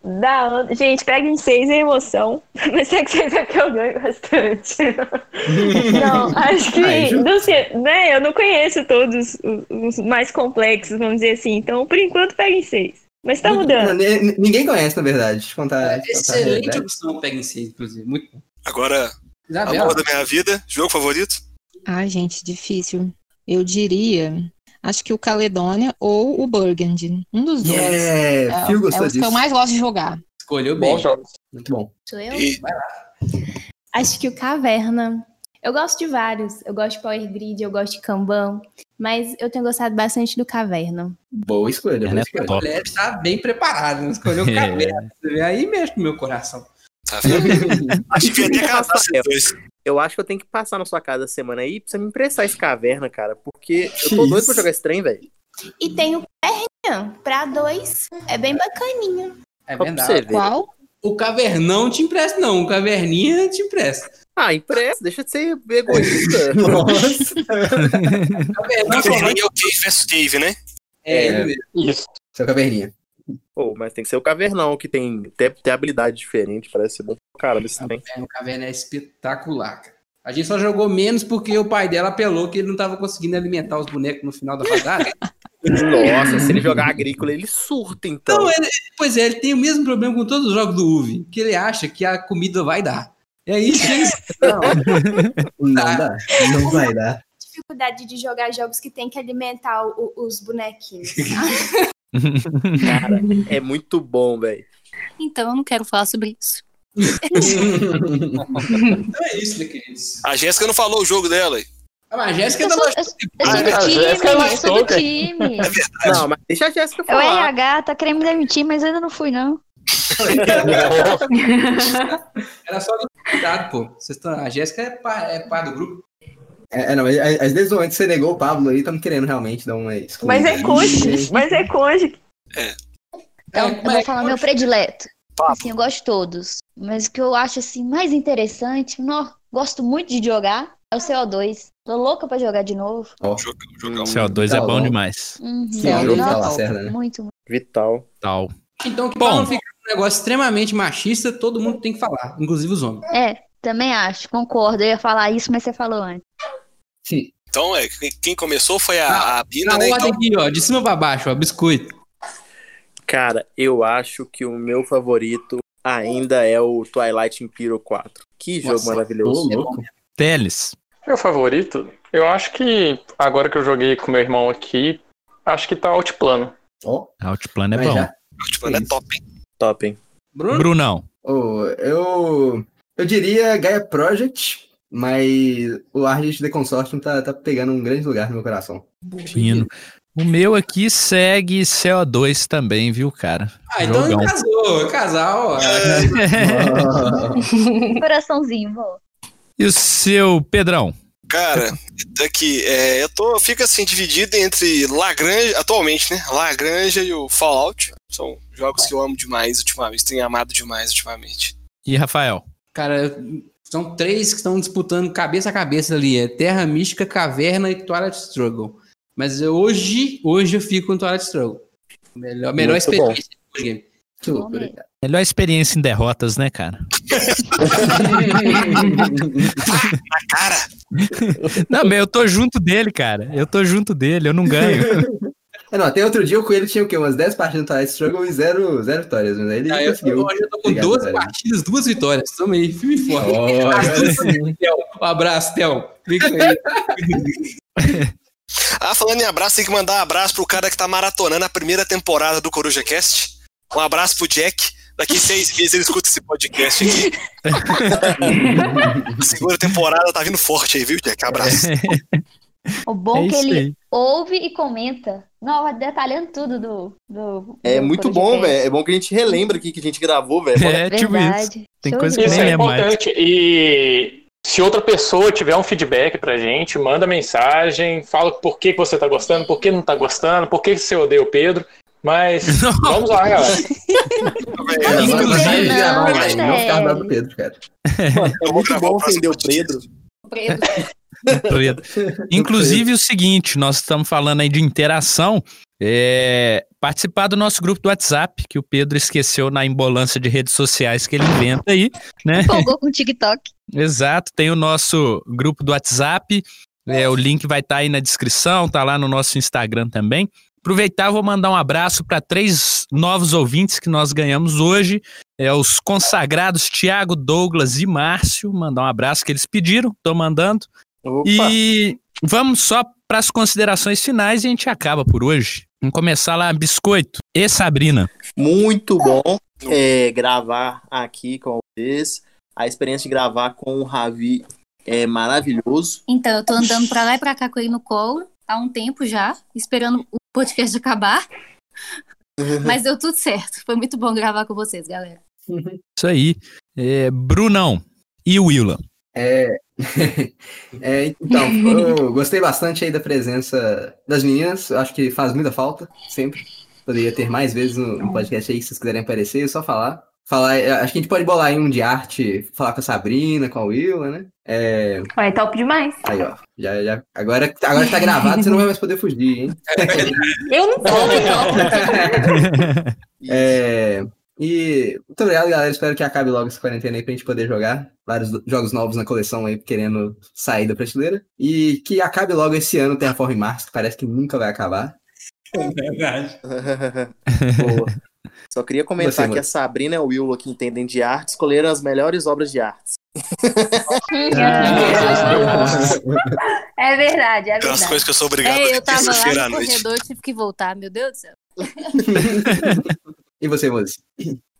[SPEAKER 7] Da Ana- Gente, pega em seis é emoção. (laughs) Mas é que vocês é que eu ganho bastante. (laughs) Não, acho que.
[SPEAKER 6] Aí,
[SPEAKER 7] não sei, né, eu não conheço todos os, os mais complexos, vamos dizer assim. Então, por enquanto, pega em seis. Mas tá mudando.
[SPEAKER 6] ni- Ninguém conhece, na verdade. Deixa eu contar.
[SPEAKER 9] É
[SPEAKER 6] contar
[SPEAKER 9] excelente opção, pega em si, inclusive. Muito bom.
[SPEAKER 10] Agora,
[SPEAKER 9] Isabela.
[SPEAKER 10] amor da minha vida, jogo favorito.
[SPEAKER 4] Ai, gente, difícil. Eu diria, acho que o Caledônia ou o Burgundy. Um dos dois.
[SPEAKER 6] Yeah,
[SPEAKER 4] é, é
[SPEAKER 6] gostou
[SPEAKER 4] os que eu mais gosto de jogar.
[SPEAKER 9] Escolheu bem.
[SPEAKER 5] Jogos.
[SPEAKER 6] Muito bom.
[SPEAKER 11] Sou eu?
[SPEAKER 10] E
[SPEAKER 11] Acho que o Caverna. Eu gosto de vários. Eu gosto de Power Grid, eu gosto de Kanban. Mas eu tenho gostado bastante do Caverna.
[SPEAKER 6] Boa escolha, boa
[SPEAKER 1] Ela é
[SPEAKER 6] escolha.
[SPEAKER 9] A mulher está bem preparada, não escolheu o (laughs)
[SPEAKER 1] É.
[SPEAKER 9] vê Aí mexe com o meu coração.
[SPEAKER 10] Tá vendo? (laughs) Acho que devia ter casado
[SPEAKER 3] Rafael,
[SPEAKER 10] esses dois.
[SPEAKER 3] Eu acho que eu tenho que passar na sua casa essa semana aí pra você me emprestar esse caverna, cara. Porque eu tô doido
[SPEAKER 6] isso?
[SPEAKER 3] pra jogar esse trem, velho.
[SPEAKER 11] E tem o Perninha pra dois. É bem bacaninha.
[SPEAKER 9] É verdade.
[SPEAKER 4] Qual?
[SPEAKER 9] O cavernão te empresta, não. O caverninha te empresta.
[SPEAKER 3] Ah, empresta, deixa de ser egoísta. (laughs)
[SPEAKER 6] Nossa. (laughs)
[SPEAKER 10] Caverninha é o Cave vs Cave, né?
[SPEAKER 9] É, ele mesmo.
[SPEAKER 5] Isso.
[SPEAKER 6] Seu caverninha.
[SPEAKER 3] Pô, mas tem que ser o cavernão, que tem, tem, tem habilidade diferente, parece ser bom esse trem.
[SPEAKER 9] É, o caverna é espetacular, cara. A gente só jogou menos porque o pai dela apelou que ele não tava conseguindo alimentar os bonecos no final da rodada. (laughs)
[SPEAKER 3] Nossa, se ele jogar agrícola, ele surta, então.
[SPEAKER 9] Então, ele- pois é, ele tem o mesmo problema com todos os jogos do UV, que ele acha que a comida vai dar. E aí (laughs) chega. Não,
[SPEAKER 6] Não dá. Não vai dar.
[SPEAKER 11] Dificuldade de jogar jogos que tem que alimentar o- os bonequinhos. (laughs)
[SPEAKER 3] Cara, (laughs) é muito bom, velho.
[SPEAKER 2] Então eu não quero falar sobre isso.
[SPEAKER 9] então é isso, né, queridos?
[SPEAKER 10] A Jéssica não falou o jogo dela. aí.
[SPEAKER 9] Ah, mas a Jéssica
[SPEAKER 8] Eu
[SPEAKER 9] é
[SPEAKER 8] eu, eu
[SPEAKER 5] Ah,
[SPEAKER 8] do
[SPEAKER 5] a
[SPEAKER 8] time,
[SPEAKER 5] Jéssica é
[SPEAKER 8] eu sou do
[SPEAKER 5] louca.
[SPEAKER 8] time.
[SPEAKER 3] Não, mas deixa a Jéssica
[SPEAKER 8] É o
[SPEAKER 3] falar.
[SPEAKER 8] RH, tá querendo me demitir, mas eu ainda não fui, não. (laughs)
[SPEAKER 9] Era só cuidado, pô. Tão... A Jéssica é par, é par do grupo.
[SPEAKER 6] É, é, não, mas às vezes antes você negou o Pablo aí, estamos querendo realmente dar uma excluída.
[SPEAKER 7] Mas é cônjuge. Mas é.
[SPEAKER 8] Então,
[SPEAKER 9] É,
[SPEAKER 8] eu vou falar meu predileto. Assim, eu gosto de todos. Mas o que eu acho assim mais interessante, não, gosto muito de jogar, é o CO2. Tô louca pra jogar de novo.
[SPEAKER 6] Ó,
[SPEAKER 10] Jogão, jogão.
[SPEAKER 1] CO2 é
[SPEAKER 6] Tá
[SPEAKER 1] bom
[SPEAKER 6] bom.
[SPEAKER 1] demais.
[SPEAKER 8] Uhum.
[SPEAKER 6] Sim, é um jogo da Lacerda, né?
[SPEAKER 8] Muito, muito.
[SPEAKER 3] Vital.
[SPEAKER 1] Tal.
[SPEAKER 9] Então, que
[SPEAKER 1] Bom.
[SPEAKER 9] pra não ficar um negócio extremamente machista, todo mundo tem que falar, inclusive os homens.
[SPEAKER 8] É, também acho, concordo. Eu ia falar isso, mas você falou antes.
[SPEAKER 6] Sim.
[SPEAKER 10] Então, é, quem- começou foi a, a Bina,
[SPEAKER 9] Na
[SPEAKER 10] né? Então,
[SPEAKER 9] aqui, ó, de cima pra baixo, ó, biscoito.
[SPEAKER 3] Cara, eu acho que o meu favorito ainda é o Twilight Imperial 4. Que jogo
[SPEAKER 9] Nossa,
[SPEAKER 3] maravilhoso.
[SPEAKER 6] louco.
[SPEAKER 1] Teles.
[SPEAKER 5] Meu favorito, eu acho que agora que eu joguei com meu irmão aqui, acho que tá Altiplano.
[SPEAKER 6] Ó,
[SPEAKER 1] Outplano é
[SPEAKER 6] Mas
[SPEAKER 1] bom.
[SPEAKER 6] já.
[SPEAKER 10] Outplano é top, hein?
[SPEAKER 3] Top, hein?
[SPEAKER 9] Bruno?
[SPEAKER 1] Brunão.
[SPEAKER 6] Ô, eu, eu diria Gaia Project, mas o Argent The Consortium tá, tá pegando um grande lugar no meu coração.
[SPEAKER 1] Fino. O meu aqui segue CO2 também, viu, cara?
[SPEAKER 9] Ah, então
[SPEAKER 1] Jogão.
[SPEAKER 9] casou, casal. ó. (laughs)
[SPEAKER 8] Coraçãozinho, vó.
[SPEAKER 1] E o seu Pedrão?
[SPEAKER 10] Cara, daqui, é, eu tô, fico assim dividido entre Lagrange, atualmente, né? Lagrange e o Fallout. São jogos que eu amo demais ultimamente, tenho amado demais ultimamente.
[SPEAKER 1] E Rafael?
[SPEAKER 9] Cara, são três que estão disputando cabeça a cabeça ali. É Terra Mística, Caverna e Twilight Struggle. Mas eu- hoje, hoje eu fico com Twilight Struggle. Melhor, melhor
[SPEAKER 3] Muito
[SPEAKER 9] experiência do game.
[SPEAKER 6] Super.
[SPEAKER 1] Melhor experiência em derrotas, né, cara? (laughs)
[SPEAKER 10] Na cara!
[SPEAKER 1] Não, mas eu tô junto dele, cara. Eu tô junto dele, eu não ganho. (laughs)
[SPEAKER 6] É, não, até outro dia o Coelho tinha o quê? Umas 10 partidas no Twilight Struggle e zero, zero vitórias, mas aí ele
[SPEAKER 9] Ah, eu,
[SPEAKER 6] conseguiu.
[SPEAKER 9] hoje eu tô com
[SPEAKER 6] Obrigado,
[SPEAKER 9] 12
[SPEAKER 6] velho.
[SPEAKER 9] partidas, duas vitórias. Tamo aí, firme e forte. Um abraço. Fica aí. (laughs)
[SPEAKER 10] Ah, falando em abraço, tem que mandar um abraço pro cara que tá maratonando a primeira temporada do Coruja Cast. Um abraço pro Jack. Daqui seis meses ele escuta esse podcast aqui. (laughs) a segunda temporada tá vindo forte aí, viu, Jack? Abraço. (laughs)
[SPEAKER 8] O bom
[SPEAKER 1] É
[SPEAKER 8] é que
[SPEAKER 1] isso
[SPEAKER 8] ele
[SPEAKER 1] aí.
[SPEAKER 8] ouve e comenta. Não, vai detalhando tudo do. do
[SPEAKER 3] É
[SPEAKER 8] do
[SPEAKER 3] muito bom, velho. É bom que a gente relembra aqui que a gente gravou, velho.
[SPEAKER 1] É, tipo isso.
[SPEAKER 8] Verdade.
[SPEAKER 1] Tem
[SPEAKER 8] Show
[SPEAKER 1] coisa que
[SPEAKER 5] Isso
[SPEAKER 1] nem
[SPEAKER 5] é
[SPEAKER 1] mais.
[SPEAKER 5] importante. E se outra pessoa tiver um feedback pra gente, manda mensagem, fala por que você tá gostando, por que não tá gostando, por que você odeia o Pedro. Mas vamos lá, galera.
[SPEAKER 6] É,
[SPEAKER 8] Não, não, não, não,
[SPEAKER 6] vai,
[SPEAKER 8] não,
[SPEAKER 6] não ficar
[SPEAKER 8] não.
[SPEAKER 6] do lado do Pedro, cara.
[SPEAKER 3] Mano, é muito
[SPEAKER 10] gravar
[SPEAKER 3] bom
[SPEAKER 10] o próximo
[SPEAKER 3] ofender o
[SPEAKER 10] podcast.
[SPEAKER 3] Pedro. (laughs)
[SPEAKER 1] Preto. Inclusive o seguinte, nós estamos falando aí de interação, é, participar do nosso grupo do WhatsApp, que o Pedro esqueceu na embolância de redes sociais que ele inventa aí, né? (laughs)
[SPEAKER 8] Empolgou com o TikTok.
[SPEAKER 1] Exato, tem o nosso grupo do WhatsApp, é, o link vai estar aí na descrição, tá lá no nosso Instagram também. Aproveitar, vou mandar um abraço para três novos ouvintes que nós ganhamos hoje, é os consagrados Tiago, Douglas e Márcio, mandar um abraço que eles pediram, tô mandando.
[SPEAKER 3] Opa.
[SPEAKER 1] E vamos só para as considerações finais e a gente acaba por hoje. Vamos começar lá, Biscoito e Sabrina.
[SPEAKER 3] Muito bom é, gravar aqui com vocês. A experiência de gravar com o Ravi é maravilhoso.
[SPEAKER 14] Então, eu tô andando pra lá e pra cá com ele no colo há um tempo já, esperando o podcast (laughs) acabar. (laughs) Mas deu tudo certo. Foi muito bom gravar com vocês, galera.
[SPEAKER 1] Isso aí. É, Brunão e Willa.
[SPEAKER 6] É, (laughs) é, então, eu gostei bastante aí da presença das meninas. Acho que faz muita falta, sempre. Poderia ter mais vezes no, no podcast aí, se vocês quiserem aparecer, é só falar. Falar, é, acho que a gente pode bolar aí um de arte, falar com a Sabrina, com a Willa, né? É,
[SPEAKER 7] Ué, top demais.
[SPEAKER 6] aí, ó. Já, já, agora, agora que tá gravado, você não vai mais poder fugir, hein?
[SPEAKER 7] Eu não tô, não (laughs)
[SPEAKER 6] É, e muito obrigado, galera. Espero que acabe logo essa quarentena aí pra gente poder jogar vários jogos novos na coleção aí, querendo sair da prateleira. E que acabe logo esse ano Terraform Mars, que parece que nunca vai acabar.
[SPEAKER 9] É verdade. (laughs)
[SPEAKER 3] Boa. Só queria comentar
[SPEAKER 6] Você,
[SPEAKER 3] que
[SPEAKER 6] mano.
[SPEAKER 3] a Sabrina e o Willow, que entendem de arte, escolheram as melhores obras de arte. (laughs)
[SPEAKER 7] É verdade, é
[SPEAKER 10] Tem umas
[SPEAKER 7] verdade.
[SPEAKER 10] coisas que eu sou obrigado
[SPEAKER 14] É,
[SPEAKER 10] a
[SPEAKER 14] eu tava lá no corredor, tive que voltar, meu Deus do céu. (laughs)
[SPEAKER 6] E você, Mozi?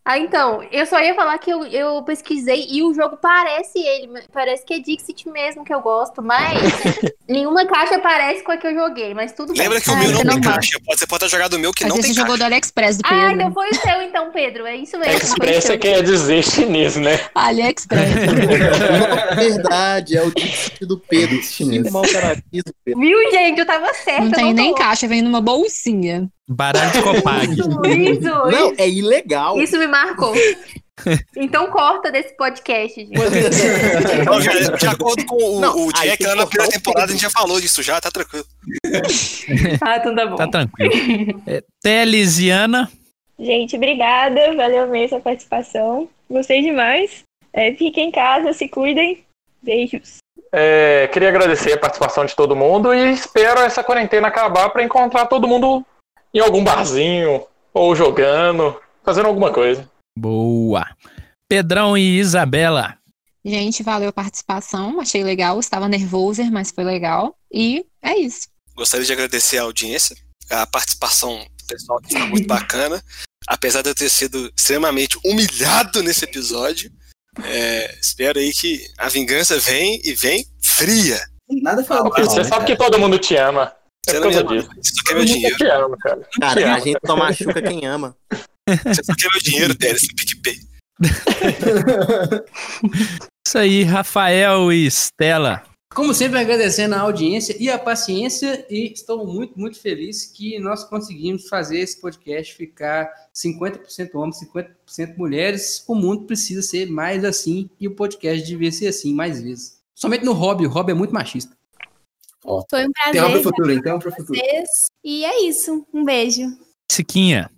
[SPEAKER 12] Ah, então, eu só ia falar que eu, eu pesquisei e o jogo parece ele, parece que é Dixit mesmo que eu gosto, mas (laughs) nenhuma caixa parece com a que eu joguei, mas tudo
[SPEAKER 10] Lembra
[SPEAKER 12] bem.
[SPEAKER 10] que o
[SPEAKER 12] Ah,
[SPEAKER 10] meu não
[SPEAKER 12] é
[SPEAKER 10] tem caixa. Pode- Você pode ter jogado o meu que
[SPEAKER 4] Mas
[SPEAKER 10] não tem
[SPEAKER 4] jogou
[SPEAKER 10] caixa.
[SPEAKER 4] do AliExpress do Pedro.
[SPEAKER 12] Ah, então foi o seu então, Pedro, é isso mesmo. foi
[SPEAKER 5] Express
[SPEAKER 12] isso.
[SPEAKER 5] é quer dizer chinês, né?
[SPEAKER 4] AliExpress. (laughs)
[SPEAKER 3] Verdade, é o Dixit do Pedro. Que mau caratismo, Pedro.
[SPEAKER 12] Viu, gente? Eu tava certa.
[SPEAKER 4] Não tem nem
[SPEAKER 12] tô.
[SPEAKER 4] caixa, vem numa bolsinha.
[SPEAKER 1] Baralho de Copag. (laughs)
[SPEAKER 12] Isso,
[SPEAKER 3] Não, é ilegal.
[SPEAKER 12] Isso me marcou. Então corta desse podcast, gente.
[SPEAKER 10] Não, já- de acordo com o,
[SPEAKER 3] Não,
[SPEAKER 10] o
[SPEAKER 3] aí
[SPEAKER 10] Jack,
[SPEAKER 3] tem
[SPEAKER 10] lá
[SPEAKER 3] que
[SPEAKER 10] na
[SPEAKER 3] cortar
[SPEAKER 10] primeira
[SPEAKER 3] o
[SPEAKER 10] temporada a gente já falou disso já, tá tranquilo.
[SPEAKER 12] Ah, então tá bom.
[SPEAKER 1] Tá tranquilo. É, Telesiana.
[SPEAKER 7] Gente, obrigada. Valeu mesmo a participação. Gostei demais. É, fiquem em casa, se cuidem. Beijos.
[SPEAKER 5] É, queria agradecer a participação de todo mundo e espero essa quarentena acabar para encontrar todo mundo em algum barzinho ou jogando, fazendo alguma coisa.
[SPEAKER 1] Boa. Pedrão e Isabela.
[SPEAKER 4] Gente, valeu a participação. Achei legal. Estava nervosa, mas foi legal. E é isso.
[SPEAKER 10] Gostaria de agradecer a audiência, a participação pessoal que está muito bacana. Apesar de eu ter sido extremamente humilhado nesse episódio, é, espero aí que a vingança vem e vem fria.
[SPEAKER 6] Nada falando
[SPEAKER 5] você sabe que todo mundo te ama. É
[SPEAKER 10] Você não me ama, você só quer meu dinheiro.
[SPEAKER 5] te ama, cara. Te
[SPEAKER 13] Cara, a
[SPEAKER 5] ama.
[SPEAKER 13] gente só machuca quem ama.
[SPEAKER 10] Você só quer meu dinheiro, Teres, no PicPay. (laughs)
[SPEAKER 1] Isso aí, Rafael e Estela.
[SPEAKER 9] Como sempre, agradecendo a audiência e a paciência, e estou muito, muito feliz que nós conseguimos fazer esse podcast ficar 50% homens, 50% mulheres. O mundo precisa ser mais assim e o podcast devia ser assim mais vezes. Somente no hobby, o hobby é muito machista.
[SPEAKER 11] Foi um
[SPEAKER 6] Tem
[SPEAKER 11] prazer.
[SPEAKER 6] uma pro futuro,
[SPEAKER 11] com
[SPEAKER 6] então, pro futuro.
[SPEAKER 11] vocês. E é isso. Um beijo.
[SPEAKER 1] Siquinha.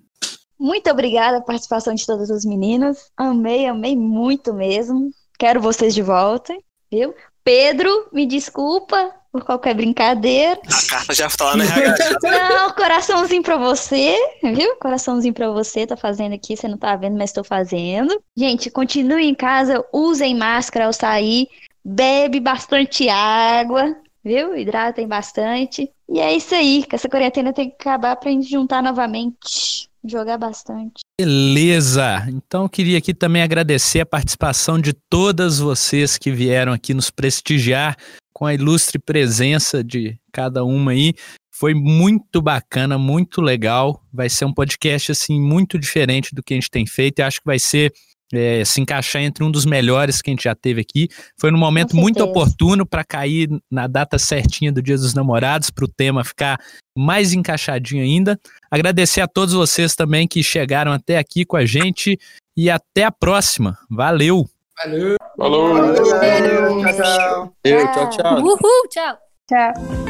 [SPEAKER 8] Muito obrigada a participação de todas as meninas. Amei, amei muito mesmo. Quero vocês de volta, viu? Pedro, me desculpa por qualquer brincadeira.
[SPEAKER 10] A carta já tá lá na RH.
[SPEAKER 8] Não, coraçãozinho pra você, viu? Coraçãozinho pra você, tá fazendo aqui, você não tá vendo, mas tô fazendo. Gente, continue em casa, usem máscara ao sair, bebe bastante água, viu? Hidratem bastante. E é isso aí, que essa quarentena tem que acabar pra gente juntar novamente, jogar bastante.
[SPEAKER 1] Beleza. Então eu queria aqui também agradecer a participação de todas vocês que vieram aqui nos prestigiar com a ilustre presença de cada uma aí. Foi muito bacana, muito legal. Vai ser um podcast assim muito diferente do que a gente tem feito e acho que vai ser é, se encaixar entre um dos melhores que a gente já teve aqui. Foi num momento muito oportuno para cair na data certinha do Dia dos Namorados, para o tema ficar mais encaixadinho ainda. Agradecer a todos vocês também que chegaram até aqui com a gente e até a próxima. Valeu!
[SPEAKER 9] Valeu!
[SPEAKER 5] Falou!
[SPEAKER 13] Valeu, tchau, tchau. Eu, tchau, tchau.
[SPEAKER 14] Uhul, tchau.
[SPEAKER 7] Tchau.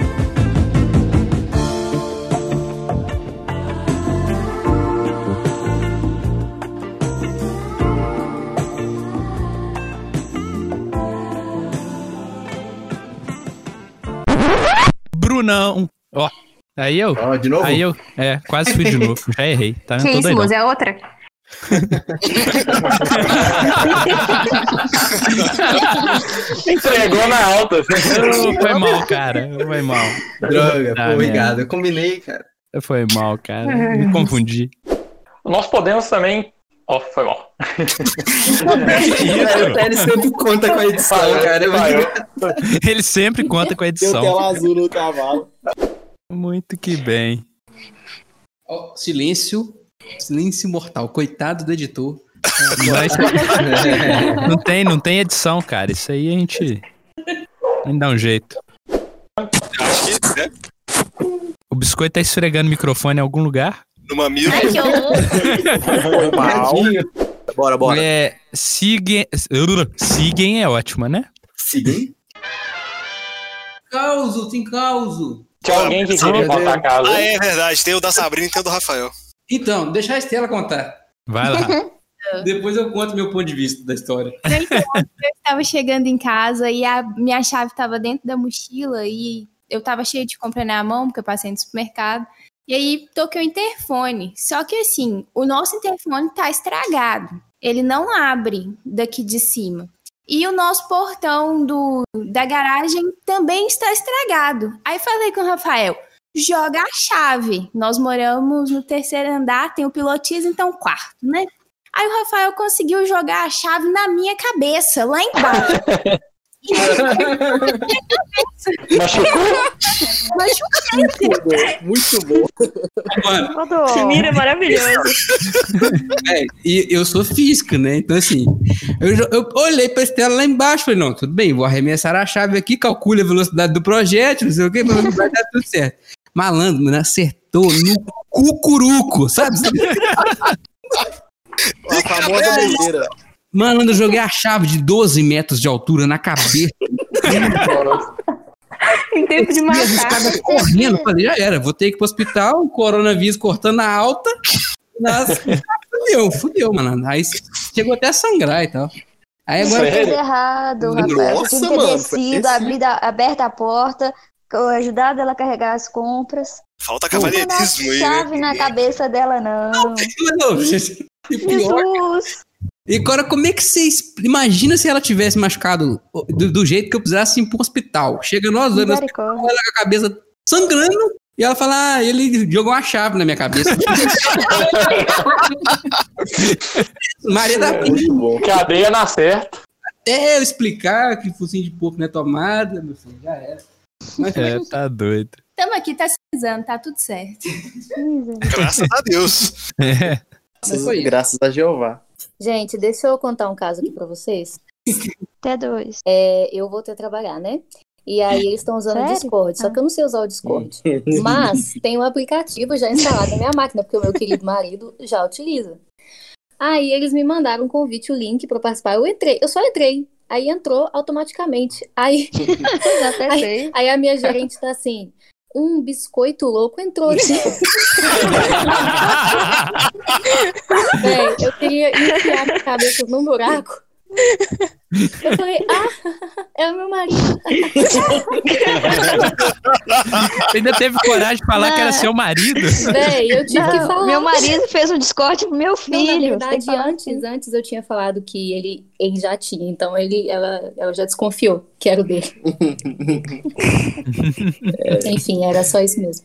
[SPEAKER 1] Brunão! Ó, aí eu.
[SPEAKER 6] Ó, de novo?
[SPEAKER 1] Aí eu. É, quase fui de (laughs) novo. Já errei. Tá?
[SPEAKER 12] Que isso. Muzi? É outra? (laughs)
[SPEAKER 5] Entregou na alta.
[SPEAKER 1] Foi mal, cara. Foi mal.
[SPEAKER 6] Droga,
[SPEAKER 1] Ah,
[SPEAKER 6] pô, obrigado. Eu combinei, cara.
[SPEAKER 1] Foi mal, cara. Me confundi.
[SPEAKER 5] Nós podemos também. Ó, foi mal.
[SPEAKER 6] O Teres sempre conta com a edição, cara. (laughs)
[SPEAKER 1] Ele sempre conta com a
[SPEAKER 13] Deu
[SPEAKER 1] edição.
[SPEAKER 13] tela azul no cavalo.
[SPEAKER 1] Muito que bem.
[SPEAKER 9] Ó, silêncio. Silêncio mortal. Coitado do editor.
[SPEAKER 1] Mas- não tem, não tem edição, cara. Isso aí a gente. A gente dá um jeito.
[SPEAKER 10] Acho que?
[SPEAKER 1] O biscoito tá esfregando o microfone em algum lugar?
[SPEAKER 10] No mamilo.
[SPEAKER 14] Ai, que horror.
[SPEAKER 13] Foi (laughs) mal. Bora, bora.
[SPEAKER 1] É. Siguen. Siguen é ótima, né?
[SPEAKER 6] Seguem?
[SPEAKER 9] Causo, tem causo.
[SPEAKER 5] Tinha alguém que queria contar a casa.
[SPEAKER 10] Ah, é verdade. Tem o da Sabrina e tem o do Rafael.
[SPEAKER 9] Então, deixa a Estela contar.
[SPEAKER 1] Vai lá. (laughs)
[SPEAKER 9] Depois eu conto meu ponto de vista da história.
[SPEAKER 11] Então, eu estava chegando em casa e a minha chave estava dentro da mochila e eu estava cheia de compra na mão, porque eu passei no supermercado. E aí toquei o interfone. Só que assim, o nosso interfone tá estragado. Ele não abre daqui de cima. E o nosso portão do, da garagem também está estragado. Aí falei com o Rafael, joga a chave. Nós moramos no terceiro andar, tem o pilotis, então quarto, né? Aí o Rafael conseguiu jogar a chave na minha cabeça, lá embaixo. (laughs)
[SPEAKER 5] Machucou?
[SPEAKER 11] Machuquei.
[SPEAKER 13] Muito bom.
[SPEAKER 9] Mano,
[SPEAKER 7] Esse mira é maravilhoso.
[SPEAKER 9] é, e eu sou físico, né? Então, assim, eu, eu olhei pra Estela lá embaixo, falei, não, tudo bem, vou arremessar a chave aqui, calcule a velocidade do projétil, não sei o que, vai dar tudo certo. Malandro, mano, acertou no cucuruco, sabe?
[SPEAKER 13] A famosa bandeira.
[SPEAKER 9] Malandro, eu joguei a chave de 12 metros de altura na cabeça.
[SPEAKER 7] Em tempo de
[SPEAKER 9] os
[SPEAKER 7] matar.
[SPEAKER 9] caras correndo, falei, já era, vou ter que ir pro hospital, o coronavírus cortando a alta. Nossa, fudeu, fudeu, mano. Aí chegou até a sangrar e tal. Aí agora.
[SPEAKER 8] Fez errado, Rafael.
[SPEAKER 13] Nossa,
[SPEAKER 8] ter
[SPEAKER 13] mano,
[SPEAKER 8] descido, abrido a- porta, ajudado ela a carregar as compras.
[SPEAKER 10] Falta
[SPEAKER 8] Não
[SPEAKER 10] cavalheirismo aí, né?
[SPEAKER 8] chave na cabeça dela, não.
[SPEAKER 9] Não, (laughs) gente, e pior,
[SPEAKER 8] Jesus!
[SPEAKER 9] E agora, como é que vocês. Imagina se ela tivesse machucado do, do jeito que eu precisasse ir pro hospital. Chega nós dois ela com a cabeça sangrando, E ela fala, ah, ele jogou uma chave na minha cabeça. (laughs) Maria da Penha.
[SPEAKER 5] Cadeia na certa.
[SPEAKER 9] Até eu explicar que focinho de porco não é tomada, meu filho, já era. Mas
[SPEAKER 1] É, tá doido.
[SPEAKER 11] Tamo aqui, tá cinzando, tá tudo certo.
[SPEAKER 10] Graças a Deus. (laughs)
[SPEAKER 1] É.
[SPEAKER 13] Graças, graças a Jeová.
[SPEAKER 2] Gente, deixa eu contar um caso aqui pra vocês. (laughs)
[SPEAKER 8] Até dois.
[SPEAKER 2] É, eu voltei a trabalhar, né? E aí eles estão usando o
[SPEAKER 8] Sério?
[SPEAKER 2] Discord, só que eu não sei usar o Discord. (laughs) Mas tem um aplicativo já instalado na minha máquina, porque o meu querido marido já utiliza. Aí eles me mandaram um convite, o link pra eu participar. Eu entrei, eu só entrei. Aí entrou automaticamente. Aí, (laughs)
[SPEAKER 8] até
[SPEAKER 2] aí, aí a minha gerente tá assim. Um biscoito louco entrou aqui. (laughs) Véi, eu queria enfiar minha cabeça num buraco. Eu falei, ah, é o meu marido. (laughs)
[SPEAKER 1] Ainda teve coragem de falar que era seu marido?
[SPEAKER 2] Véi, eu tive que
[SPEAKER 8] Não,
[SPEAKER 2] falar.
[SPEAKER 8] Meu marido fez um Discord pro meu
[SPEAKER 2] Não,
[SPEAKER 8] filho.
[SPEAKER 2] na
[SPEAKER 8] Você tem
[SPEAKER 2] verdade,
[SPEAKER 8] que
[SPEAKER 2] antes,
[SPEAKER 8] assim.
[SPEAKER 2] antes eu tinha falado que ele, ele já tinha, então ele, ela, ela já desconfiou que era o dele. (laughs) Enfim, era só isso mesmo.